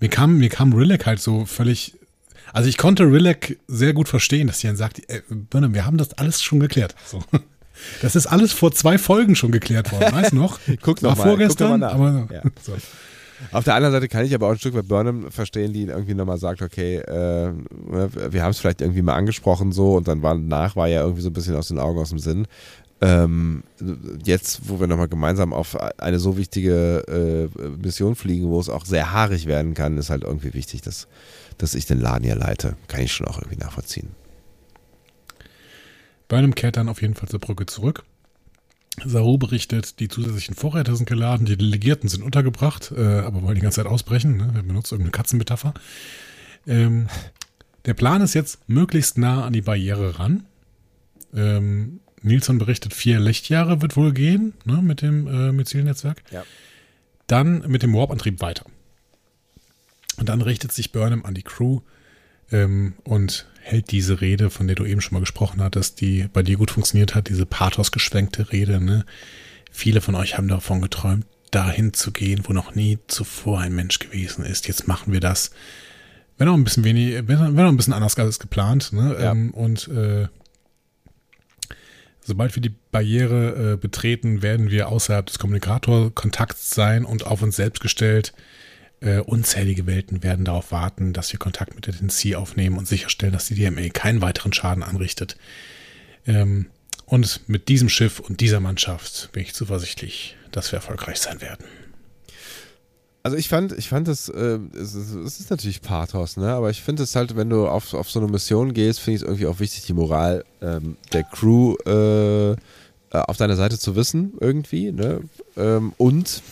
mir kam, mir kam Rillick halt so völlig, also ich konnte Rillick sehr gut verstehen, dass sie dann sagt, ey, Burnham, wir haben das alles schon geklärt. So. Das ist alles vor zwei Folgen schon geklärt worden, weißt du noch? Guck noch mal, vorgestern, guck mal nach. aber Ja. so. Auf der anderen Seite kann ich aber auch ein Stück weit Burnham verstehen, die irgendwie nochmal sagt, okay, äh, wir haben es vielleicht irgendwie mal angesprochen so und dann war nach war ja irgendwie so ein bisschen aus den Augen, aus dem Sinn. Ähm, jetzt, wo wir nochmal gemeinsam auf eine so wichtige äh, Mission fliegen, wo es auch sehr haarig werden kann, ist halt irgendwie wichtig, dass, dass ich den Laden hier leite. Kann ich schon auch irgendwie nachvollziehen. Burnham kehrt dann auf jeden Fall zur Brücke zurück. Saru berichtet, die zusätzlichen Vorräte sind geladen, die Delegierten sind untergebracht, äh, aber wollen die ganze Zeit ausbrechen. Ne? Er benutzt irgendeine Katzenmetapher. Ähm, der Plan ist jetzt, möglichst nah an die Barriere ran. Ähm, Nilsson berichtet, vier Lichtjahre wird wohl gehen ne, mit dem äh, Myzelnetzwerk. Ja. Dann mit dem Warp-Antrieb weiter. Und dann richtet sich Burnham an die Crew ähm, und hält diese Rede, von der du eben schon mal gesprochen hattest, die bei dir gut funktioniert hat, diese pathosgeschwenkte Rede. Ne? Viele von euch haben davon geträumt, dahin zu gehen, wo noch nie zuvor ein Mensch gewesen ist. Jetzt machen wir das. Wenn auch ein bisschen wenig, wenn, auch ein bisschen anders als geplant. Ne? Ja. Ähm, und äh, sobald wir die Barriere äh, betreten, werden wir außerhalb des Kommunikatorkontakts sein und auf uns selbst gestellt. Äh, unzählige Welten werden darauf warten, dass wir Kontakt mit der DNC aufnehmen und sicherstellen, dass die DMA keinen weiteren Schaden anrichtet. Ähm, und mit diesem Schiff und dieser Mannschaft bin ich zuversichtlich, dass wir erfolgreich sein werden. Also ich fand, ich fand es, äh, es, ist, es ist natürlich Pathos, ne? Aber ich finde es halt, wenn du auf, auf so eine Mission gehst, finde ich es irgendwie auch wichtig, die Moral ähm, der Crew äh, äh, auf deiner Seite zu wissen, irgendwie, ne? Ähm, und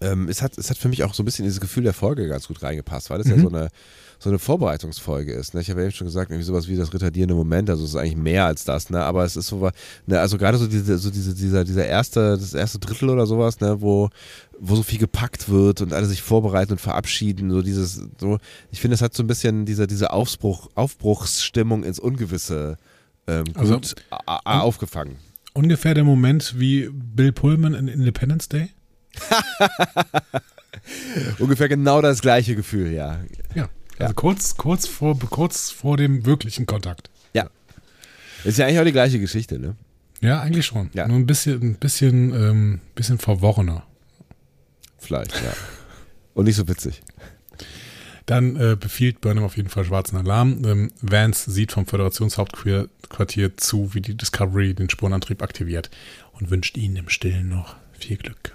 ähm, es, hat, es hat für mich auch so ein bisschen dieses Gefühl der Folge ganz gut reingepasst, weil das ja Mhm. so eine, so eine Vorbereitungsfolge ist. Ne? Ich habe ja eben schon gesagt, irgendwie sowas wie das retardierende Moment, also es ist eigentlich mehr als das, ne? aber es ist so, ne? also gerade so, diese, so diese, dieser, dieser erste, das erste Drittel oder sowas, ne? wo, wo so viel gepackt wird und alle sich vorbereiten und verabschieden, so dieses, so, ich finde, es hat so ein bisschen diese, diese Aufbruch, Aufbruchsstimmung ins Ungewisse ähm, gut Also- aufgefangen. Ungefähr der Moment wie Bill Pullman in Independence Day. Ungefähr genau das gleiche Gefühl, ja. Ja. Also kurz, kurz, vor, kurz vor dem wirklichen Kontakt. Ja. Ist ja eigentlich auch die gleiche Geschichte, ne? Ja, eigentlich schon. Ja. Nur ein bisschen, ein bisschen, ähm, bisschen verworrener. Vielleicht, ja. Und nicht so witzig. Dann äh, befiehlt Burnham auf jeden Fall schwarzen Alarm. Ähm, Vance sieht vom Föderationshauptquartier zu, wie die Discovery den Spurenantrieb aktiviert und wünscht ihnen im Stillen noch viel Glück.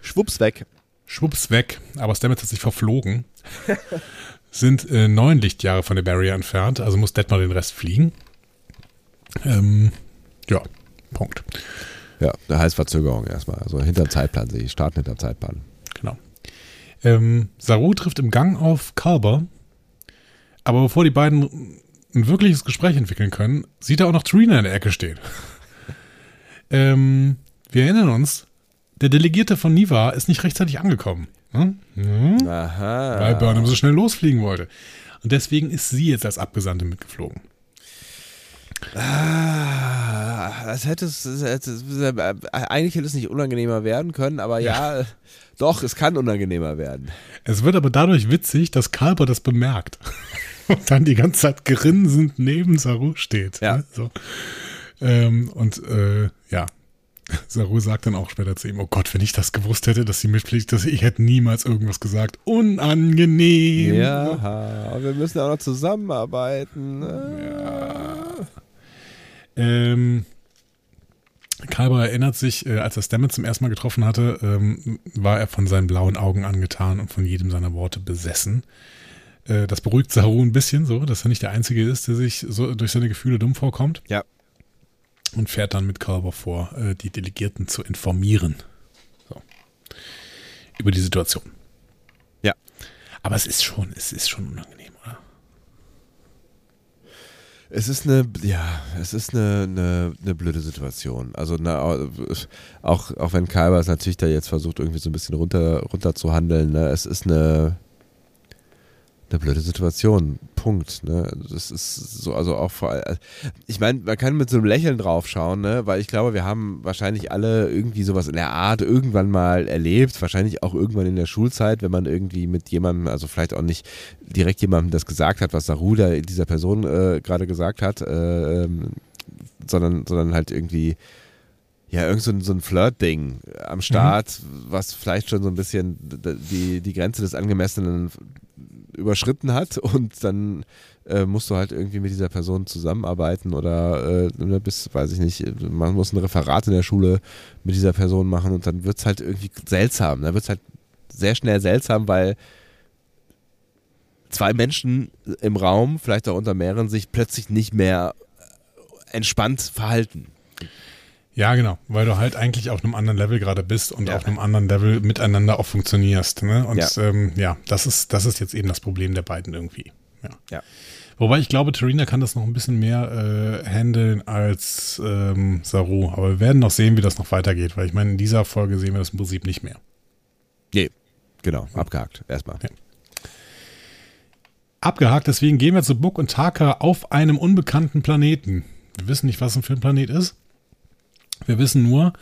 Schwupps weg. Schwupps weg, aber Stamets hat sich verflogen. Sind äh, neun Lichtjahre von der Barrier entfernt, also muss Detmar den Rest fliegen. Ähm, ja, Punkt. Ja, da heißt Verzögerung erstmal. Also hinterm Zeitplan sehe ich. Starten hinterm Zeitplan. Genau. Ähm, Saru trifft im Gang auf Kalber, aber bevor die beiden ein wirkliches Gespräch entwickeln können, sieht er auch noch Trina in der Ecke stehen. ähm, wir erinnern uns, der Delegierte von Niva ist nicht rechtzeitig angekommen. Hm? Hm? Aha. Weil Burnham so schnell losfliegen wollte. Und deswegen ist sie jetzt als Abgesandte mitgeflogen. Ah, das hätte es, hätte es äh, eigentlich hätte es nicht unangenehmer werden können, aber ja, doch, es kann unangenehmer werden. Es wird aber dadurch witzig, dass Kalber das bemerkt. Und dann die ganze Zeit grinsend neben Saru steht. Ja. Ne? So. Ähm, und äh, ja, Saru sagt dann auch später zu ihm, oh Gott, wenn ich das gewusst hätte, dass sie mitfliegt, dass ich hätte niemals irgendwas gesagt. Unangenehm. Ja, und wir müssen auch noch zusammenarbeiten. Ähm, Kalber erinnert sich, äh, als er Stamets zum ersten Mal getroffen hatte, ähm, war er von seinen blauen Augen angetan und von jedem seiner Worte besessen. Äh, das beruhigt Saru ein bisschen so, dass er nicht der Einzige ist, der sich so durch seine Gefühle dumm vorkommt. Ja. Und fährt dann mit Kalber vor, äh, die Delegierten zu informieren. So. Über die Situation. Ja. Aber es ist schon, es ist schon unangenehm, oder? Es ist eine, ja, es ist eine, eine, eine blöde Situation. Also eine, auch, auch wenn Kalber es natürlich da jetzt versucht, irgendwie so ein bisschen runter, runter zu handeln, ne, es ist eine, eine blöde Situation. Punkt. Ne? Das ist so, also auch vor allem. Ich meine, man kann mit so einem Lächeln draufschauen, ne? weil ich glaube, wir haben wahrscheinlich alle irgendwie sowas in der Art irgendwann mal erlebt. Wahrscheinlich auch irgendwann in der Schulzeit, wenn man irgendwie mit jemandem, also vielleicht auch nicht direkt jemandem das gesagt hat, was Saruda dieser Person äh, gerade gesagt hat, äh, ähm, sondern, sondern halt irgendwie ja, irgend so ein, so ein Flirt-Ding am Start, mhm. was vielleicht schon so ein bisschen die, die Grenze des Angemessenen überschritten hat und dann äh, musst du halt irgendwie mit dieser Person zusammenarbeiten oder äh, bis, weiß ich nicht, man muss ein Referat in der Schule mit dieser Person machen und dann wird es halt irgendwie seltsam. Da wird es halt sehr schnell seltsam, weil zwei Menschen im Raum, vielleicht auch unter mehreren, sich plötzlich nicht mehr entspannt verhalten. Ja, genau, weil du halt eigentlich auf einem anderen Level gerade bist und ja. auf einem anderen Level miteinander auch funktionierst. Ne? Und ja, ähm, ja das, ist, das ist jetzt eben das Problem der beiden irgendwie. Ja. ja. Wobei ich glaube, Tarina kann das noch ein bisschen mehr äh, handeln als ähm, Saru. Aber wir werden noch sehen, wie das noch weitergeht, weil ich meine, in dieser Folge sehen wir das im Prinzip nicht mehr. Nee, genau, abgehakt, erstmal. Ja. Abgehakt, deswegen gehen wir zu Book und Taka auf einem unbekannten Planeten. Wir wissen nicht, was ein Planet ist. Wir wissen nur,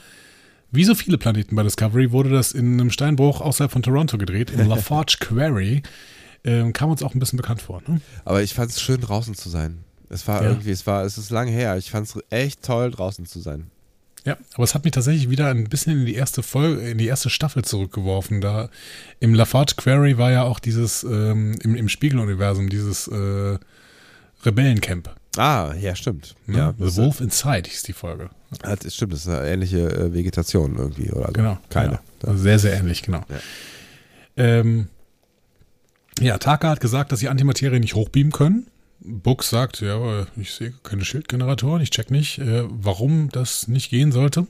wie so viele Planeten bei Discovery wurde das in einem Steinbruch außerhalb von Toronto gedreht, in LaForge Quarry. Ähm, kam uns auch ein bisschen bekannt vor. Ne? Aber ich fand es schön, draußen zu sein. Es war ja. irgendwie, es war, es ist lange her. Ich fand es echt toll, draußen zu sein. Ja, aber es hat mich tatsächlich wieder ein bisschen in die erste Folge, in die erste Staffel zurückgeworfen. Da im LaForge Quarry war ja auch dieses, ähm, im, im Spiegeluniversum, dieses äh, Rebellencamp. Ah, ja, stimmt. Ne? Ja, The Wolf Inside hieß die Folge. Hat, stimmt, das ist eine ähnliche äh, Vegetation irgendwie, oder? Genau. Keine. Ja, also sehr, sehr ähnlich, genau. Ja. Ähm, ja, Taka hat gesagt, dass sie Antimaterie nicht hochbeamen können. Book sagt, ja, ich sehe keine Schildgeneratoren, ich check nicht, äh, warum das nicht gehen sollte.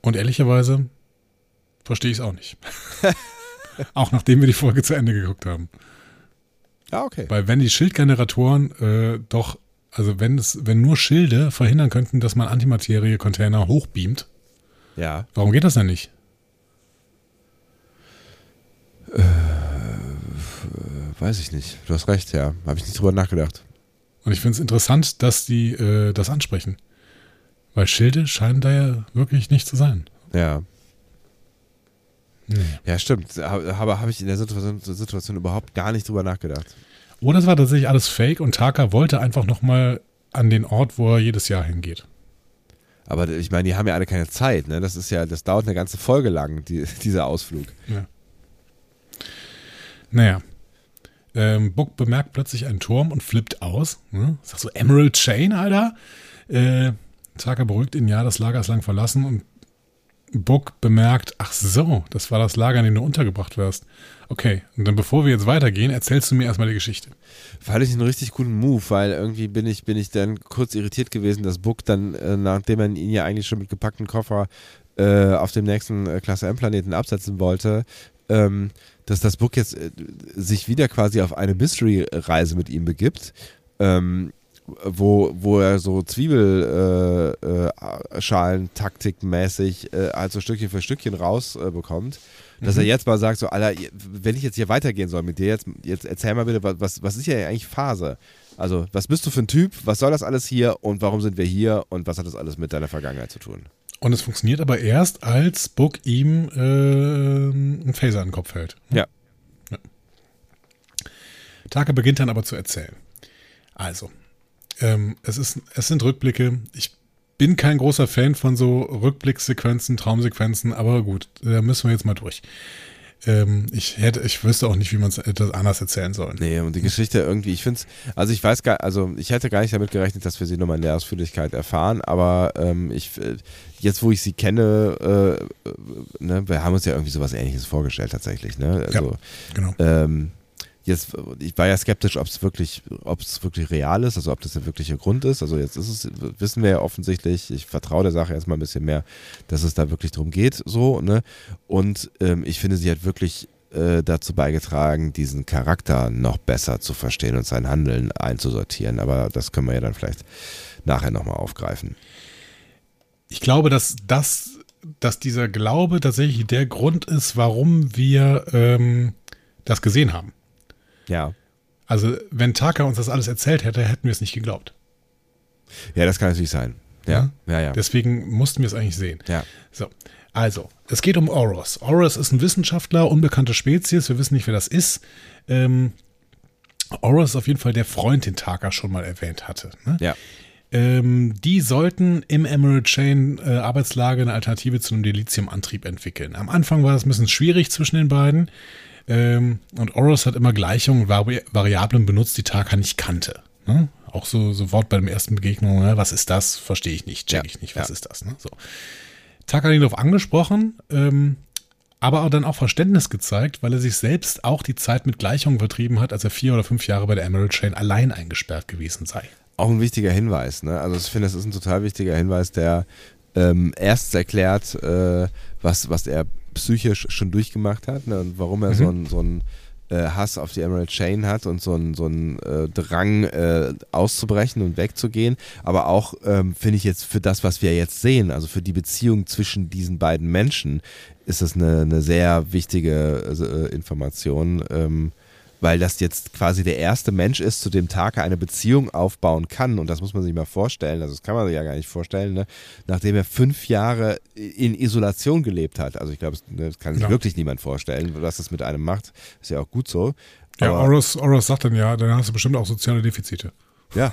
Und ehrlicherweise verstehe ich es auch nicht. auch nachdem wir die Folge zu Ende geguckt haben. Ja, okay. Weil wenn die Schildgeneratoren äh, doch, also wenn es, wenn nur Schilde verhindern könnten, dass man Antimaterie-Container hochbeamt, ja. warum geht das denn nicht? Äh, weiß ich nicht. Du hast recht, ja. Habe ich nicht drüber nachgedacht. Und ich finde es interessant, dass die äh, das ansprechen. Weil Schilde scheinen da ja wirklich nicht zu sein. Ja. Ja, stimmt. Aber habe ich in der Situation, Situation, überhaupt gar nicht drüber nachgedacht. Oder es war tatsächlich alles fake und Taka wollte einfach nochmal an den Ort, wo er jedes Jahr hingeht. Aber ich meine, die haben ja alle keine Zeit, ne? Das ist ja, das dauert eine ganze Folge lang, die, dieser Ausflug. Ja. Naja. Ähm, Book bemerkt plötzlich einen Turm und flippt aus. Ne? Sagt so, Emerald Chain, Alter. Äh, Taka beruhigt ihn, ja, das Lager ist lang verlassen und Book bemerkt, ach so, das war das Lager, in dem du untergebracht wirst. Okay, und dann bevor wir jetzt weitergehen, erzählst du mir erstmal die Geschichte. Fand ich einen richtig guten Move, weil irgendwie bin ich, bin ich dann kurz irritiert gewesen, dass Book dann, äh, nachdem man ihn ja eigentlich schon mit gepackten Koffer äh, auf dem nächsten äh, Klasse M-Planeten absetzen wollte, ähm, dass das Book jetzt äh, sich wieder quasi auf eine Mystery-Reise mit ihm begibt. Ähm, wo, wo er so Zwiebelschalentaktikmäßig äh, äh, halt so Stückchen für Stückchen rausbekommt. Äh, dass mhm. er jetzt mal sagt, so, Alter, wenn ich jetzt hier weitergehen soll mit dir, jetzt, jetzt erzähl mal bitte, was, was ist hier eigentlich Phase? Also, was bist du für ein Typ? Was soll das alles hier? Und warum sind wir hier? Und was hat das alles mit deiner Vergangenheit zu tun? Und es funktioniert aber erst, als Book ihm äh, einen Phaser in den Kopf hält. Ja. ja. Taka beginnt dann aber zu erzählen. Also, ähm, es, ist, es sind Rückblicke. Ich bin kein großer Fan von so Rückblicksequenzen, Traumsequenzen, aber gut, da müssen wir jetzt mal durch. Ähm, ich hätte, ich wüsste auch nicht, wie man es anders erzählen soll. Nee, und die Geschichte irgendwie, ich finde es, also ich weiß gar, also ich hätte gar nicht damit gerechnet, dass wir sie nochmal in der Ausführlichkeit erfahren, aber ähm, ich, äh, jetzt wo ich sie kenne, äh, ne, wir haben uns ja irgendwie sowas ähnliches vorgestellt tatsächlich, ne? Also, ja, genau. Ähm, jetzt, ich war ja skeptisch, ob es wirklich, ob es wirklich real ist, also ob das der wirkliche Grund ist. Also jetzt ist es, wissen wir ja offensichtlich, ich vertraue der Sache erstmal ein bisschen mehr, dass es da wirklich darum geht, so, ne? Und ähm, ich finde, sie hat wirklich äh, dazu beigetragen, diesen Charakter noch besser zu verstehen und sein Handeln einzusortieren. Aber das können wir ja dann vielleicht nachher nochmal aufgreifen. Ich glaube, dass das, dass dieser Glaube tatsächlich der Grund ist, warum wir ähm, das gesehen haben. Ja. Also, wenn Taka uns das alles erzählt hätte, hätten wir es nicht geglaubt. Ja, das kann natürlich sein. Ja, ja, ja. Deswegen mussten wir es eigentlich sehen. Ja. So, also, es geht um Oros. Oros ist ein Wissenschaftler, unbekannte Spezies, wir wissen nicht, wer das ist. Ähm, Oros ist auf jeden Fall der Freund, den Taka schon mal erwähnt hatte. Ne? Ja. Ähm, die sollten im Emerald Chain äh, Arbeitslager eine Alternative zu einem Delizium-Antrieb entwickeln. Am Anfang war das ein bisschen schwierig zwischen den beiden. Ähm, und Oros hat immer Gleichungen, Vari Variablen benutzt, die Taka nicht kannte. Ne? Auch so sofort bei dem ersten Begegnung, ne? was ist das? Verstehe ich nicht, check ja, ich nicht, was ja. ist das? Ne? So. Taka hat ihn darauf angesprochen, ähm, aber auch dann auch Verständnis gezeigt, weil er sich selbst auch die Zeit mit Gleichungen vertrieben hat, als er vier oder fünf Jahre bei der Emerald Chain allein eingesperrt gewesen sei. Auch ein wichtiger Hinweis, ne? Also ich finde, das ist ein total wichtiger Hinweis, der ähm, erst erklärt, äh, was, was er psychisch schon durchgemacht hat ne, und warum er mhm. so einen so äh, Hass auf die Emerald Chain hat und so einen so äh, Drang äh, auszubrechen und wegzugehen. Aber auch, ähm, finde ich jetzt für das, was wir jetzt sehen, also für die Beziehung zwischen diesen beiden Menschen, ist das eine, eine sehr wichtige äh, Information. Ähm, weil das jetzt quasi der erste Mensch ist, zu dem Taka eine Beziehung aufbauen kann. Und das muss man sich mal vorstellen, also das kann man sich ja gar nicht vorstellen, ne? nachdem er fünf Jahre in Isolation gelebt hat. Also ich glaube, das kann sich ja. wirklich niemand vorstellen, was das mit einem macht. Ist ja auch gut so. Ja, Oros, Oros sagt dann ja, dann hast du bestimmt auch soziale Defizite. Ja.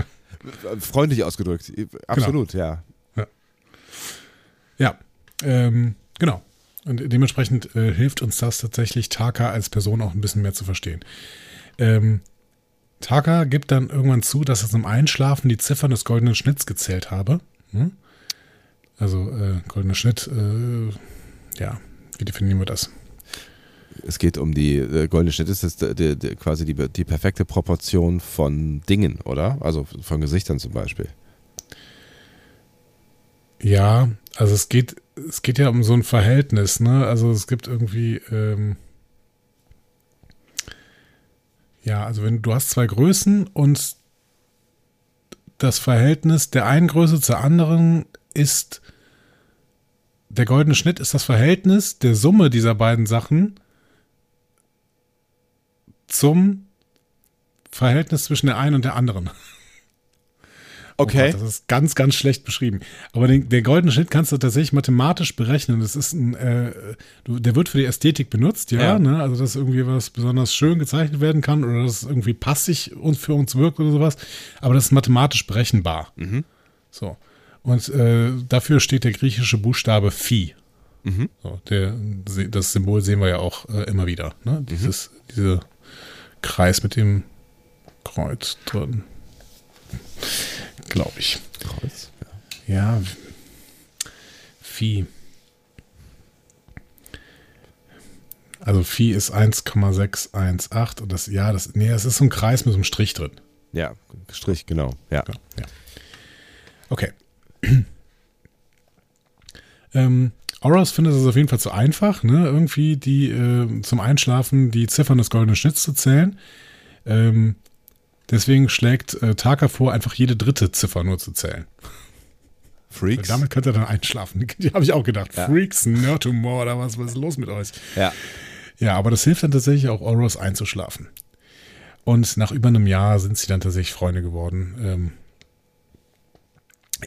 Freundlich ausgedrückt. Absolut, genau. ja. Ja, ja ähm, genau. Und dementsprechend äh, hilft uns das tatsächlich, Taka als Person auch ein bisschen mehr zu verstehen. Ähm, Taka gibt dann irgendwann zu, dass er zum Einschlafen die Ziffern des goldenen Schnitts gezählt habe. Hm? Also äh, goldener Schnitt, äh, ja, wie definieren wir das? Es geht um die äh, goldene Schnitt ist das die, die, quasi die, die perfekte Proportion von Dingen, oder? Also von Gesichtern zum Beispiel. Ja, also es geht, es geht ja um so ein Verhältnis, ne? Also es gibt irgendwie, ähm, ja, also wenn du hast zwei Größen und das Verhältnis der einen Größe zur anderen ist der goldene Schnitt ist das Verhältnis der Summe dieser beiden Sachen zum Verhältnis zwischen der einen und der anderen. Okay. Oh Gott, das ist ganz, ganz schlecht beschrieben. Aber den, der goldene Schnitt kannst du tatsächlich mathematisch berechnen. Das ist ein, äh, der wird für die Ästhetik benutzt, ja, Ja. Ne? Also, dass irgendwie was besonders schön gezeichnet werden kann oder dass es irgendwie passig uns für uns wirkt oder sowas. Aber das ist mathematisch berechenbar. So. Und äh, dafür steht der griechische Buchstabe Phi. So, der, das Symbol sehen wir ja auch äh, immer wieder. Ne? Dieses, dieser Kreis mit dem Kreuz drin. Glaube ich. Kreuz. Ja. Phi. Also Phi ist 1,618 und das, ja, das, nee, es ist so ein Kreis mit so einem Strich drin. Ja, Strich, genau. Ja. Ja. Okay. ähm, Oros findet es auf jeden Fall zu einfach, ne? irgendwie die äh, zum Einschlafen die Ziffern des goldenen Schnitts zu zählen. Ähm, deswegen schlägt äh, Taka vor, einfach jede dritte Ziffer nur zu zählen. Freaks. damit könnt ihr dann einschlafen. Die habe ich auch gedacht. Ja. Freaks, no tomorrow oder was, was ist los mit euch? Ja. Ja, aber das hilft dann tatsächlich auch Oros einzuschlafen. Und nach über einem Jahr sind sie dann tatsächlich Freunde geworden. Ähm,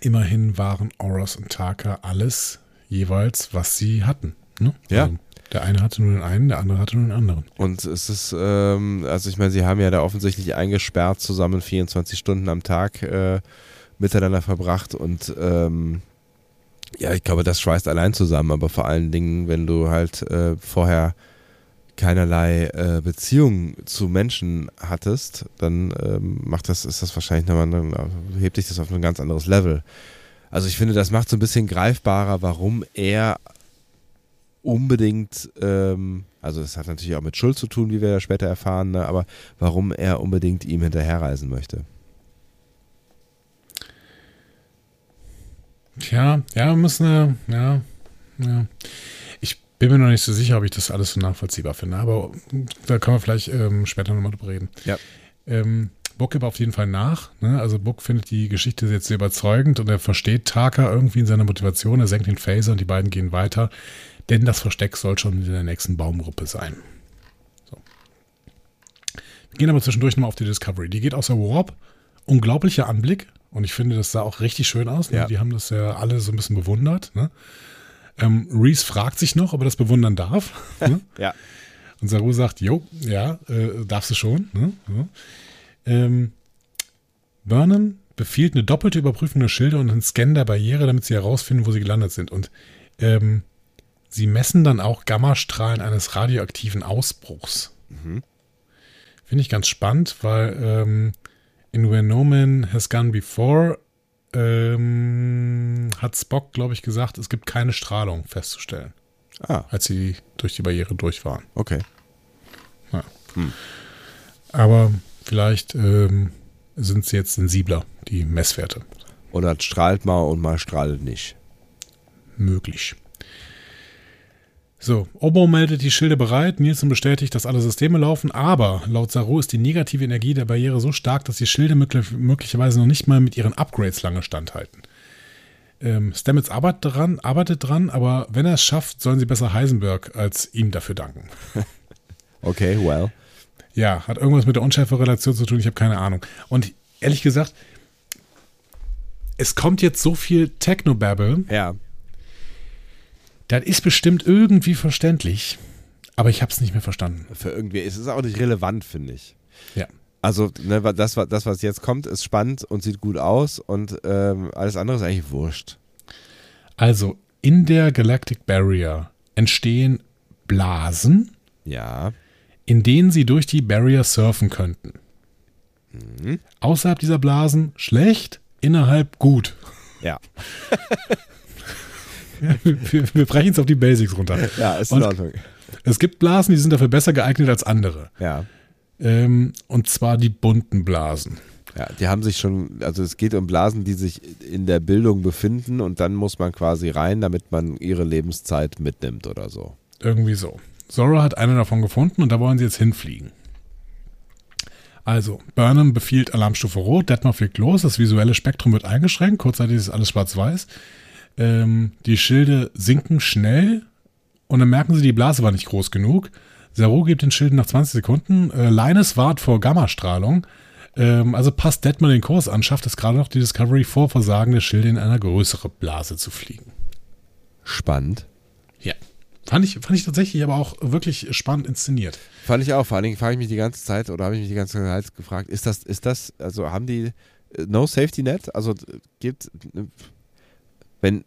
immerhin waren Oros und Taka alles jeweils, was sie hatten. Ne? Ja. Also der eine hatte nur den einen, der andere hatte nur den anderen. Und es ist, ähm, also ich meine, sie haben ja da offensichtlich eingesperrt zusammen 24 Stunden am Tag äh, miteinander verbracht und ähm, ja, ich glaube, das schweißt allein zusammen, aber vor allen Dingen, wenn du halt äh, vorher keinerlei äh, Beziehung zu Menschen hattest, dann ähm, macht das, ist das wahrscheinlich nochmal, hebt dich das auf ein ganz anderes Level. Also ich finde, das macht so ein bisschen greifbarer, warum er unbedingt, ähm, also es hat natürlich auch mit Schuld zu tun, wie wir ja später erfahren, ne, aber warum er unbedingt ihm hinterherreisen möchte. Tja, ja, wir müssen, äh, ja, ja. Ich bin mir noch nicht so sicher, ob ich das alles so nachvollziehbar finde, aber da können wir vielleicht ähm, später nochmal drüber reden. Ja. Ähm, Buck gibt auf jeden Fall nach. Ne? Also Buck findet die Geschichte jetzt sehr überzeugend und er versteht Taka irgendwie in seiner Motivation. Er senkt den Phaser und die beiden gehen weiter, denn das Versteck soll schon in der nächsten Baumgruppe sein. So. Wir gehen aber zwischendurch nochmal auf die Discovery. Die geht außer Warp. Unglaublicher Anblick. Und ich finde, das sah auch richtig schön aus. Ne? Ja. Die haben das ja alle so ein bisschen bewundert. Ne? Ähm, Reese fragt sich noch, ob er das bewundern darf. ne? Ja. Und Saru sagt, jo, ja, äh, darfst du schon. Ne? Ja. Ähm, Burnham befiehlt eine doppelte Überprüfung der Schilder und einen Scan der Barriere, damit sie herausfinden, wo sie gelandet sind. Und ähm, sie messen dann auch Gammastrahlen eines radioaktiven Ausbruchs. Finde ich ganz spannend, weil ähm, in Where No Man Has Gone Before ähm, hat Spock, glaube ich, gesagt, es gibt keine Strahlung festzustellen, Ah, als sie durch die Barriere durch waren. okay. Aber vielleicht ähm, sind sie jetzt sensibler, die Messwerte. Oder strahlt mal und mal strahlt nicht. Möglich. So, Obo meldet die Schilde bereit. Nielsen bestätigt, dass alle Systeme laufen, aber laut Saru ist die negative Energie der Barriere so stark, dass die Schilde möglich möglicherweise noch nicht mal mit ihren Upgrades lange standhalten. Ähm, Stamets arbeitet dran, arbeitet dran, aber wenn er es schafft, sollen sie besser Heisenberg als ihm dafür danken. Okay, well. Ja, hat irgendwas mit der Unschärferelation zu tun, ich habe keine Ahnung. Und ehrlich gesagt, es kommt jetzt so viel Technobabble, Ja. Das ist bestimmt irgendwie verständlich, aber ich habe es nicht mehr verstanden. Für irgendwie, es ist auch nicht relevant, finde ich. Ja. Also, ne, das, das, was jetzt kommt, ist spannend und sieht gut aus und ähm, alles andere ist eigentlich wurscht. Also, in der Galactic Barrier entstehen Blasen, Ja. in denen sie durch die Barrier surfen könnten. Außerhalb dieser Blasen schlecht, innerhalb gut. Ja. wir, wir brechen es auf die Basics runter. Ja, ist in Ordnung. Es gibt Blasen, die sind dafür besser geeignet als andere. Ja. Ähm, und zwar die bunten Blasen. Ja, die haben sich schon, also es geht um Blasen, die sich in der Bildung befinden und dann muss man quasi rein, damit man ihre Lebenszeit mitnimmt oder so. Irgendwie so. Zora hat eine davon gefunden und da wollen sie jetzt hinfliegen. Also, Burnham befiehlt Alarmstufe Rot, Detmar fliegt los, das visuelle Spektrum wird eingeschränkt, kurzzeitig ist alles schwarz-weiß. Ähm, die Schilde sinken schnell und dann merken sie, die Blase war nicht groß genug. Saru gibt den Schilden nach 20 Sekunden. Äh, Linus wahrt vor Gammastrahlung. Ähm, also passt Detmer den Kurs an, schafft es gerade noch, die Discovery vor Versagen der Schilde in eine größere Blase zu fliegen. Spannend. Ja. Fand ich, fand ich tatsächlich aber auch wirklich spannend inszeniert. Fand ich auch. Vor allen Dingen frage ich mich die ganze Zeit oder habe ich mich die ganze Zeit gefragt, ist das, ist das, also haben die äh, No Safety Net? Also gibt, wenn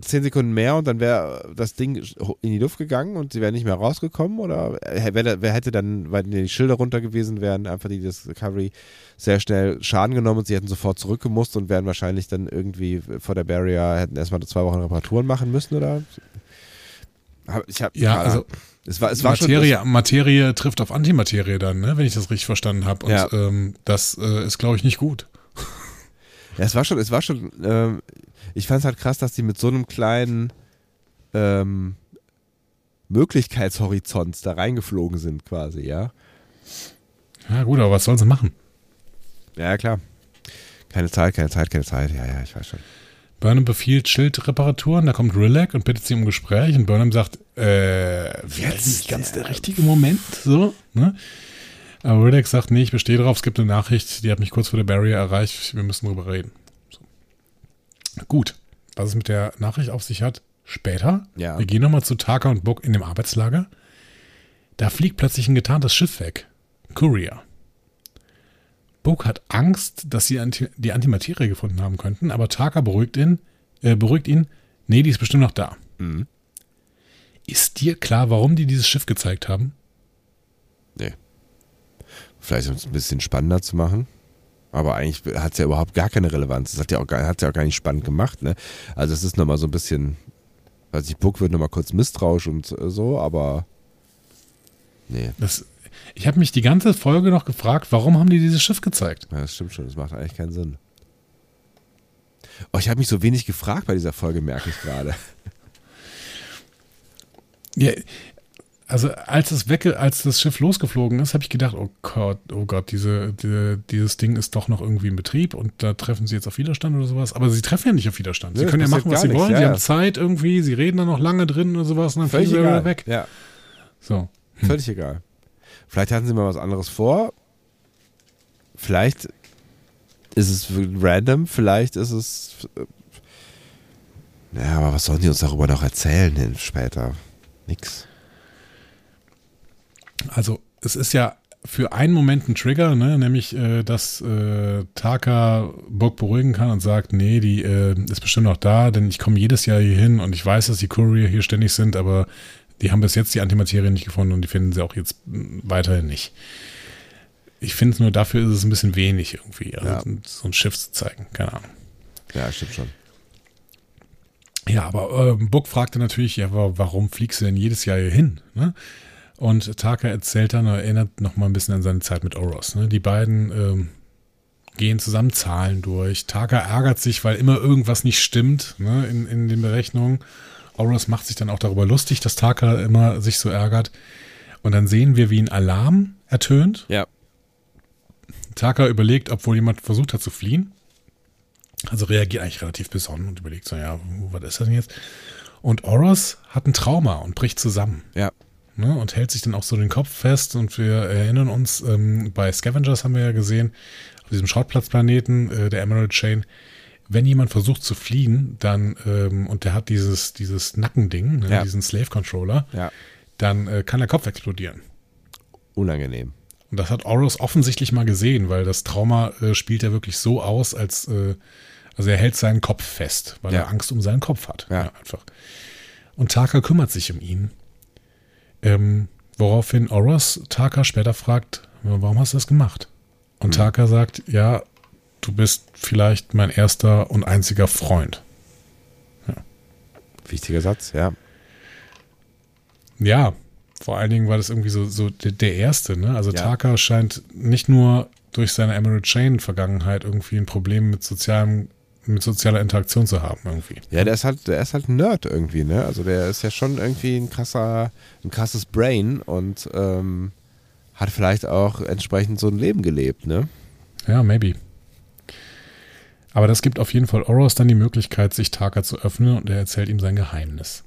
zehn Sekunden mehr und dann wäre das Ding in die Luft gegangen und sie wären nicht mehr rausgekommen oder wer, wer hätte dann, weil die Schilder runter gewesen wären, einfach die Discovery sehr schnell Schaden genommen und sie hätten sofort zurückgemusst und wären wahrscheinlich dann irgendwie vor der Barrier, hätten erstmal zwei Wochen Reparaturen machen müssen oder? Ich hab, ja, also es war, es war Materie, schon, Materie trifft auf Antimaterie dann, ne, wenn ich das richtig verstanden habe. Und ja. ähm, das äh, ist, glaube ich, nicht gut. Ja, es war schon, es war schon, ähm, ich fand es halt krass, dass die mit so einem kleinen ähm, Möglichkeitshorizont da reingeflogen sind, quasi, ja. Ja, gut, aber was sollen sie machen? Ja, klar. Keine Zeit, keine Zeit, keine Zeit. Ja, ja, ich weiß schon. Burnham befiehlt Schildreparaturen, da kommt Rillac und bittet sie um Gespräch und Burnham sagt, äh, jetzt nicht ganz der richtige Moment, so, ne? Aber Rillac sagt, nee, ich bestehe drauf, es gibt eine Nachricht, die hat mich kurz vor der Barrier erreicht, wir müssen drüber reden. Gut, was es mit der Nachricht auf sich hat, später. Ja. Wir gehen nochmal zu Taka und Book in dem Arbeitslager. Da fliegt plötzlich ein getarntes Schiff weg. Courier. Book hat Angst, dass sie Anti die Antimaterie gefunden haben könnten, aber Taka beruhigt ihn, äh, beruhigt ihn, nee, die ist bestimmt noch da. Mhm. Ist dir klar, warum die dieses Schiff gezeigt haben? Nee. Vielleicht um es ein bisschen spannender zu machen. Aber eigentlich hat es ja überhaupt gar keine Relevanz. Das hat ja auch gar, hat's ja auch gar nicht spannend gemacht. Ne? Also es ist nochmal so ein bisschen, weiß ich, Book wird nochmal kurz misstrauisch und äh, so, aber nee. Das ich habe mich die ganze Folge noch gefragt, warum haben die dieses Schiff gezeigt? Ja, das stimmt schon, das macht eigentlich keinen Sinn. Oh, ich habe mich so wenig gefragt bei dieser Folge, merke ich gerade. Ja, also als das wecke, als das Schiff losgeflogen ist, habe ich gedacht, oh Gott, oh Gott, diese, diese, dieses Ding ist doch noch irgendwie in Betrieb und da treffen sie jetzt auf Widerstand oder sowas. Aber sie treffen ja nicht auf Widerstand. Sie nee, können ja machen, was sie wollen. Ja, sie haben Zeit irgendwie, sie reden da noch lange drin oder sowas und dann fliegen sie wieder weg. Ja. So. Hm. Völlig egal. Vielleicht hatten sie mal was anderes vor. Vielleicht ist es random, vielleicht ist es. Äh, ja, aber was sollen die uns darüber noch erzählen hin später? Nix. Also, es ist ja für einen Moment ein Trigger, ne? nämlich, äh, dass äh, Taka Bock beruhigen kann und sagt, nee, die äh, ist bestimmt noch da, denn ich komme jedes Jahr hier hin und ich weiß, dass die Courier hier ständig sind, aber die haben bis jetzt die Antimaterie nicht gefunden und die finden sie auch jetzt weiterhin nicht. Ich finde es nur, dafür ist es ein bisschen wenig irgendwie, also ja. so ein Schiff zu zeigen. Keine Ahnung. Ja, stimmt schon. Ja, aber äh, Buck fragte natürlich, ja, warum fliegst du denn jedes Jahr hier hin? Ne? Und Taka erzählt dann, erinnert noch mal ein bisschen an seine Zeit mit Oros. Ne? Die beiden ähm, gehen zusammen Zahlen durch. Taka ärgert sich, weil immer irgendwas nicht stimmt ne? in, in den Berechnungen. Oros macht sich dann auch darüber lustig, dass Taka immer sich so ärgert. Und dann sehen wir, wie ein Alarm ertönt. Ja. Taka überlegt, obwohl jemand versucht hat zu fliehen. Also reagiert eigentlich relativ besonnen und überlegt so, ja, was ist das denn jetzt? Und Oros hat ein Trauma und bricht zusammen. Ja. Ne, und hält sich dann auch so den Kopf fest. Und wir erinnern uns, ähm, bei Scavengers haben wir ja gesehen, auf diesem Schrottplatzplaneten äh, der Emerald Chain, wenn jemand versucht zu fliehen, dann, ähm, und der hat dieses, dieses Nackending, ne, ja. diesen Slave-Controller, ja. dann äh, kann der Kopf explodieren. Unangenehm. Und das hat Oros offensichtlich mal gesehen, weil das Trauma äh, spielt er wirklich so aus, als äh, also er hält seinen Kopf fest, weil ja. er Angst um seinen Kopf hat. Ja. einfach. Und Taka kümmert sich um ihn. Ähm, woraufhin Oros Taka später fragt, warum hast du das gemacht? Und mhm. Taka sagt, ja, du bist vielleicht mein erster und einziger Freund. Ja. Wichtiger Satz, ja. Ja, vor allen Dingen war das irgendwie so, so der, der erste, ne? Also ja. Taka scheint nicht nur durch seine Emerald Chain Vergangenheit irgendwie ein Problem mit sozialem mit sozialer Interaktion zu haben irgendwie. Ja, der ist halt, der ist halt ein Nerd irgendwie, ne? Also der ist ja schon irgendwie ein krasser, ein krasses Brain und ähm, hat vielleicht auch entsprechend so ein Leben gelebt, ne? Ja, maybe. Aber das gibt auf jeden Fall Oros dann die Möglichkeit, sich Taka zu öffnen und er erzählt ihm sein Geheimnis.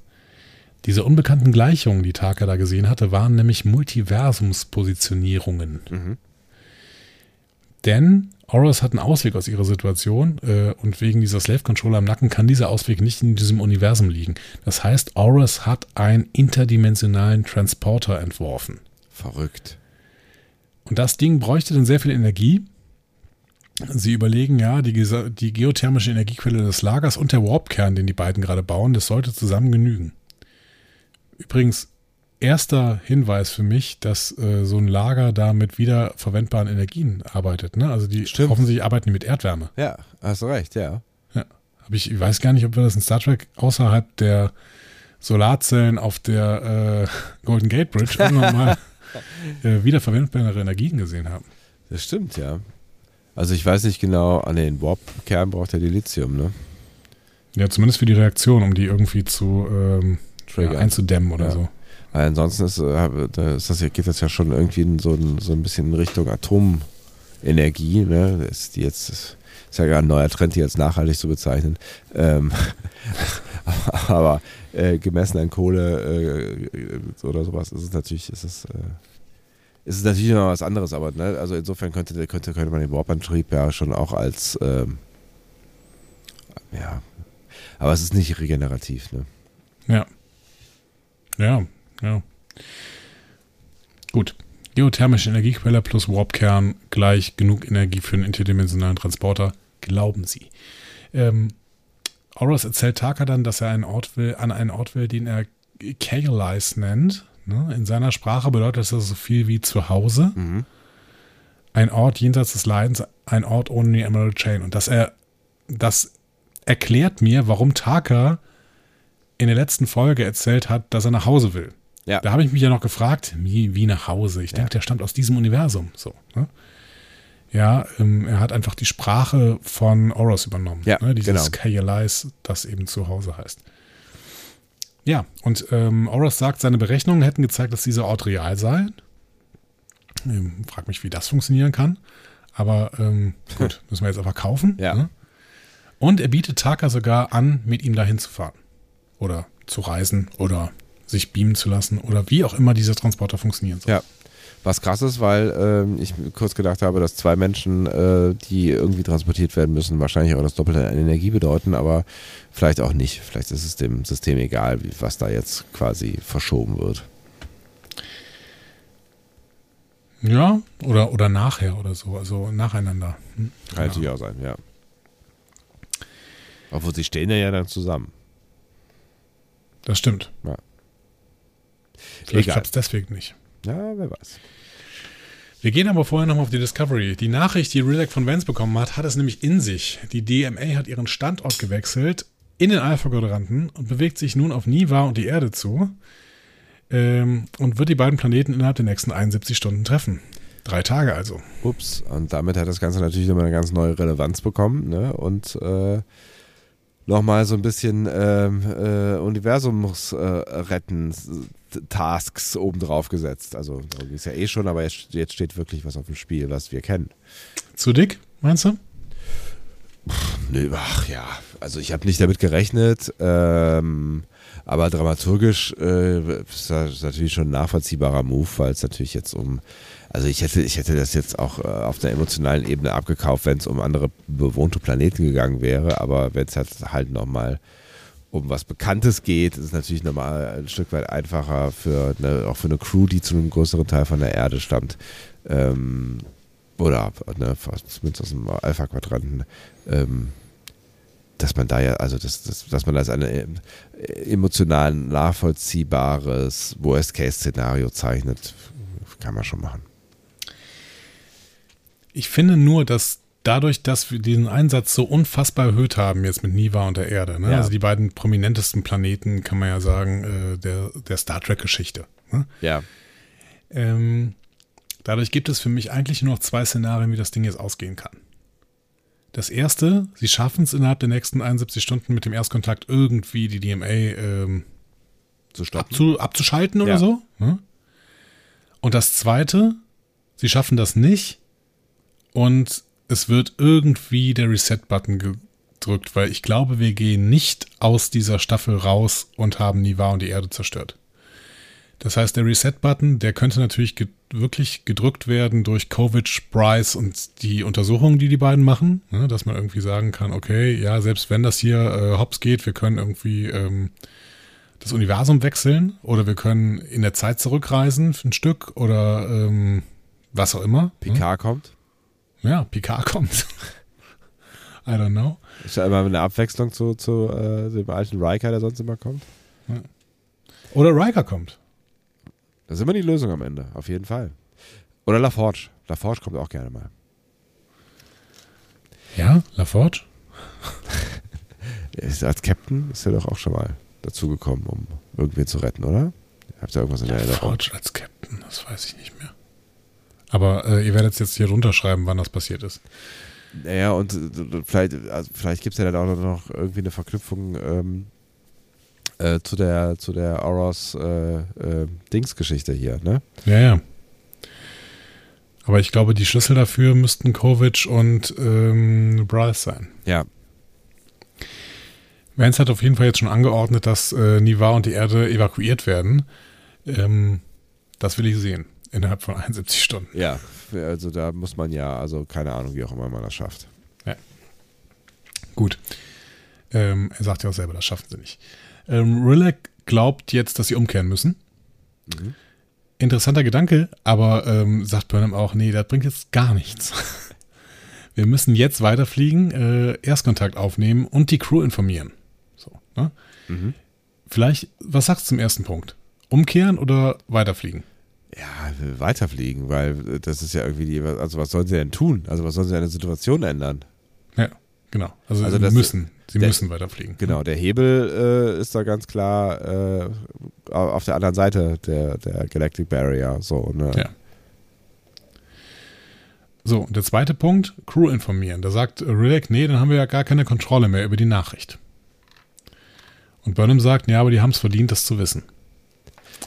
Diese unbekannten Gleichungen, die Taka da gesehen hatte, waren nämlich Multiversumspositionierungen. Mhm. Denn Oros hat einen Ausweg aus ihrer Situation äh, und wegen dieser Slave-Controller im Nacken kann dieser Ausweg nicht in diesem Universum liegen. Das heißt, Oros hat einen interdimensionalen Transporter entworfen. Verrückt. Und das Ding bräuchte dann sehr viel Energie. Sie überlegen, ja, die, die geothermische Energiequelle des Lagers und der Warpkern, den die beiden gerade bauen, das sollte zusammen genügen. Übrigens, erster Hinweis für mich, dass äh, so ein Lager da mit wiederverwendbaren Energien arbeitet. Ne? Also die Stimmt. offensichtlich arbeiten die mit Erdwärme. Ja, hast du recht, ja. Ja. Aber ich, ich weiß gar nicht, ob wir das in Star Trek außerhalb der Solarzellen auf der äh, Golden Gate Bridge irgendwann mal äh, wiederverwendbare Energien gesehen haben. Das stimmt, ja. Also ich weiß nicht genau, an den Warp-Kern braucht er die Lithium, ne? Ja, zumindest für die Reaktion, um die irgendwie zu ähm, ja, einzudämmen oder Ja. so. Weil ansonsten ist, äh, ist das, geht das ja schon irgendwie in so, ein- so ein bisschen in Richtung Atomenergie, ne? Das ist jetzt ist ja gerade ein neuer Trend, die als nachhaltig zu bezeichnen. Ähm, aber äh, gemessen an Kohle äh, oder sowas ist es natürlich, ist es, äh, ist natürlich noch was anderes, aber ne? also insofern könnte, könnte, könnte man den Warp-Antrieb ja schon auch als ähm, ja, aber es ist nicht regenerativ, ne? Ja. Ja, ja. Gut. Geothermische Energiequelle plus Warpkern gleich genug Energie für einen interdimensionalen Transporter, glauben sie. Ähm, Oros erzählt Taka dann, dass er einen Ort will, an einen Ort will, den er Kaelis nennt. Ne? In seiner Sprache bedeutet das so viel wie zu Hause. Mhm. Ein Ort jenseits des Leidens, ein Ort ohne die Emerald Chain. Und dass er, das erklärt mir, warum Taka in der letzten Folge erzählt hat, dass er nach Hause will. Ja. Da habe ich mich ja noch gefragt, wie, wie nach Hause? Ich denke, der stammt aus diesem Universum. So, ne? Ja, ähm, er hat einfach die Sprache von Oros übernommen. Ja, ne? Dieses genau. Kaelis, das eben zu Hause heißt. Ja, und ähm, Oros sagt, seine Berechnungen hätten gezeigt, dass dieser Ort real sei. Ähm, frag mich, wie das funktionieren kann. Aber ähm, gut, müssen wir jetzt einfach kaufen. Ja. Ne? Und er bietet Taka sogar an, mit ihm dahin zu fahren. Oder zu reisen oder sich beamen zu lassen oder wie auch immer dieser Transporter funktionieren soll. Ja. Was krass ist, weil ähm, ich kurz gedacht habe, dass zwei Menschen, äh, die irgendwie transportiert werden müssen, wahrscheinlich auch das Doppelte an Energie bedeuten, aber vielleicht auch nicht. Vielleicht ist es dem System egal, wie, was da jetzt quasi verschoben wird. Ja, oder, oder nachher oder so, also nacheinander. Hm? Kann natürlich auch sein, ja. Obwohl sie stehen ja dann zusammen. Das stimmt. Ja. Vielleicht klappt es deswegen nicht. Ja, wer weiß. Wir gehen aber vorher nochmal auf die Discovery. Die Nachricht, die Relac von Vance bekommen hat, hat es nämlich in sich. Die DMA hat ihren Standort gewechselt in den Alpha-Quadranten und bewegt sich nun auf Niva und die Erde zu ähm, und wird die beiden Planeten innerhalb der nächsten 71 Stunden treffen. Drei Tage also. Ups, und damit hat das Ganze natürlich nochmal eine ganz neue Relevanz bekommen, ne? Und äh, nochmal so ein bisschen ähm, äh, Universums-Retten-Tasks obendrauf gesetzt. Also, darum ging es ja eh schon, aber jetzt, jetzt steht wirklich was auf dem Spiel, was wir kennen. Zu dick, meinst du? Nö, ach ja, also ich habe nicht damit gerechnet, ähm, aber dramaturgisch äh, ist das natürlich schon ein nachvollziehbarer Move, weil es natürlich jetzt um, also ich hätte, ich hätte das jetzt auch äh, auf einer emotionalen Ebene abgekauft, wenn es um andere bewohnte Planeten gegangen wäre, aber wenn es halt, halt nochmal um was Bekanntes geht, ist es natürlich nochmal ein Stück weit einfacher für eine, auch für eine Crew, die zu einem größeren Teil von der Erde stammt. Ähm, oder ne, zumindest aus dem Alpha-Quadranten, ähm, dass man da ja, also das, das, dass man das ein äh, emotional nachvollziehbares Worst-Case-Szenario zeichnet, kann man schon machen. Ich finde nur, dass dadurch, dass wir diesen Einsatz so unfassbar erhöht haben jetzt mit Niva und der Erde, ne? Ja. also die beiden prominentesten Planeten, kann man ja sagen, äh, der, der Star Trek-Geschichte. Ne? Ja. Ähm, dadurch gibt es für mich eigentlich nur noch zwei Szenarien, wie das Ding jetzt ausgehen kann. Das erste, sie schaffen es innerhalb der nächsten 71 Stunden mit dem Erstkontakt irgendwie die DMA ähm, Zu stoppen. abzu, abzuschalten oder Ja. so. Ne? Und das zweite, sie schaffen das nicht und es wird irgendwie der Reset-Button gedrückt, weil ich glaube, wir gehen nicht aus dieser Staffel raus und haben Niva und die Erde zerstört. Das heißt, der Reset-Button, der könnte natürlich ge wirklich gedrückt werden durch Kovic, Bryce und die Untersuchungen, die die beiden machen. Ne? Dass man irgendwie sagen kann, okay, ja, selbst wenn das hier äh, hops geht, wir können irgendwie ähm, das Universum wechseln oder wir können in der Zeit zurückreisen für ein Stück oder ähm, was auch immer. Picard hm? kommt. Ja, Picard kommt. I don't know. Ist ja immer eine Abwechslung zu, zu äh, dem alten Riker, der sonst immer kommt. Ja. Oder Riker kommt. Das ist immer die Lösung am Ende, auf jeden Fall. Oder LaForge. LaForge kommt auch gerne mal. Ja, LaForge? als Captain ist er doch auch schon mal dazugekommen, um irgendwen zu retten, oder? Habt ihr irgendwas in der Erinnerung? LaForge als Captain, das weiß ich nicht mehr. Aber äh, ihr werdet jetzt hier runterschreiben, wann das passiert ist. Naja, und äh, vielleicht, also vielleicht gibt es ja dann auch noch irgendwie eine Verknüpfung ähm, äh, zu der zu der Auros äh, äh, Dings-Geschichte hier, ne? Ja, ja. Aber ich glaube, die Schlüssel dafür müssten Kovic und ähm, Bryce sein. Ja. Vance hat auf jeden Fall jetzt schon angeordnet, dass äh, Niva und die Erde evakuiert werden. Ähm, das will ich sehen. Innerhalb von 71 Stunden. Ja, also da muss man ja, also keine Ahnung, wie auch immer man das schafft. Ja. Gut. Ähm, er sagt ja auch selber, das schaffen sie nicht. Ähm, Rilek glaubt jetzt, dass sie umkehren müssen. Mhm. Interessanter Gedanke, aber ähm, sagt Burnham auch, nee, das bringt jetzt gar nichts. Wir müssen jetzt weiterfliegen, äh, Erstkontakt aufnehmen und die Crew informieren. So, ne? mhm. Vielleicht, was sagst du zum ersten Punkt? Umkehren oder weiterfliegen? Ja, weiterfliegen, weil das ist ja irgendwie die, also was sollen sie denn tun? Also was sollen sie an der Situation ändern? Ja, genau. Also, also sie müssen. Sie der, müssen weiterfliegen. Genau, der Hebel äh, ist da ganz klar äh, auf der anderen Seite der, der Galactic Barrier. So, ne? Ja. So, und der zweite Punkt, Crew informieren. Da sagt Rilek, nee, dann haben wir ja gar keine Kontrolle mehr über die Nachricht. Und Burnham sagt, ja, aber die haben es verdient, das zu wissen.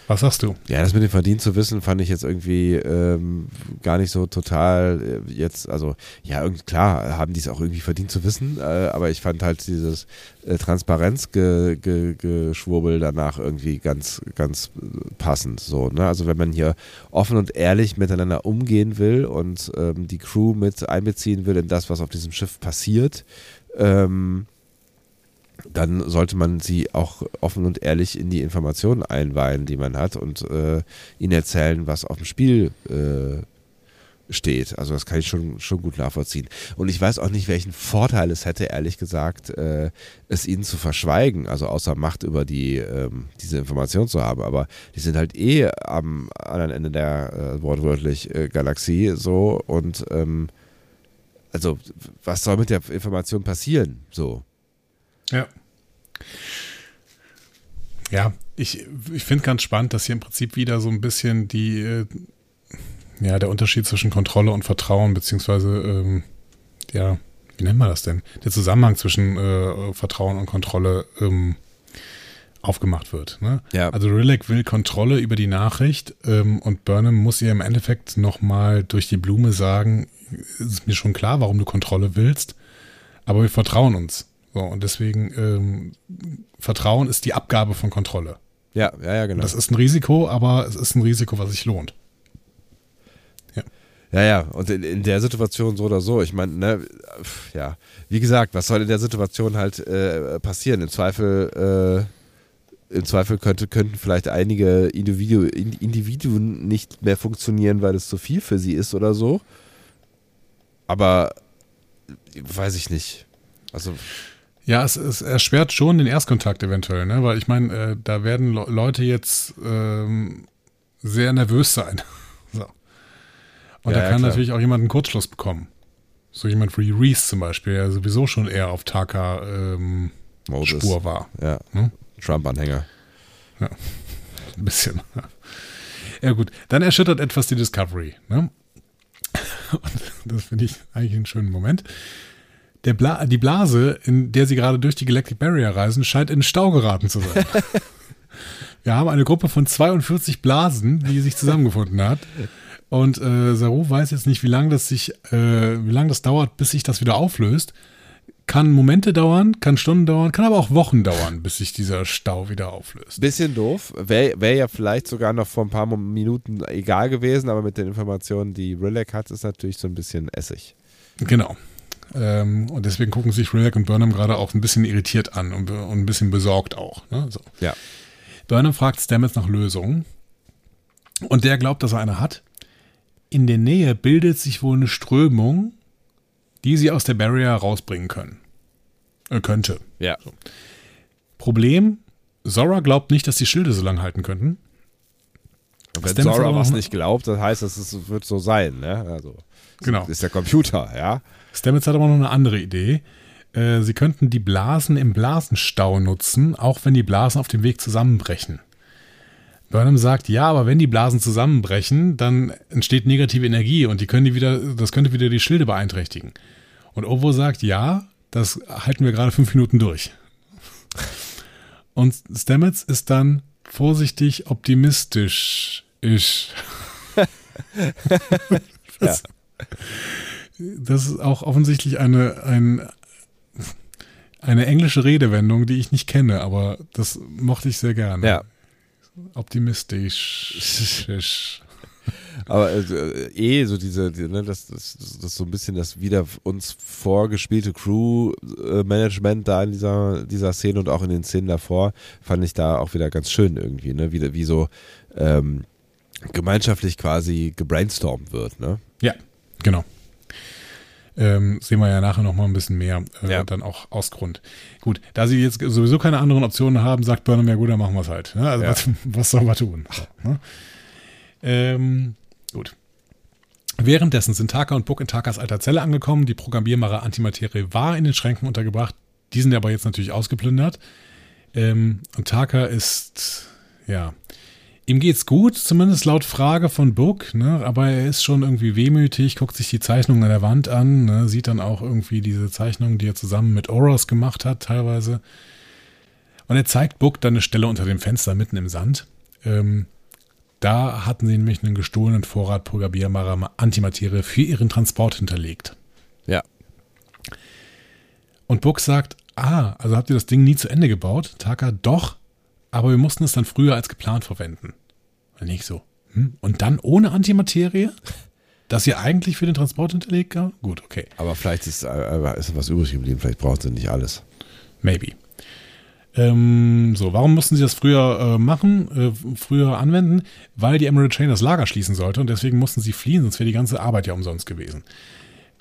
Was sagst du? Ja, das mit dem Verdienst zu wissen, fand ich jetzt irgendwie ähm, gar nicht so total äh, jetzt, also ja, klar haben die es auch irgendwie verdient zu wissen, äh, aber ich fand halt dieses äh, Transparenzgeschwurbel ge, danach irgendwie ganz, ganz passend so, ne? Also wenn man hier offen und ehrlich miteinander umgehen will und ähm, die Crew mit einbeziehen will in das, was auf diesem Schiff passiert, ähm, dann sollte man sie auch offen und ehrlich in die Informationen einweihen, die man hat und äh, ihnen erzählen, was auf dem Spiel äh, steht. Also das kann ich schon, schon gut nachvollziehen. Und ich weiß auch nicht, welchen Vorteil es hätte, ehrlich gesagt, äh, es ihnen zu verschweigen, also außer Macht über die, ähm, diese Information zu haben. Aber die sind halt eh am anderen Ende der äh, wortwörtlich äh, Galaxie so und ähm, also was soll mit der Information passieren? So. Ja. Ja, ich, ich finde ganz spannend, dass hier im Prinzip wieder so ein bisschen die, äh, ja, der Unterschied zwischen Kontrolle und Vertrauen, beziehungsweise, ähm, ja, wie nennt man das denn? Der Zusammenhang zwischen äh, Vertrauen und Kontrolle ähm, aufgemacht wird. Ne? Ja. Also Rilek will Kontrolle über die Nachricht ähm, und Burnham muss ihr im Endeffekt nochmal durch die Blume sagen, ist mir schon klar, warum du Kontrolle willst, aber wir vertrauen uns. So, und deswegen ähm, Vertrauen ist die Abgabe von Kontrolle. Ja, ja, ja, genau. Das ist ein Risiko, aber es ist ein Risiko, was sich lohnt. Ja. Ja, ja, und in, in der Situation so oder so, ich meine, ne, ja, wie gesagt, was soll in der Situation halt äh, passieren? Im Zweifel, äh, im Zweifel könnte, könnten vielleicht einige Individu Individuen nicht mehr funktionieren, weil es zu viel für sie ist oder so. Aber weiß ich nicht. Also ja, es, es erschwert schon den Erstkontakt eventuell, ne? weil ich meine, äh, da werden Le Leute jetzt ähm, sehr nervös sein. so. Und ja, da kann ja, natürlich auch jemand einen Kurzschluss bekommen. So jemand wie Reese zum Beispiel, der sowieso schon eher auf Taka ähm, Spur war. Ja. Hm? Trump-Anhänger. Ja, ein bisschen. Ja gut, dann erschüttert etwas die Discovery. Ne? Und das finde ich eigentlich einen schönen Moment. Der Bla die Blase, in der sie gerade durch die Galactic Barrier reisen, scheint in Stau geraten zu sein. Wir haben eine Gruppe von 42 Blasen, die sich zusammengefunden hat. Und äh, Saru weiß jetzt nicht, wie lange das sich, äh, wie lange das dauert, bis sich das wieder auflöst. kann Momente dauern, kann Stunden dauern, kann aber auch Wochen dauern, bis sich dieser Stau wieder auflöst. Bisschen doof. Wäre wär ja vielleicht sogar noch vor ein paar Minuten egal gewesen, aber mit den Informationen, die Rilek hat, ist natürlich so ein bisschen Essig. Genau. Ähm, und deswegen gucken sich Rilek und Burnham gerade auch ein bisschen irritiert an und, und ein bisschen besorgt auch. Ne? So. Ja. Burnham fragt Stamets nach Lösungen. Und der glaubt, dass er eine hat. In der Nähe bildet sich wohl eine Strömung, die sie aus der Barrier rausbringen können. Äh, könnte. Ja. So. Problem, Zora glaubt nicht, dass die Schilde so lange halten könnten. Und wenn Zora was nicht glaubt, das heißt, es wird so sein, ne? Also, genau. ist der Computer, ja. Stamets hat aber noch eine andere Idee. Äh, sie könnten die Blasen im Blasenstau nutzen, auch wenn die Blasen auf dem Weg zusammenbrechen. Burnham sagt, ja, aber wenn die Blasen zusammenbrechen, dann entsteht negative Energie und die können die wieder, das könnte wieder die Schilde beeinträchtigen. Und Ovo sagt, ja, das halten wir gerade fünf Minuten durch. Und Stamets ist dann vorsichtig optimistisch. Ich. das, ja. das ist auch offensichtlich eine, ein, eine englische Redewendung, die ich nicht kenne, aber das mochte ich sehr gerne. Ja. Optimistisch. Aber also, eh so diese, ne, das, das, das so ein bisschen das wieder uns vorgespielte Crew-Management da in dieser, dieser Szene und auch in den Szenen davor, fand ich da auch wieder ganz schön irgendwie, ne? Wie, wie so ähm, gemeinschaftlich quasi gebrainstormt wird, ne? Ja, genau. Ähm, sehen wir ja nachher noch mal ein bisschen mehr, äh, Ja. dann auch aus Grund. Gut, da sie jetzt sowieso keine anderen Optionen haben, sagt Burnham, ja gut, dann machen wir es halt. Ne? Also Ja. was, was sollen wir tun? Ne? ähm, gut. Währenddessen sind Taka und Book in Takas alter Zelle angekommen. Die programmierbare Antimaterie war in den Schränken untergebracht. Die sind aber jetzt natürlich ausgeplündert. Ähm, und Taka ist, ja, ihm geht's gut, zumindest laut Frage von Book, ne? aber er ist schon irgendwie wehmütig, guckt sich die Zeichnungen an der Wand an, ne? sieht dann auch irgendwie diese Zeichnungen, die er zusammen mit Oros gemacht hat, teilweise. Und er zeigt Book dann eine Stelle unter dem Fenster mitten im Sand. Ähm, da hatten sie nämlich einen gestohlenen Vorrat programmierbarer Antimaterie für ihren Transport hinterlegt. Ja. Und Book sagt, ah, also habt ihr das Ding nie zu Ende gebaut? Taka, doch, aber wir mussten es dann früher als geplant verwenden. Und nicht so. Hm? Und dann ohne Antimaterie? Das ihr eigentlich für den Transport hinterlegt habt? Gut, okay. Aber vielleicht ist, ist was übrig geblieben, vielleicht braucht sie nicht alles. Maybe. Ähm, so, warum mussten sie das früher äh, machen, äh, früher anwenden? Weil die Emerald Chain das Lager schließen sollte und deswegen mussten sie fliehen, sonst wäre die ganze Arbeit ja umsonst gewesen.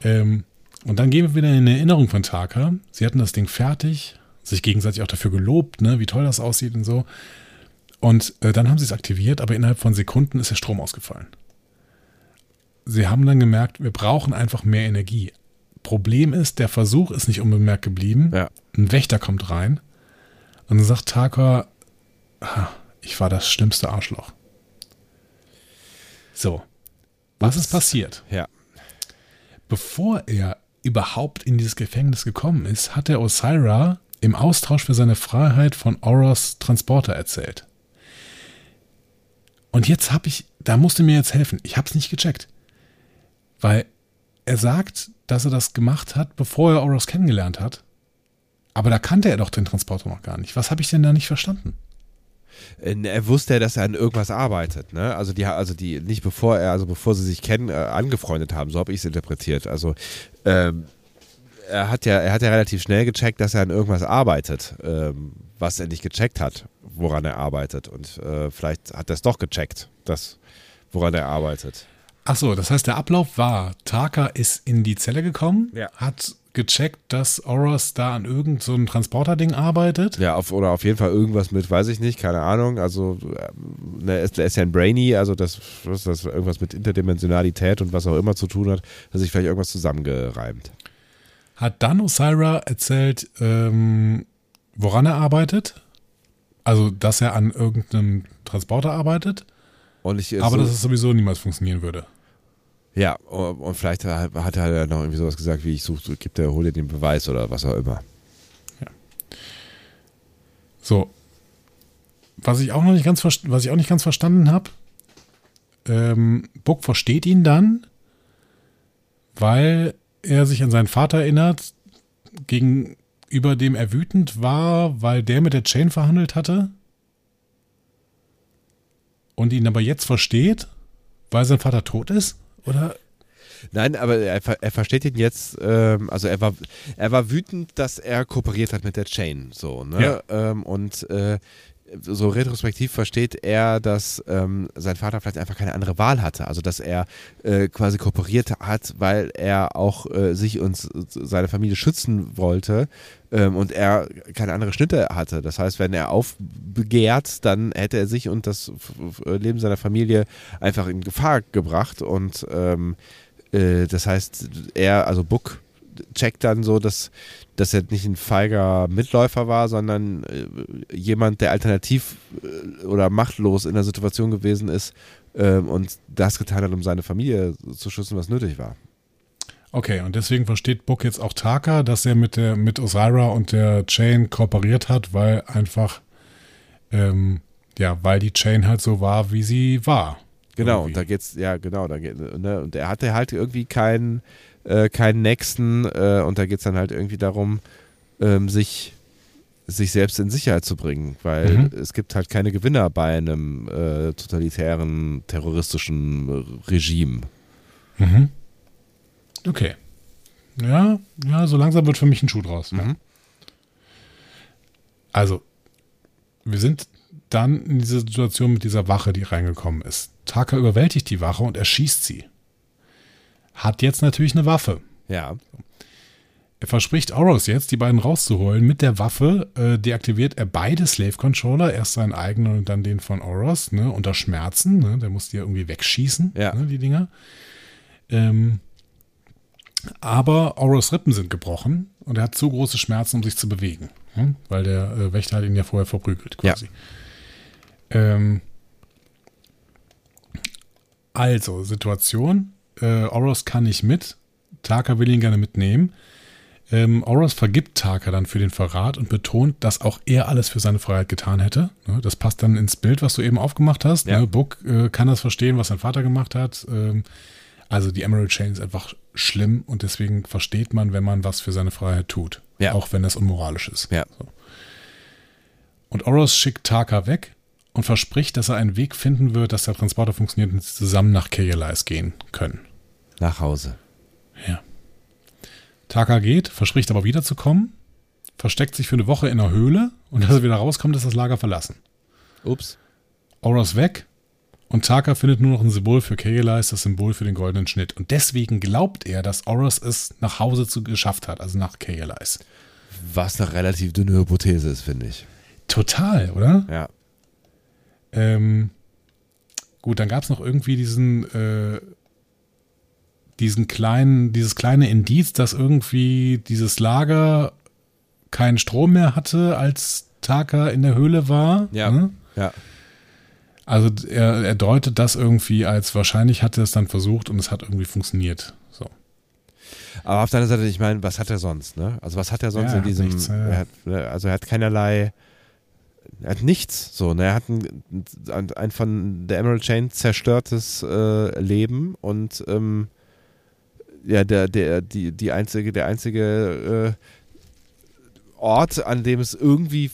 Ähm, und dann gehen wir wieder in Erinnerung von Taka. Sie hatten das Ding fertig, sich gegenseitig auch dafür gelobt, ne, wie toll das aussieht und so. Und äh, dann haben sie es aktiviert, aber innerhalb von Sekunden ist der Strom ausgefallen. Sie haben dann gemerkt, wir brauchen einfach mehr Energie. Problem ist, der Versuch ist nicht unbemerkt geblieben. Ja. Ein Wächter kommt rein und sagt Taka, "Ah, ich war das schlimmste Arschloch. So. Was ist passiert? Ja. Bevor er überhaupt in dieses Gefängnis gekommen ist, hat er Osira im Austausch für seine Freiheit von Auras Transporter erzählt. Und jetzt habe ich, da musste mir jetzt helfen. Ich habe es nicht gecheckt. Weil er sagt, dass er das gemacht hat, bevor er Auras kennengelernt hat. Aber da kannte er doch den Transporter noch gar nicht. Was habe ich denn da nicht verstanden? Äh, Er wusste ja, dass er an irgendwas arbeitet, ne? Also die, also die, nicht bevor er, also bevor sie sich kennen, äh, angefreundet haben, so habe ich es interpretiert. Also ähm, er hat ja, er hat ja relativ schnell gecheckt, dass er an irgendwas arbeitet, ähm, was er nicht gecheckt hat, woran er arbeitet. Und äh, vielleicht hat er es doch gecheckt, das, woran er arbeitet. Ach so, das heißt, der Ablauf war, Taka ist in die Zelle gekommen, Ja. hat gecheckt, dass Auras da an irgendeinem so einem Transporterding arbeitet. Ja, auf, oder auf jeden Fall irgendwas mit, weiß ich nicht, keine Ahnung. Also, ähm, ne, er ist, er ist ja ein Brainy, also das, das, das irgendwas mit Interdimensionalität und was auch immer zu tun hat, dass sich vielleicht irgendwas zusammengereimt. Hat dann Osira erzählt, ähm, woran er arbeitet. Also, dass er an irgendeinem Transporter arbeitet, Und ich, aber so, dass es sowieso niemals funktionieren würde. ja, und vielleicht hat hat er ja noch irgendwie sowas gesagt, wie ich suche, gib dir, hol dir den Beweis oder was auch immer. So. Was ich auch noch nicht ganz, was ich auch nicht ganz verstanden habe, ähm, Buck versteht ihn dann, weil er sich an seinen Vater erinnert, gegenüber dem er wütend war, weil der mit der Chain verhandelt hatte? Und ihn aber jetzt versteht, weil sein Vater tot ist? Oder Nein, aber er, er versteht ihn jetzt, ähm, also er war, er war wütend, dass er kooperiert hat mit der Chain, so, ne? Ja. Ähm, und äh, so retrospektiv versteht er, dass ähm, sein Vater vielleicht einfach keine andere Wahl hatte. Also dass er äh, quasi kooperiert hat, weil er auch äh, sich und seine Familie schützen wollte ähm, und er keine andere Schnitte hatte. Das heißt, wenn er aufbegehrt, dann hätte er sich und das Leben seiner Familie einfach in Gefahr gebracht. Und ähm, äh, das heißt, er, also Book, checkt dann so, dass, dass er nicht ein feiger Mitläufer war, sondern äh, jemand, der alternativ äh, oder machtlos in der Situation gewesen ist äh, und das getan hat, um seine Familie zu schützen, was nötig war. Okay, und deswegen versteht Book jetzt auch Taka, dass er mit der mit Osira und der Chain kooperiert hat, weil einfach ähm, ja, weil die Chain halt so war, wie sie war. Genau, irgendwie. und da geht's, ja, genau, da geht, ne, und er hatte halt irgendwie keinen äh, keinen Nächsten äh, und da geht es dann halt irgendwie darum, ähm, sich, sich selbst in Sicherheit zu bringen, weil mhm. es gibt halt keine Gewinner bei einem äh, totalitären, terroristischen Regime. Mhm. Okay. Ja, ja, so langsam wird für mich ein Schuh draus. Mhm. Ja. Also, wir sind dann in dieser Situation mit dieser Wache, die reingekommen ist. Taka überwältigt die Wache und erschießt sie hat jetzt natürlich eine Waffe. Ja. Er verspricht Oros jetzt, die beiden rauszuholen. Mit der Waffe äh, deaktiviert er beide Slave-Controller, erst seinen eigenen und dann den von Oros, ne, unter Schmerzen. Ne, der muss die ja irgendwie wegschießen, ja. ne, die Dinger. Ähm, aber Oros Rippen sind gebrochen und er hat zu große Schmerzen, um sich zu bewegen. Hm? Weil der äh, Wächter hat ihn ja vorher verprügelt, quasi. Ja. Ähm, also, Situation äh, Oros kann nicht mit. Taka will ihn gerne mitnehmen. Ähm, Oros vergibt Taka dann für den Verrat und betont, dass auch er alles für seine Freiheit getan hätte. Ne, das passt dann ins Bild, was du eben aufgemacht hast. Ja. Ne? Book äh, kann das verstehen, was sein Vater gemacht hat. Ähm, also die Emerald Chain ist einfach schlimm und deswegen versteht man, wenn man was für seine Freiheit tut. Ja. Auch wenn das unmoralisch ist. Ja. So. Und Oros schickt Taka weg und verspricht, dass er einen Weg finden wird, dass der Transporter funktioniert und sie zusammen nach Kaelais gehen können. Nach Hause. Ja. Taka geht, verspricht aber wiederzukommen, versteckt sich für eine Woche in einer Höhle und als er wieder rauskommt, ist das Lager verlassen. Ups. Auras weg und Taka findet nur noch ein Symbol für Kaelais, das Symbol für den goldenen Schnitt. Und deswegen glaubt er, dass Auras es nach Hause zu geschafft hat, also nach Kaelais. Was eine relativ dünne Hypothese ist, finde ich. Total, oder? Ja. Ähm, gut, dann gab es noch irgendwie diesen äh, diesen kleinen, dieses kleine Indiz, dass irgendwie dieses Lager keinen Strom mehr hatte, als Taka in der Höhle war. Ja. Ne? Ja. Also er, er deutet das irgendwie als wahrscheinlich hat er es dann versucht und es hat irgendwie funktioniert. So. Aber auf der anderen Seite, ich meine, was hat er sonst, ne? Also was hat er sonst Ja, in diesem, nichts, ja. er hat, ne, also er hat keinerlei, er hat nichts, so, ne? Er hat ein, ein, ein von der Emerald Chain zerstörtes äh, Leben und ähm, ja, der, der, die, die einzige, der einzige äh, Ort, an dem es irgendwie,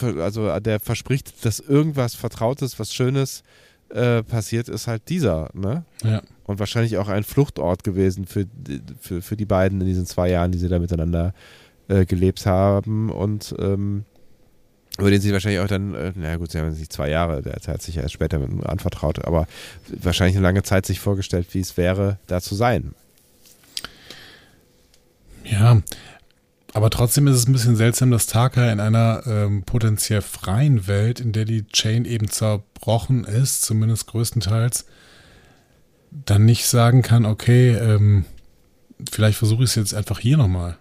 also der verspricht, dass irgendwas Vertrautes, was Schönes äh, passiert, ist halt dieser, ne? Ja. Und wahrscheinlich auch ein Fluchtort gewesen für, für, für die beiden in diesen zwei Jahren, die sie da miteinander äh, gelebt haben und ähm, über den sie wahrscheinlich auch dann, äh, naja gut, sie haben sich zwei Jahre, der hat sich erst später mit anvertraut, aber wahrscheinlich eine lange Zeit sich vorgestellt, wie es wäre, da zu sein. Ja, aber trotzdem ist es ein bisschen seltsam, dass Taka in einer ähm, potenziell freien Welt, in der die Chain eben zerbrochen ist, zumindest größtenteils, dann nicht sagen kann, okay, ähm, vielleicht versuche ich es jetzt einfach hier nochmal.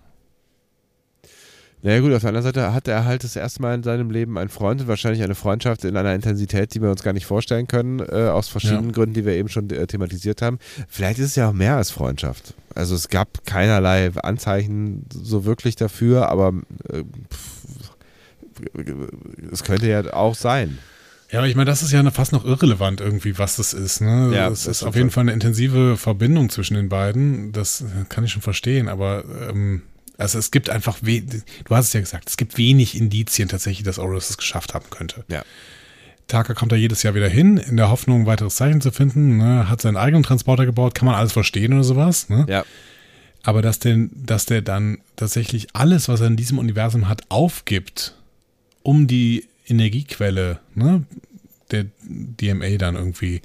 Naja gut, auf der anderen Seite hat er halt das erste Mal in seinem Leben einen Freund und wahrscheinlich eine Freundschaft in einer Intensität, die wir uns gar nicht vorstellen können, äh, aus verschiedenen Ja. Gründen, die wir eben schon äh, thematisiert haben. Vielleicht ist es ja auch mehr als Freundschaft. Also es gab keinerlei Anzeichen so wirklich dafür, aber äh, pff, es könnte ja auch sein. Ja, aber ich meine, das ist ja fast noch irrelevant irgendwie, was das ist. Ne? Ja, es ist auf jeden. Fall eine intensive Verbindung zwischen den beiden. Das kann ich schon verstehen, aber ähm, Also es gibt einfach, we du hast es ja gesagt, es gibt wenig Indizien tatsächlich, dass Orus es geschafft haben könnte. Ja. Taka kommt da jedes Jahr wieder hin, in der Hoffnung, weiteres Zeichen zu finden. Ne? Hat seinen eigenen Transporter gebaut, kann man alles verstehen oder sowas. Ne? Ja. Aber dass, denn, dass der dann tatsächlich alles, was er in diesem Universum hat, aufgibt, um die Energiequelle ne, der DMA dann irgendwie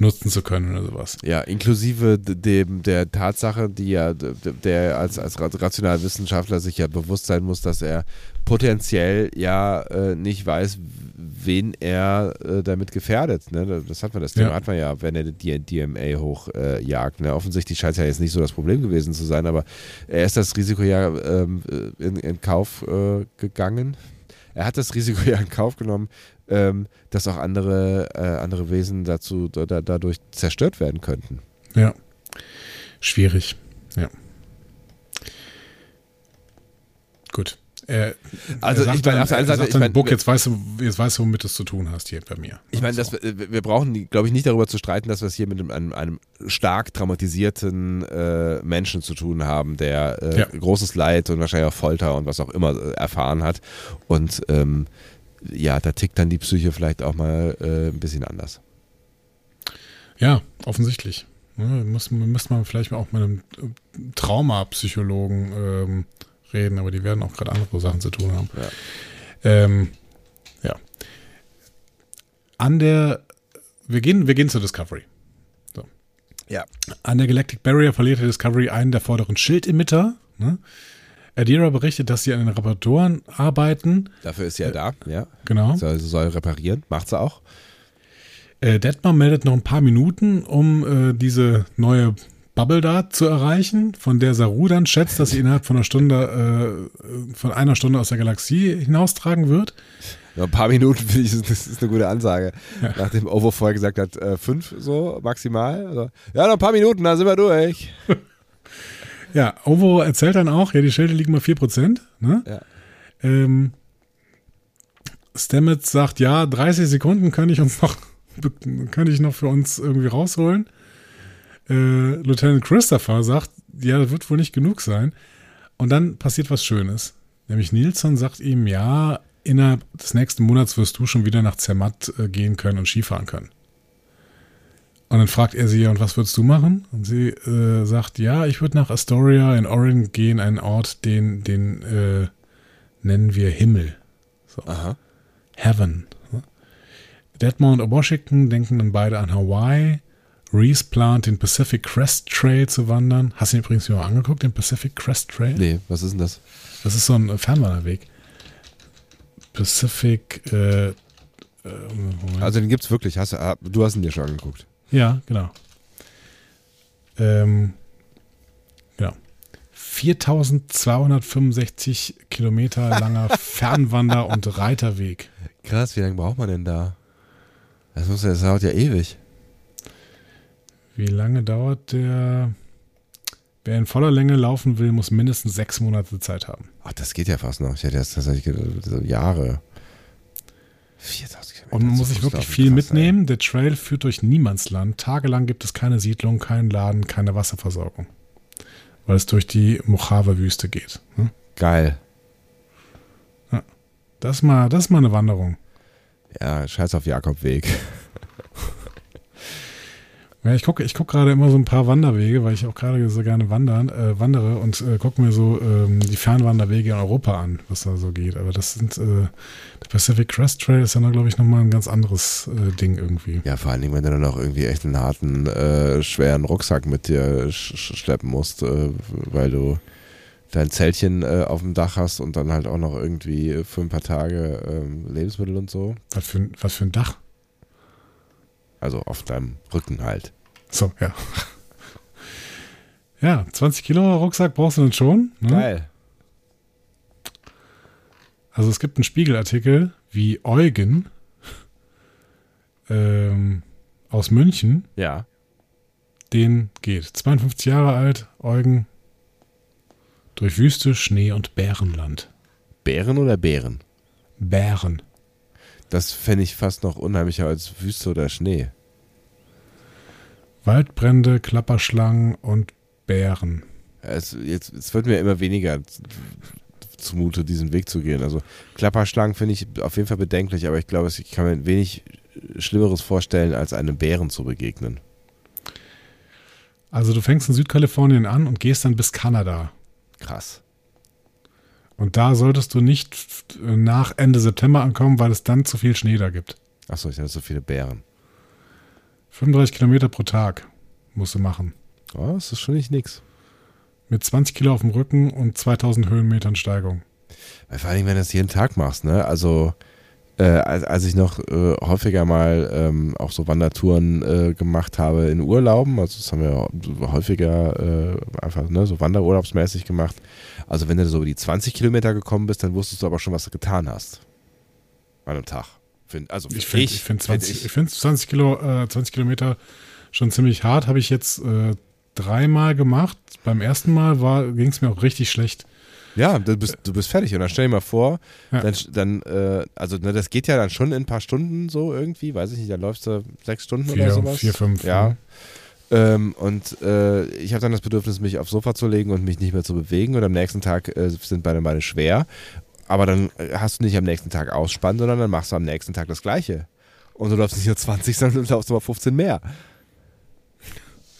nutzen zu können oder sowas. Ja, inklusive dem, der Tatsache, die ja der als, als rationaler Wissenschaftler sich ja bewusst sein muss, dass er potenziell ja äh, nicht weiß, wen er äh, damit gefährdet. Ne? Das hat man, das Thema ja. hat man ja, wenn er die DMA hochjagt. Äh, ne? Offensichtlich scheint es ja jetzt nicht so das Problem gewesen zu sein, aber er ist das Risiko ja ähm, in, in, Kauf äh, gegangen. Er hat das Risiko ja in Kauf genommen, ähm, dass auch andere, äh, andere Wesen dazu da, dadurch zerstört werden könnten. Ja. Schwierig. Ja. Gut. Äh, also ich meine, auf der einen Seite, ich meine, Book, jetzt weißt du, jetzt weißt du, womit du es zu tun hast hier bei mir. Ich meine, so. wir, wir brauchen, glaube ich, nicht darüber zu streiten, dass wir es hier mit einem, einem stark traumatisierten äh, Menschen zu tun haben, der äh, ja. großes Leid und wahrscheinlich auch Folter und was auch immer äh, erfahren hat. Und ähm, ja, da tickt dann die Psyche vielleicht auch mal äh, ein bisschen anders. Ja, offensichtlich. Ja, muss, müsste man vielleicht auch mit einem äh, Traumapsychologen ähm, reden, aber die werden auch gerade andere Sachen zu tun haben. Ja. Ähm, ja. An der, wir gehen, wir gehen zur Discovery. So. Ja. An der Galactic Barrier verliert der Discovery einen der vorderen Schildemitter. Ne? Adira berichtet, dass sie an den Reparaturen arbeiten. Dafür ist sie ja da, ja. Genau. Sie soll reparieren, macht sie auch. Äh, Detmar meldet noch ein paar Minuten, um äh, diese neue Bubble da zu erreichen, von der Saru dann schätzt, dass sie innerhalb von einer Stunde, äh, von einer Stunde aus der Galaxie hinaustragen wird. Ja, ein paar Minuten finde ich, das ist eine gute Ansage. Ja. Nachdem Ovo vorher gesagt hat, äh, fünf so maximal. Also, ja, noch ein paar Minuten, dann sind wir durch. ja, Ovo erzählt dann auch, ja, die Schilde liegen bei 4%. Ne? Ja. Ähm, Stamets sagt, ja, 30 Sekunden kann ich uns noch, kann ich noch für uns irgendwie rausholen äh, Lieutenant Christopher sagt, ja, das wird wohl nicht genug sein. Und dann passiert was Schönes. Nämlich Nilsson sagt ihm, ja, innerhalb des nächsten Monats wirst du schon wieder nach Zermatt äh, gehen können und Skifahren können. Und dann fragt er sie, und was würdest du machen? Und sie äh, sagt, ja, ich würde nach Astoria in Oregon gehen, einen Ort, den, den äh, nennen wir Himmel. So. Aha. Heaven. Detmar und Washington denken dann beide an Hawaii. Reese plant, den Pacific Crest Trail zu wandern. Hast du ihn übrigens mal angeguckt, den Pacific Crest Trail? Nee, was ist denn das? Das ist so ein Fernwanderweg. Pacific. Äh, äh, also den gibt es wirklich. Hast, ah, du hast ihn dir schon angeguckt. Ja, genau. Ähm, genau. 4265 Kilometer langer Fernwander- und Reiterweg. Krass, wie lange braucht man denn da? Das, muss, das dauert ja ewig. Wie lange dauert der? Wer in voller Länge laufen will, muss mindestens sechs Monate Zeit haben. Ach, das geht ja fast noch. Ich hätte jetzt tatsächlich Jahre. 4000 Kilometer. Und man muss sich wirklich viel krass, mitnehmen. Ey. Der Trail führt durch Niemandsland. Tagelang gibt es keine Siedlung, keinen Laden, keine Wasserversorgung. Weil es durch die Mojave-Wüste geht. Hm? Geil. Ja. Das ist, mal, das ist mal eine Wanderung. Ja, scheiß auf Jakobweg. Ja, ich gucke ich guck gerade immer so ein paar Wanderwege, weil ich auch gerade so gerne wandern, äh, wandere und äh, gucke mir so ähm, die Fernwanderwege in Europa an, was da so geht. Aber das sind, äh, der Pacific Crest Trail ist ja glaube ich, nochmal ein ganz anderes äh, Ding irgendwie. Ja, vor allen Dingen, wenn du dann auch irgendwie echt einen harten, äh, schweren Rucksack mit dir sch schleppen musst, äh, weil du dein Zeltchen äh, auf dem Dach hast und dann halt auch noch irgendwie für ein paar Tage ähm, Lebensmittel und so. Was für, was für ein Dach? Also auf deinem Rücken halt. So, ja. Ja, 20 Kilo Rucksack brauchst du dann schon. Ne? Geil. Also es gibt einen Spiegelartikel, wie Eugen ähm, aus München. Ja. Den geht. 52 Jahre alt, Eugen. Durch Wüste, Schnee und Bärenland. Bären oder Bären? Bären. Das fände ich fast noch unheimlicher als Wüste oder Schnee. Waldbrände, Klapperschlangen und Bären. Es, jetzt, es wird mir immer weniger zumute, diesen Weg zu gehen. Also Klapperschlangen finde ich auf jeden Fall bedenklich, aber ich glaube, ich kann mir wenig Schlimmeres vorstellen, als einem Bären zu begegnen. Also du fängst in Südkalifornien an und gehst dann bis Kanada. Krass. Und da solltest du nicht nach Ende September ankommen, weil es dann zu viel Schnee da gibt. Achso, ich hatte so viele Bären. 35 Kilometer pro Tag musst du machen. Oh, das ist schon nicht nix. Mit 20 Kilo auf dem Rücken und 2000 Höhenmetern Steigung. Vor allem, wenn du das jeden Tag machst, ne? Also, äh, als, als ich noch äh, häufiger mal ähm, auch so Wandertouren äh, gemacht habe in Urlauben, also das haben wir häufiger äh, einfach ne, so Wanderurlaubsmäßig gemacht. Also, wenn du so über die 20 Kilometer gekommen bist, dann wusstest du aber schon, was du getan hast. An einem Tag. Find, also ich finde ich, find 20, ich, find 20, Kilo, 20 Kilometer schon ziemlich hart. Habe ich jetzt äh, dreimal gemacht. Beim ersten Mal ging es mir auch richtig schlecht. Ja, du bist, du bist fertig. Und dann stell dir mal vor, ja. dann, dann äh, also ne, das geht ja dann schon in ein paar Stunden so irgendwie, weiß ich nicht, dann läufst du sechs Stunden vier, oder sowas. Vier, fünf. Ja. Ähm, und äh, ich habe dann das Bedürfnis, mich aufs Sofa zu legen und mich nicht mehr zu bewegen. Und am nächsten Tag äh, sind meine Beine schwer. Aber dann äh, hast du nicht am nächsten Tag Ausspann, sondern dann machst du am nächsten Tag das Gleiche. Und du läufst nicht nur 20, sondern du läufst aber 15 mehr.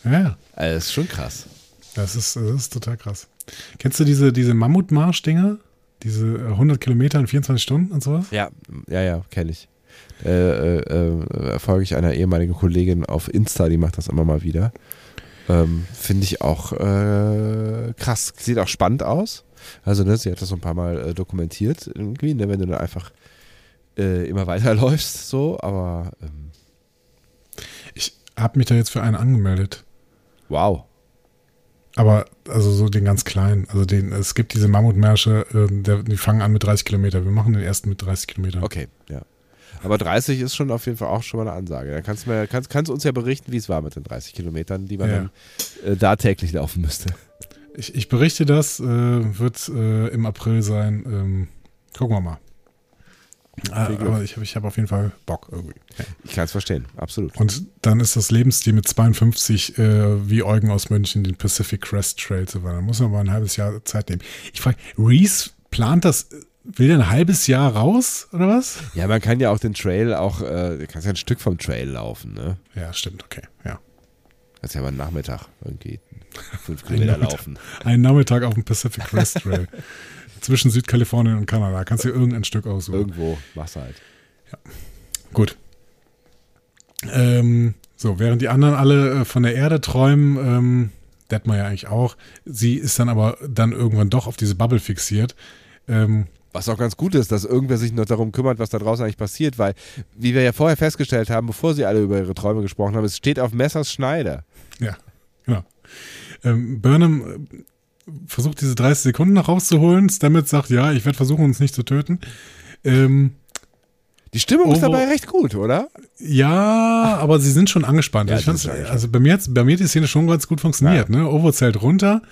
Ja. Also das ist schon krass. Das ist, das ist total krass. Kennst du diese, diese Mammutmarsch-Dinger? Diese 100 Kilometer in 24 Stunden und sowas? Ja, ja, ja, kenne ich. Äh, äh, äh, folge ich einer ehemaligen Kollegin auf Insta, die macht das immer mal wieder. Ähm, Finde ich auch äh, krass. Sieht auch spannend aus. Also, ne, sie hat das so ein paar Mal äh, dokumentiert, irgendwie, ne, wenn du dann einfach äh, immer weiterläufst, so, aber. Ähm, ich habe mich da jetzt für einen angemeldet. Wow. Aber also so den ganz kleinen. Also den, es gibt diese Mammutmärsche, äh, die fangen an mit 30 Kilometer. Wir machen den ersten mit 30 Kilometern. Okay, ja. Aber 30 ist schon auf jeden Fall auch schon mal eine Ansage. Dann kannst du, mir, kannst, kannst uns ja berichten, wie es war mit den 30 Kilometern, die man ja. dann äh, da täglich laufen müsste. Ich, ich berichte das, äh, wird äh, im April sein. Ähm, gucken wir mal. Ah, aber ich habe ich hab auf jeden Fall Bock irgendwie. Ich kann es verstehen, absolut. Und dann ist das Lebensstil mit 52 äh, wie Eugen aus München den Pacific Crest Trail zu wandern. Da muss man mal ein halbes Jahr Zeit nehmen. Ich frage, Reese plant das, will der ein halbes Jahr raus oder was? Ja, man kann ja auch den Trail auch, äh, du kannst ja ein Stück vom Trail laufen, ne? Ja, stimmt, okay, ja. Kannst ja mal einen Nachmittag irgendwie fünf Kilometer laufen. Einen Nachmittag auf dem Pacific Crest Trail. zwischen Südkalifornien und Kanada. Kannst du irgendein Stück aussuchen. Irgendwo, machst du halt. Ja. Gut. Ähm, so, während die anderen alle äh, von der Erde träumen, ähm, Detmar ja eigentlich auch, sie ist dann aber dann irgendwann doch auf diese Bubble fixiert. Ähm, was auch ganz gut ist, dass irgendwer sich noch darum kümmert, was da draußen eigentlich passiert, weil, wie wir ja vorher festgestellt haben, bevor sie alle über ihre Träume gesprochen haben, es steht auf Messers Schneider. Ja, genau. Ähm, Burnham versucht diese 30 Sekunden noch rauszuholen. Stamets sagt, ja, ich werde versuchen, uns nicht zu töten. Ähm, die Stimmung Ovo, ist dabei recht gut, oder? Ja, aber sie sind schon angespannt. Ja, ich also bei mir, bei mir hat die Szene schon ganz gut funktioniert. Ja. Ne? Ovo zählt runter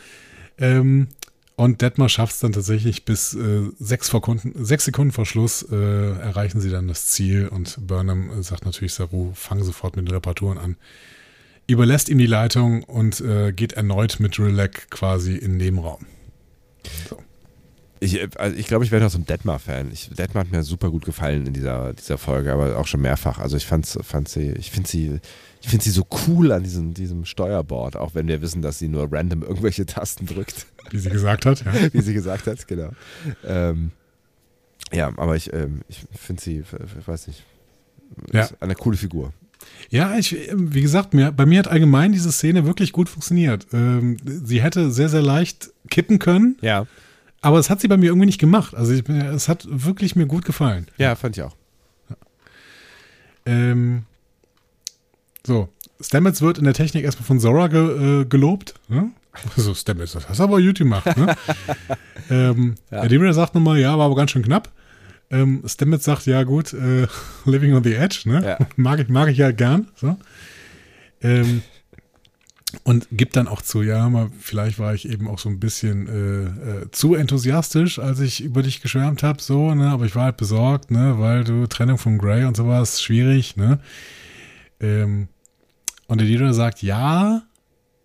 ähm, und Detmar schafft es dann tatsächlich bis äh, sechs, Sekunden, sechs Sekunden vor Schluss äh, erreichen sie dann das Ziel und Burnham sagt natürlich Saru, fang sofort mit den Reparaturen an überlässt ihm die Leitung und äh, geht erneut mit Relac quasi in den Nebenraum. So. Ich, also ich glaube, ich werde auch so ein Detmar-Fan. Detmar hat mir super gut gefallen in dieser, dieser Folge, aber auch schon mehrfach. Also ich fand's, fand sie, ich finde sie, ich finde sie so cool an diesem, diesem Steuerboard, auch wenn wir wissen, dass sie nur random irgendwelche Tasten drückt. Wie sie gesagt hat, ja. Wie sie gesagt hat, genau. Ähm, ja, aber ich, ähm, ich finde sie, ich weiß nicht, ja. eine coole Figur. Ja, ich, wie gesagt, mir, bei mir hat allgemein diese Szene wirklich gut funktioniert. Ähm, sie hätte sehr, sehr leicht kippen können. Ja. Aber es hat sie bei mir irgendwie nicht gemacht. Also ich, es hat wirklich mir gut gefallen. Ja, fand ich auch. Ja. Ähm, so, Stamets wird in der Technik erstmal von Zora ge, äh, gelobt. Ne? Also Stamets, das hast du aber gut gemacht. Ne? ähm, ja. Der sagt nochmal, ja, war aber ganz schön knapp. Ähm, Stamets sagt, ja gut, äh, Living on the Edge, ne? Ja. Mag, ich, mag ich ja gern. So. Ähm, und gibt dann auch zu, ja, mal, vielleicht war ich eben auch so ein bisschen äh, äh, zu enthusiastisch, als ich über dich geschwärmt habe, so, ne? Aber ich war halt besorgt, ne, weil du Trennung von Grey und sowas schwierig, ne? Ähm, und der Leader sagt, ja,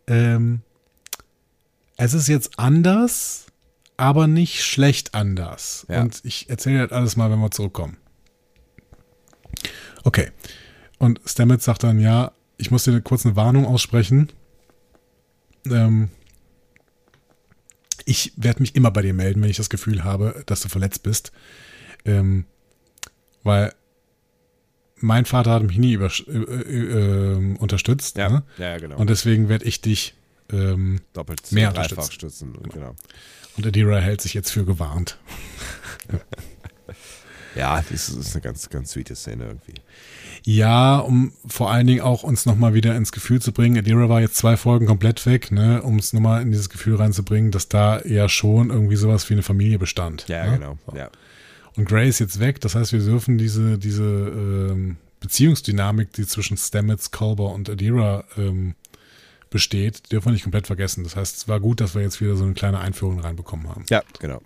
ähm, es ist jetzt anders, aber nicht schlecht anders. Ja. Und ich erzähle das alles mal, wenn wir zurückkommen. Okay. Und Stamets sagt dann, ja, ich muss dir kurz eine Warnung aussprechen. Ähm, ich werde mich immer bei dir melden, wenn ich das Gefühl habe, dass du verletzt bist. Ähm, weil mein Vater hat mich nie über, äh, äh, äh, unterstützt. Ja, Ne? ja, genau. Und deswegen werde ich dich ähm, doppelt mehr unterstützen. stützen. Genau. Und Adira hält sich jetzt für gewarnt. Ja, das ist eine ganz, ganz sweete Szene irgendwie. Ja, um vor allen Dingen auch uns nochmal wieder ins Gefühl zu bringen. Adira war jetzt zwei Folgen komplett weg, ne, um es nochmal in dieses Gefühl reinzubringen, dass da ja schon irgendwie sowas wie eine Familie bestand. Ja, ne? genau. Ja. Und Gray ist jetzt weg, das heißt, wir dürfen diese, diese ähm, Beziehungsdynamik, die zwischen Stamets, Culber und Adira ähm, besteht, dürfen wir nicht komplett vergessen. Das heißt, es war gut, dass wir jetzt wieder so eine kleine Einführung reinbekommen haben. ja, genau.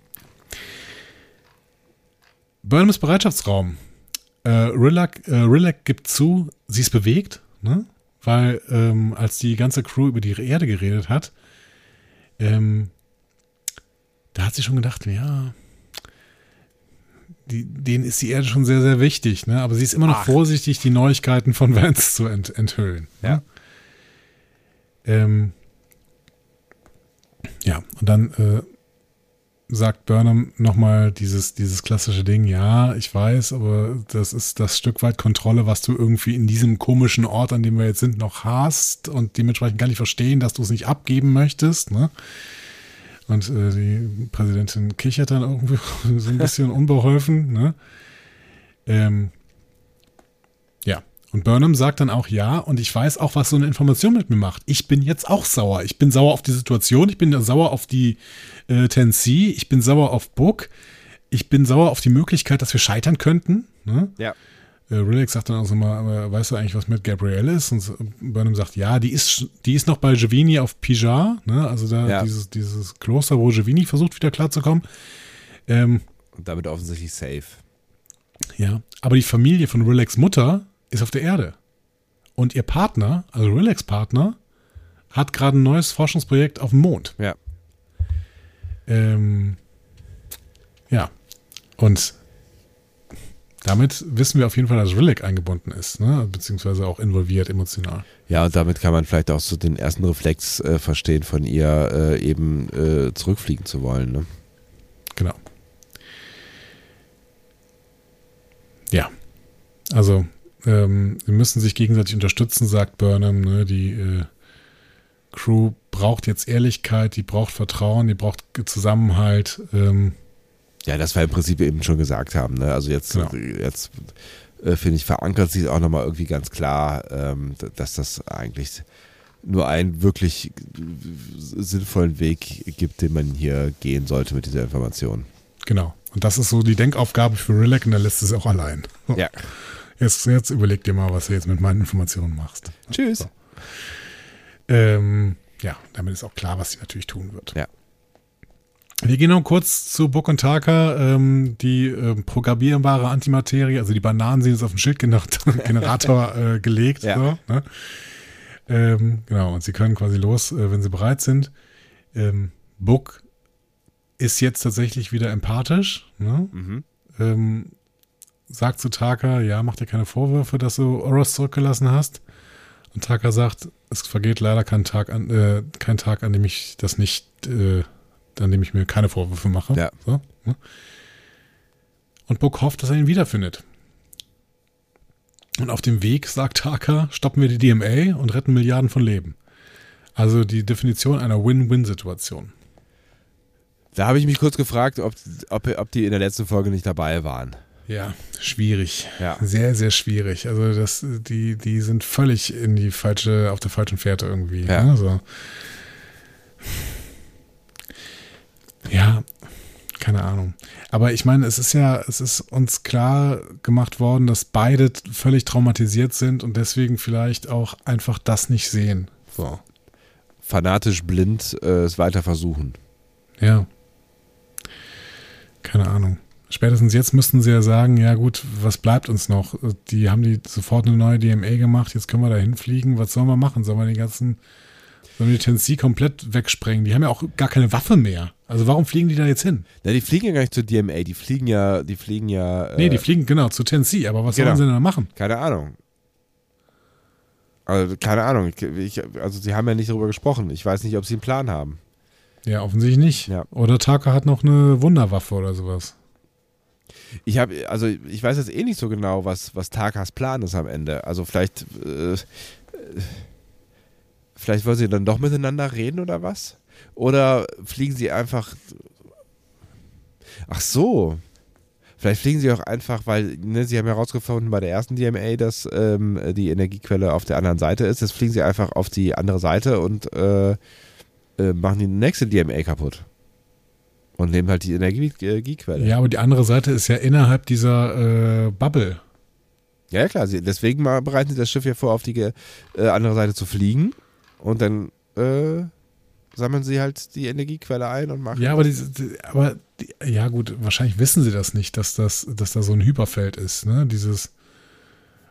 Burnhams Bereitschaftsraum. Äh, Rillac, äh, Rillac gibt zu, sie ist bewegt, ne? weil ähm, als die ganze Crew über die Erde geredet hat, ähm, da hat sie schon gedacht, ja, die, denen ist die Erde schon sehr, sehr wichtig, ne? aber sie ist immer noch Ach. vorsichtig, die Neuigkeiten von Vance zu ent enthüllen. Ja. Ne? Ähm, ja, und dann äh, sagt Burnham nochmal dieses, dieses klassische Ding, ja, ich weiß, aber das ist das Stück weit Kontrolle, was du irgendwie in diesem komischen Ort, an dem wir jetzt sind, noch hast und dementsprechend kann ich verstehen, dass du es nicht abgeben möchtest, ne? Und äh, die Präsidentin kichert dann irgendwie so ein bisschen unbeholfen, ne? Ähm. Und Burnham sagt dann auch ja, und ich weiß auch, was so eine Information mit mir macht. Ich bin jetzt auch sauer. Ich bin sauer auf die Situation, ich bin sauer auf die äh, Tennessee, ich bin sauer auf Book, ich bin sauer auf die Möglichkeit, dass wir scheitern könnten. Ne? Ja. Äh, Rillick sagt dann auch so mal, aber weißt du eigentlich, was mit Gabrielle ist? Und Burnham sagt, ja, die ist, die ist noch bei Giovini auf Pijar, ne? also da Ja. dieses, dieses Kloster, wo Giovini versucht, wieder klarzukommen. Ähm, Und damit offensichtlich safe. ja, aber die Familie von Rillecks Mutter ist auf der Erde. Und ihr Partner, also Rillecks Partner, hat gerade ein neues Forschungsprojekt auf dem Mond. Ja. Ähm, ja, und damit wissen wir auf jeden Fall, dass Rillick eingebunden ist, ne? beziehungsweise auch involviert emotional. Ja, und damit kann man vielleicht auch so den ersten Reflex äh, verstehen, von ihr äh, eben äh, zurückfliegen zu wollen. Ne? Genau. Ja, also ähm, sie müssen sich gegenseitig unterstützen, sagt Burnham. Ne? Die äh, Crew braucht jetzt Ehrlichkeit, die braucht Vertrauen, die braucht Zusammenhalt. Ähm, Ja, das wir im Prinzip eben schon gesagt haben. Ne? Also jetzt, Genau. jetzt äh, finde ich, verankert sich auch nochmal irgendwie ganz klar, ähm, dass das eigentlich nur einen wirklich sinnvollen Weg gibt, den man hier gehen sollte mit dieser Information. genau. Und das ist so die Denkaufgabe für Rilek und er lässt es auch allein. Ja. Jetzt, jetzt überleg dir mal, was du jetzt mit meinen Informationen machst. Tschüss. So. Ähm, ja, damit ist auch klar, was sie natürlich tun wird. Ja. Wir gehen noch kurz zu Book und Taka, ähm, die ähm, programmierbare Antimaterie, also die Bananen sind jetzt auf den Schildgenerator äh, gelegt. Ja. So, ne? ähm, genau, und sie können quasi los, äh, wenn sie bereit sind. Ähm, Book ist jetzt tatsächlich wieder empathisch. Ne? Mhm. ähm, sagt zu Taka, ja, mach dir keine Vorwürfe, dass du Oros zurückgelassen hast. Und Taka sagt, es vergeht leider kein Tag an, äh, kein Tag, an dem ich das nicht, äh, an dem ich mir keine Vorwürfe mache. Ja. So, ne? Und Book hofft, dass er ihn wiederfindet. Und auf dem Weg, sagt Taka, stoppen wir die DMA und retten Milliarden von Leben. Also die Definition einer Win-Win-Situation. Da habe ich mich kurz gefragt, ob, ob, ob die in der letzten Folge nicht dabei waren. Ja, schwierig. Ja. Sehr, sehr schwierig. Also das, die, die sind völlig in die falsche, auf der falschen Fährte irgendwie. Ja. Ne? So. Ja, keine Ahnung. Aber ich meine, es ist ja, es ist uns klar gemacht worden, dass beide völlig traumatisiert sind und deswegen vielleicht auch einfach das nicht sehen. So. Fanatisch blind äh, es weiter versuchen. Ja. Keine Ahnung. Spätestens jetzt müssten sie ja sagen, ja gut, was bleibt uns noch? Die haben die sofort eine neue DMA gemacht, jetzt können wir da hinfliegen. Was sollen wir machen? Sollen wir den ganzen Sollen die Tennessee komplett wegsprengen? Die haben ja auch gar keine Waffe mehr. Also warum fliegen die da jetzt hin? Na, die fliegen ja gar nicht zur DMA, die fliegen ja, die fliegen ja. Äh, Nee, die fliegen genau zu Tennessee, aber was Genau. sollen sie denn da machen? Keine Ahnung. Also, keine Ahnung. Ich, also, sie haben ja nicht darüber gesprochen. Ich weiß nicht, ob sie einen Plan haben. Ja, offensichtlich nicht. Ja. Oder Taka hat noch eine Wunderwaffe oder sowas. Ich habe, also, ich weiß jetzt eh nicht so genau, was, was Takas Plan ist am Ende. Also, vielleicht, äh, vielleicht wollen sie dann doch miteinander reden oder was? Oder fliegen sie einfach. Ach so. Vielleicht fliegen sie auch einfach, weil ne, sie haben herausgefunden bei der ersten DMA, dass ähm, die Energiequelle auf der anderen Seite ist. Jetzt fliegen sie einfach auf die andere Seite und äh, äh, machen die nächste DMA kaputt. Und nehmen halt die Energiequelle. Ja, aber die andere Seite ist ja innerhalb dieser äh, Bubble. Ja, ja, klar. Deswegen mal bereiten sie das Schiff ja vor, auf die äh, andere Seite zu fliegen. Und dann äh, sammeln sie halt die Energiequelle ein und machen. Ja, aber, diese, die, aber die, ja gut, wahrscheinlich wissen sie das nicht, dass das, dass da so ein Hyperfeld ist, ne? Dieses,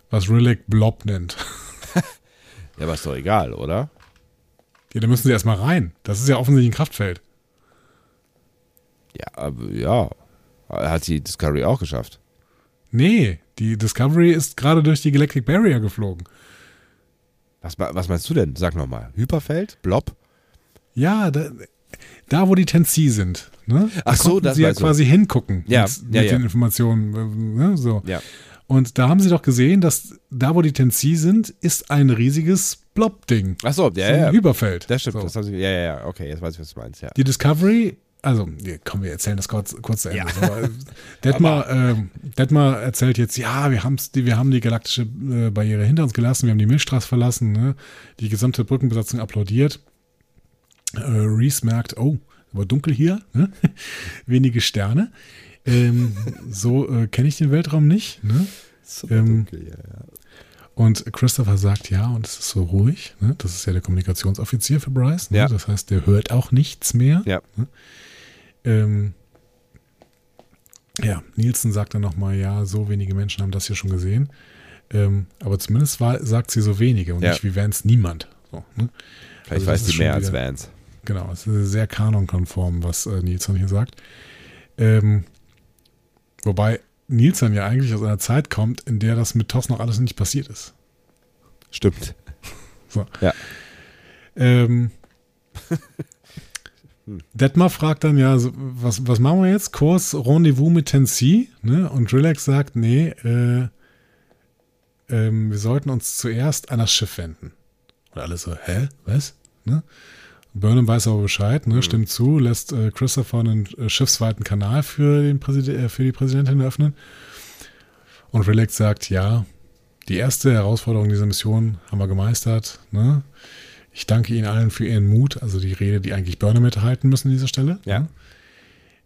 was Rillick Blob nennt. Ja, aber ist doch egal, oder? Ja, da müssen sie erstmal rein. Das ist ja offensichtlich ein Kraftfeld. Ja, aber ja. Hat die Discovery auch geschafft. Nee, die Discovery ist gerade durch die Galactic Barrier geflogen. Was, was meinst du denn? Sag nochmal. Hyperfeld? Blob? Ja, da, da wo die Tennessee sind. Ne? Da Ach so, konnten das sie ja du. quasi hingucken Ja, mit, ja, mit ja. den Informationen. äh, Ne? So. Ja. Und da haben sie doch gesehen, dass da, wo die Tennessee sind, ist ein riesiges Blob-Ding. Ach so, ja, so ein ja. Hyperfeld. Das stimmt. So. Das haben sie, ja, ja, ja. Okay, jetzt weiß ich, was du meinst. Ja. Die Discovery, also, nee, komm, wir erzählen das kurz, kurz zu Ende. Ja. So, äh, Detmar, ähm, Detmar erzählt jetzt, ja, wir, haben's, die, wir haben die galaktische äh, Barriere hinter uns gelassen, wir haben die Milchstraße verlassen, ne? die gesamte Brückenbesatzung applaudiert. Äh, Reese merkt, oh, aber dunkel hier, ne? wenige Sterne. Ähm, so äh, kenne ich den Weltraum nicht. Ne? So Ähm, dunkel, ja, ja. Und Christopher sagt ja, und es ist so ruhig. Ne? Das ist ja der Kommunikationsoffizier für Bryce. Ne? Ja. Das heißt, der hört auch nichts mehr. Ja. Ne? Ähm, ja, Nielsen sagt dann nochmal, ja, so wenige Menschen haben das hier schon gesehen. Ähm, aber zumindest war, sagt sie so wenige und Ja. nicht wie Vance niemand. So, ne? Vielleicht Also weiß die schon mehr als wieder- Vance. Genau, es ist sehr kanonkonform, was äh, Nielsen hier sagt. Ähm, wobei Nielsen ja eigentlich aus einer Zeit kommt, in der das mit TOS noch alles nicht passiert ist. Stimmt. Ähm, Detmar fragt dann ja, was, was machen wir jetzt? Kurs Rendezvous mit Tennessee? Ne? Und Relax sagt, nee, äh, ähm, wir sollten uns zuerst an das Schiff wenden. Und alle so, hä? Was? Ne? Burnham weiß aber Bescheid, ne? stimmt zu, lässt äh, Christopher einen äh, schiffsweiten Kanal für, den Präsid äh, für die Präsidentin öffnen. Und Relax sagt, ja, die erste Herausforderung dieser Mission haben wir gemeistert. Ne? Ich danke Ihnen allen für Ihren Mut, also die Rede, die eigentlich Burnham hätte halten müssen an dieser Stelle. Ja.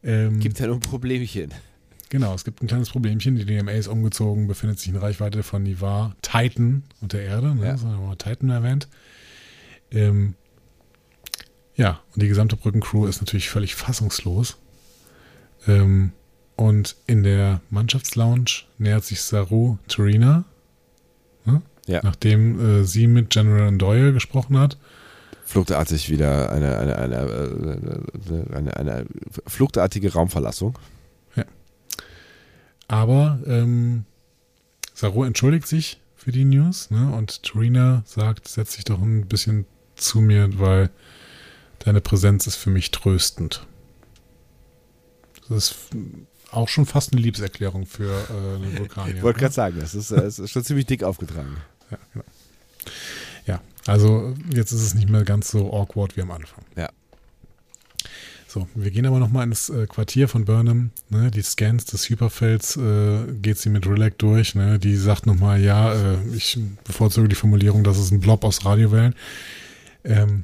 Ähm, Gibt ja nur ein Problemchen. Genau, es gibt ein kleines Problemchen. Die DMA ist umgezogen, befindet sich in Reichweite von Nivar, Titan und der Erde. Ne? Ja. Das haben wir Titan erwähnt. Ähm, ja, und die gesamte Brückencrew ist natürlich völlig fassungslos. Ähm, und in der Mannschaftslounge nähert sich Saru Turina? Ja. nachdem äh, sie mit General Doyle gesprochen hat. Fluchtartig wieder eine, eine, eine, äh, eine, eine fluchtartige Raumverlassung. Aber ähm, Saru entschuldigt sich für die News ne? und Turina sagt, setz dich doch ein bisschen zu mir, weil deine Präsenz ist für mich tröstend. Das ist auch schon fast eine Liebeserklärung für äh, eine Vulkanier. Ich wollte ne? gerade sagen, das ist, äh, das ist schon ziemlich dick aufgetragen. Ja, genau. ja, also jetzt ist es nicht mehr ganz so awkward wie am Anfang. Ja. So, wir gehen aber nochmal ins äh, Quartier von Burnham. Ne? Die Scans des Hyperfelds äh, geht sie mit Relac durch. Ne? Die sagt nochmal, ja, äh, ich bevorzuge die Formulierung, das ist ein Blob aus Radiowellen. Ähm,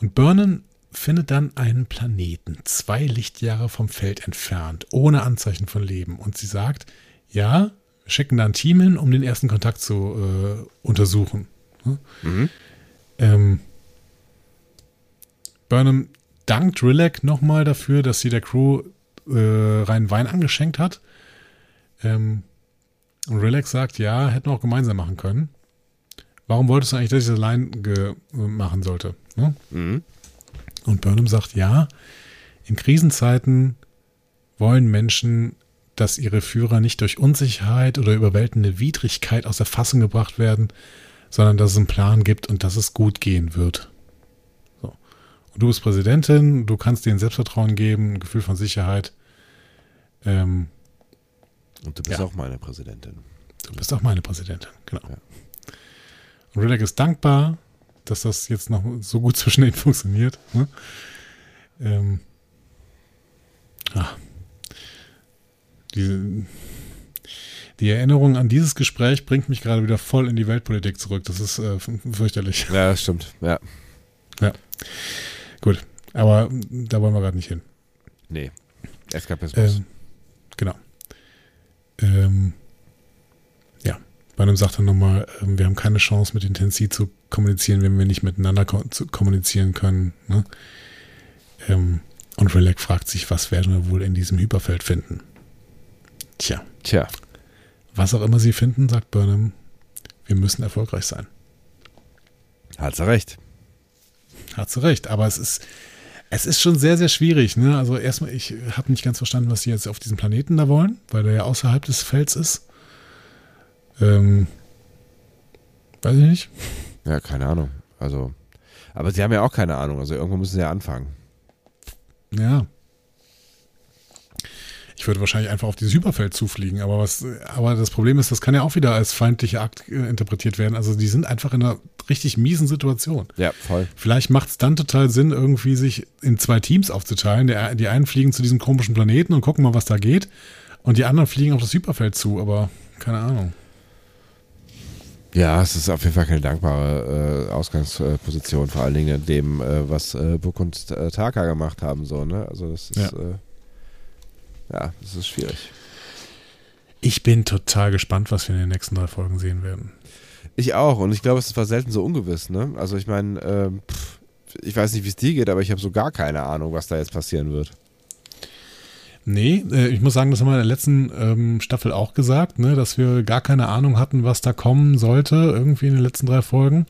und Burnham findet dann einen Planeten, zwei Lichtjahre vom Feld entfernt, ohne Anzeichen von Leben. Und sie sagt, ja, schicken da ein Team hin, um den ersten Kontakt zu äh, untersuchen. Mhm. Ähm, Burnham dankt Rilek nochmal dafür, dass sie der Crew äh, reinen Wein angeschenkt hat. Ähm, und Rilek sagt, ja, hätten wir auch gemeinsam machen können. warum wolltest du eigentlich, dass ich das allein machen sollte? Ne? Mhm. Und Burnham sagt, ja, in Krisenzeiten wollen Menschen, dass ihre Führer nicht durch Unsicherheit oder überwältigende Widrigkeit aus der Fassung gebracht werden, sondern dass es einen Plan gibt und dass es gut gehen wird. So. Und du bist Präsidentin, du kannst denen Selbstvertrauen geben, ein Gefühl von Sicherheit. Ähm, und du bist ja. auch meine Präsidentin. Du bist auch meine Präsidentin, genau. Ja. Und Riddick ist dankbar, dass das jetzt noch so gut zwischen ihnen funktioniert. Ne? Ähm, ach, die, die Erinnerung an dieses Gespräch bringt mich gerade wieder voll in die Weltpolitik zurück. Das ist äh, fürchterlich. Ja, das stimmt. Ja. Ja. Gut. Aber da wollen wir gerade nicht hin. Nee. Eskapismus. Ähm, genau. Ähm, ja. Burnham sagt dann nochmal, ähm, wir haben keine Chance, mit Intensi zu kommunizieren, wenn wir nicht miteinander ko kommunizieren können. Ne? Ähm, und Relax fragt sich, was werden wir wohl in diesem Hyperfeld finden? Tja. Tja. Was auch immer sie finden, sagt Burnham, wir müssen erfolgreich sein. Hat sie recht. Hat sie recht, aber es ist, es ist schon sehr, sehr schwierig. Ne? Also erstmal, ich habe nicht ganz verstanden, was sie jetzt auf diesem Planeten da wollen, weil der ja außerhalb des Felds ist. Ähm, weiß ich nicht. Ja, keine Ahnung. Also, aber sie haben ja auch keine Ahnung. Also irgendwo müssen sie ja anfangen. Ja. Ich würde wahrscheinlich einfach auf dieses Hyperfeld zufliegen, aber was, aber das Problem ist, das kann ja auch wieder als feindlicher Akt äh, interpretiert werden. Also die sind einfach in einer richtig miesen Situation. Ja, voll. Vielleicht macht es dann total Sinn, irgendwie sich in zwei Teams aufzuteilen. Der, die einen fliegen zu diesem komischen Planeten und gucken mal, was da geht. Und die anderen fliegen auf das Hyperfeld zu, aber keine Ahnung. Ja, es ist auf jeden Fall keine dankbare äh, Ausgangsposition, vor allen Dingen in dem, äh, was äh, Book und äh, Taka gemacht haben. So, ne? Also das ist, ja. Äh, ja, das ist schwierig. Ich bin total gespannt, was wir in den nächsten drei Folgen sehen werden. Ich auch und ich glaube, es war selten so ungewiss. Ne? Also ich meine, ähm, ich weiß nicht, wie es dir geht, aber ich habe so gar keine Ahnung, was da jetzt passieren wird. Nee, äh, ich muss sagen, das haben wir in der letzten ähm, Staffel auch gesagt, ne, dass wir gar keine Ahnung hatten, was da kommen sollte, irgendwie in den letzten drei Folgen.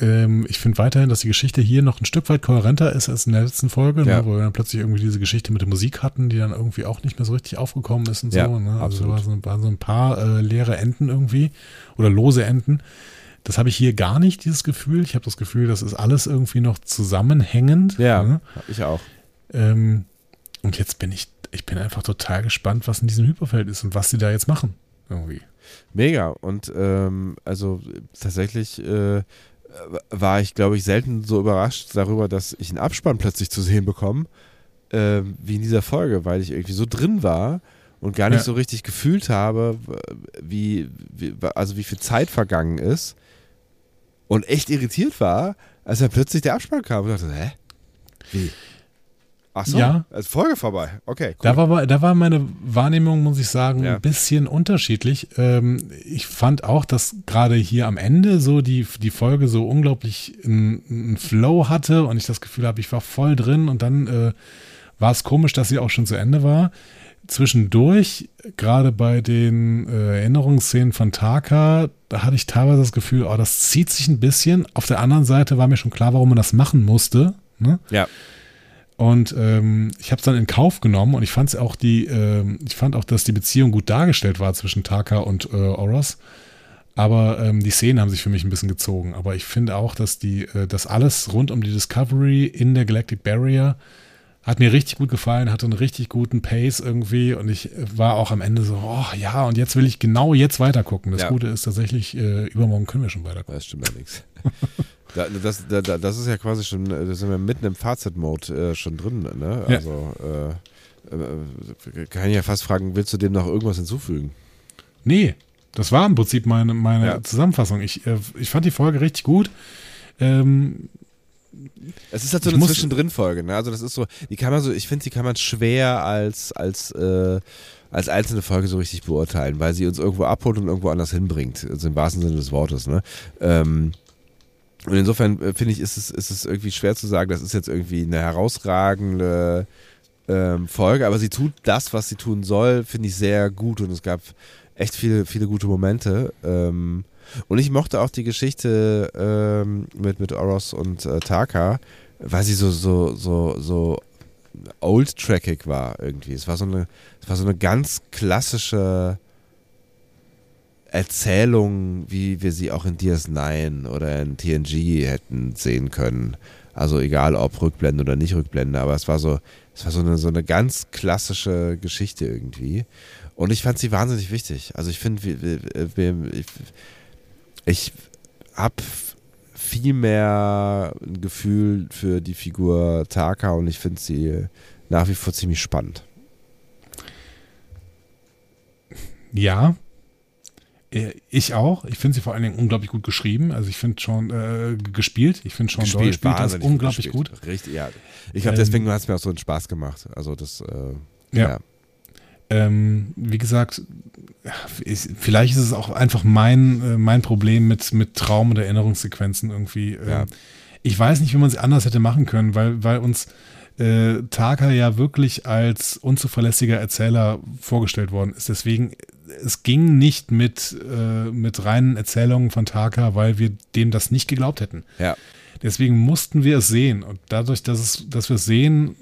Ähm, ich finde weiterhin, dass die Geschichte hier noch ein Stück weit kohärenter ist als in der letzten Folge, ne, ja. ne, wo wir dann plötzlich irgendwie diese Geschichte mit der Musik hatten, die dann irgendwie auch nicht mehr so richtig aufgekommen ist und ja, so. Ne? Also war so, waren so ein paar äh, leere Enden irgendwie oder lose Enden. Das habe ich hier gar nicht, dieses Gefühl. Ich habe das Gefühl, das ist alles irgendwie noch zusammenhängend. Ja, ne? ich auch. Ähm, und jetzt bin ich, ich bin einfach total gespannt, was in diesem Hyperfeld ist und was sie da jetzt machen. Irgendwie. Mega. Und ähm, also tatsächlich äh, war ich, glaube ich, selten so überrascht darüber, dass ich einen Abspann plötzlich zu sehen bekomme, äh, wie in dieser Folge, weil ich irgendwie so drin war und gar nicht ja. so richtig gefühlt habe, wie, wie, also wie viel Zeit vergangen ist und echt irritiert war, als dann plötzlich der Abspann kam und dachte, hä? Wie? Ach so, ja. ist Folge vorbei. Okay. Cool. Da, war, da war meine Wahrnehmung, muss ich sagen, ja. ein bisschen unterschiedlich. Ähm, ich fand auch, dass gerade hier am Ende so die, die Folge so unglaublich einen Flow hatte und ich das Gefühl habe, ich war voll drin und dann äh, war es komisch, dass sie auch schon zu Ende war. Zwischendurch, gerade bei den äh, Erinnerungsszenen von Taka, da hatte ich teilweise das Gefühl, oh, das zieht sich ein bisschen. Auf der anderen Seite war mir schon klar, warum man das machen musste. Ne? Ja. Und ähm, ich habe es dann in Kauf genommen und ich fand auch die, äh, ich fand auch, dass die Beziehung gut dargestellt war zwischen Taka und äh, Oros. Aber ähm, die Szenen haben sich für mich ein bisschen gezogen. Aber ich finde auch, dass die, äh, das alles rund um die Discovery in der Galactic Barrier hat mir richtig gut gefallen, hatte einen richtig guten Pace irgendwie und ich war auch am Ende so, oh ja, und jetzt will ich genau jetzt weitergucken. Das ja. Gute ist tatsächlich, äh, übermorgen können wir schon weitergucken. Das stimmt allerdings. Da, das, da, das ist ja quasi schon, da sind wir mitten im Fazit-Mode äh, schon drin. Ne? Also äh, äh, kann ich ja fast fragen, willst du dem noch irgendwas hinzufügen? Nee, das war im Prinzip meine, meine ja. Zusammenfassung. Ich, äh, ich fand die Folge richtig gut. Ähm, es ist halt so eine Zwischendrin-Folge, ne? Also das ist so, die kann man so, ich finde, die kann man schwer als, als, äh, als einzelne Folge so richtig beurteilen, weil sie uns irgendwo abholt und irgendwo anders hinbringt. Also im wahrsten Sinne des Wortes, ne? Ähm, und insofern äh, finde ich, ist es, ist es irgendwie schwer zu sagen, das ist jetzt irgendwie eine herausragende ähm, Folge, aber sie tut das, was sie tun soll, finde ich sehr gut und es gab echt viele, viele gute Momente. Ähm, Und ich mochte auch die Geschichte ähm, mit, mit Oros und äh, Taka, weil sie so, so, so, so old-trackig war irgendwie. Es war so eine, es war so eine ganz klassische Erzählung, wie wir sie auch in DS9 oder in TNG hätten sehen können. Also egal ob Rückblende oder nicht Rückblende, aber es war so, es war so eine, so eine ganz klassische Geschichte irgendwie. Und ich fand sie wahnsinnig wichtig. Also ich finde, ich, habe viel mehr ein Gefühl für die Figur Taka und ich finde sie nach wie vor ziemlich spannend. Ja, äh, ich auch. Ich finde sie vor allen Dingen unglaublich gut geschrieben. Also ich finde schon äh, gespielt. Ich finde schon gespielt, spielt das unglaublich gut. Richtig, ja. Ich glaube, deswegen ähm, hat es mir auch so einen Spaß gemacht. Also das, äh, ja. ja. Ähm, wie gesagt, vielleicht ist es auch einfach mein, äh, mein Problem mit, mit Traum- und Erinnerungssequenzen irgendwie. Ähm, ja. Ich weiß nicht, wie man sie anders hätte machen können, weil, weil uns äh, Taka ja wirklich als unzuverlässiger Erzähler vorgestellt worden ist. Deswegen es ging nicht mit, äh, mit reinen Erzählungen von Taka, weil wir dem das nicht geglaubt hätten. Ja. Deswegen mussten wir es sehen. Und dadurch, dass, es, dass wir es sehen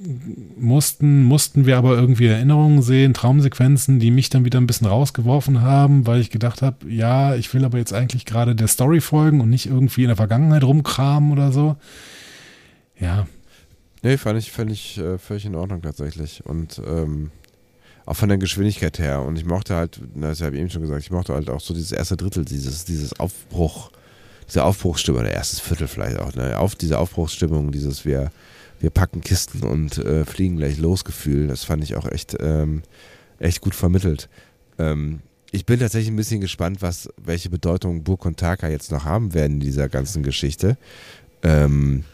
mussten, mussten wir aber irgendwie Erinnerungen sehen, Traumsequenzen, die mich dann wieder ein bisschen rausgeworfen haben, weil ich gedacht habe, ja, ich will aber jetzt eigentlich gerade der Story folgen und nicht irgendwie in der Vergangenheit rumkramen oder so. Ja. Nee, fand ich, fand ich äh, völlig in Ordnung tatsächlich. Und ähm, auch von der Geschwindigkeit her. Und ich mochte halt, das habe ich eben schon gesagt, ich mochte halt auch so dieses erste Drittel, dieses, dieses Aufbruch, diese Aufbruchsstimmung, oder erstes Viertel vielleicht auch, ne? Auf diese Aufbruchsstimmung, dieses wir, wir packen Kisten und äh, fliegen gleich los Gefühl, das fand ich auch echt, ähm, echt gut vermittelt. Ähm, ich bin tatsächlich ein bisschen gespannt, was, welche Bedeutung Burg und Taka jetzt noch haben werden in dieser ganzen Geschichte. Ähm,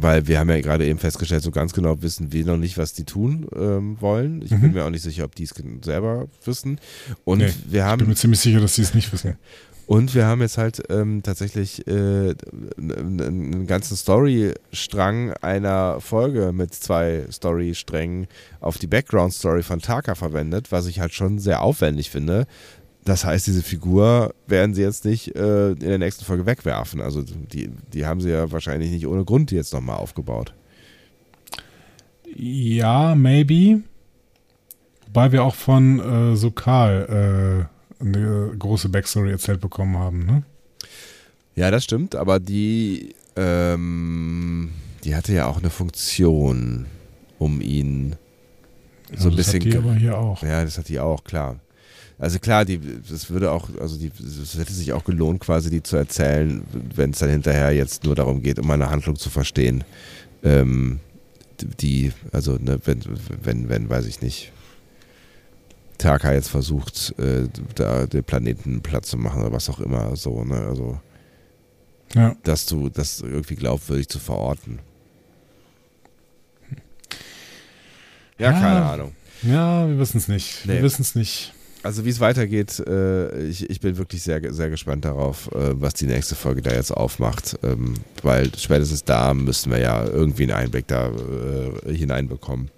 weil wir haben ja gerade eben festgestellt, so ganz genau wissen wir noch nicht, was die tun ähm, wollen. Ich mhm. bin mir auch nicht sicher, ob die es selber wissen. Und nee, wir haben. Ich bin mir ziemlich sicher, dass sie es nicht wissen. Und wir haben jetzt halt ähm, tatsächlich äh, einen ganzen Storystrang einer Folge mit zwei Storysträngen auf die Background-Story von Taka verwendet, was ich halt schon sehr aufwendig finde. Das heißt, diese Figur werden sie jetzt nicht äh, in der nächsten Folge wegwerfen. Also die, die haben sie ja wahrscheinlich nicht ohne Grund jetzt nochmal aufgebaut. Ja, maybe. Wobei wir auch von äh, Sokal äh, eine große Backstory erzählt bekommen haben, ne? Ja, das stimmt, aber die, ähm, die hatte ja auch eine Funktion, um ihn ja, so ein bisschen. Das hat die aber hier auch. Ja, das hat die auch, klar. Also klar, die, das würde auch, also die, es hätte sich auch gelohnt, quasi die zu erzählen, wenn es dann hinterher jetzt nur darum geht, um eine Handlung zu verstehen. Ähm, die, also ne, wenn, wenn, wenn, weiß ich nicht, Taka jetzt versucht, äh, da den Planeten Platz zu machen oder was auch immer, so, ne, also ja. dass du das irgendwie glaubwürdig zu verorten. Ja, ja keine Ahnung. Ja, wir wissen es nicht. Nee. Wir wissen es nicht also wie es weitergeht, äh, ich, ich bin wirklich sehr, sehr gespannt darauf, äh, was die nächste Folge da jetzt aufmacht. Ähm, weil spätestens da müssen wir ja irgendwie einen Einblick da äh, hineinbekommen.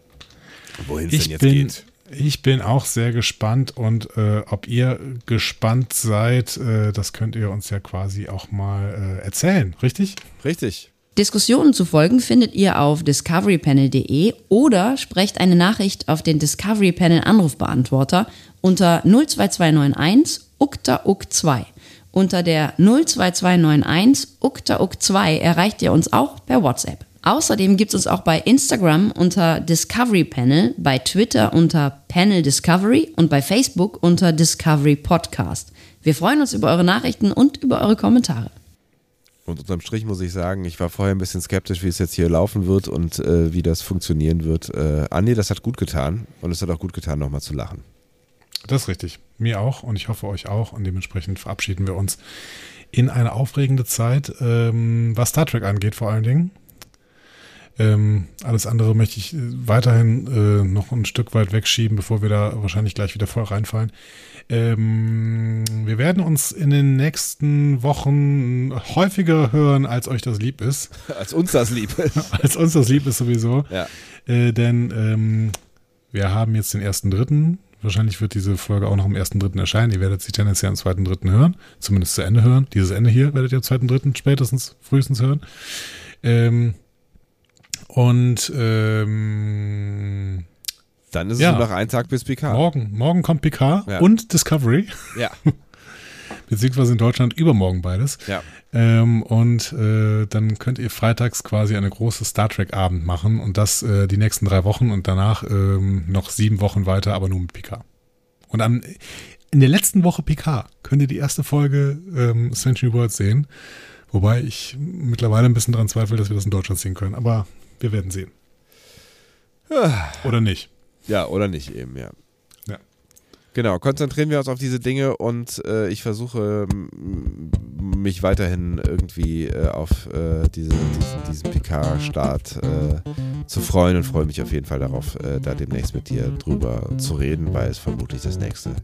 Wohin es denn jetzt bin, geht. Ich bin auch sehr gespannt und äh, ob ihr gespannt seid, äh, das könnt ihr uns ja quasi auch mal äh, erzählen, richtig? Richtig. Diskussionen zu folgen findet ihr auf discoverypanel.de oder sprecht eine Nachricht auf den Discovery Panel Anrufbeantworter unter 02291 ukta uk 2. Unter der 02291 ukta uk 2 erreicht ihr uns auch per WhatsApp. Außerdem gibt es uns auch bei Instagram unter Discovery Panel, bei Twitter unter Panel Discovery und bei Facebook unter Discovery Podcast. Wir freuen uns über eure Nachrichten und über eure Kommentare. Und unterm Strich muss ich sagen, ich war vorher ein bisschen skeptisch, wie es jetzt hier laufen wird und äh, wie das funktionieren wird. Äh, Andi, das hat gut getan und es hat auch gut getan, nochmal zu lachen. Das ist richtig. Mir auch und ich hoffe euch auch. Und dementsprechend verabschieden wir uns in eine aufregende Zeit, ähm, was Star Trek angeht vor allen Dingen. Ähm, alles andere möchte ich äh, weiterhin äh, noch ein Stück weit wegschieben, bevor wir da wahrscheinlich gleich wieder voll reinfallen. Ähm, wir werden uns in den nächsten Wochen häufiger hören, als euch das lieb ist. Als uns das lieb ist. als uns das lieb ist sowieso. Ja. Äh, denn ähm, wir haben jetzt den ersten dritten Wahrscheinlich wird diese Folge auch noch am 1.3. erscheinen. Ihr werdet sie tendenziell am 2.3. hören. Zumindest zu Ende hören. Dieses Ende hier werdet ihr am 2.3. spätestens, frühestens hören. Ähm, und ähm, Dann ist Ja. es nur noch ein Tag bis Picard. morgen, morgen kommt Picard Ja. und Discovery. Ja, Beziehungsweise in Deutschland übermorgen beides. ja. Ähm, und äh, dann könnt ihr freitags quasi eine große Star Trek-Abend machen und das äh, die nächsten drei Wochen und danach ähm, noch sieben Wochen weiter, aber nur mit Picard. Und am, in der letzten Woche Picard könnt ihr die erste Folge ähm, Century World sehen. Wobei ich mittlerweile ein bisschen dran zweifle, dass wir das in Deutschland sehen können. Aber wir werden sehen. Oder nicht. Ja, oder nicht eben, ja. Ja. Genau, konzentrieren wir uns auf diese Dinge und äh, ich versuche mich weiterhin irgendwie äh, auf äh, diese, diesen, diesen PK-Start äh, zu freuen und freue mich auf jeden Fall darauf, äh, da demnächst mit dir drüber zu reden, weil es vermutlich das nächste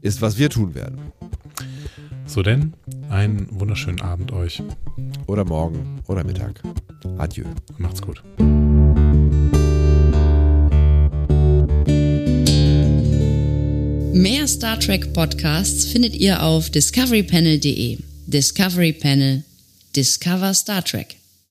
ist, was wir tun werden. So denn, einen wunderschönen Abend euch. Oder morgen oder Mittag. Adieu. Macht's gut. Mehr Star Trek Podcasts findet ihr auf discoverypanel.de. Discovery Panel. Discover Star Trek.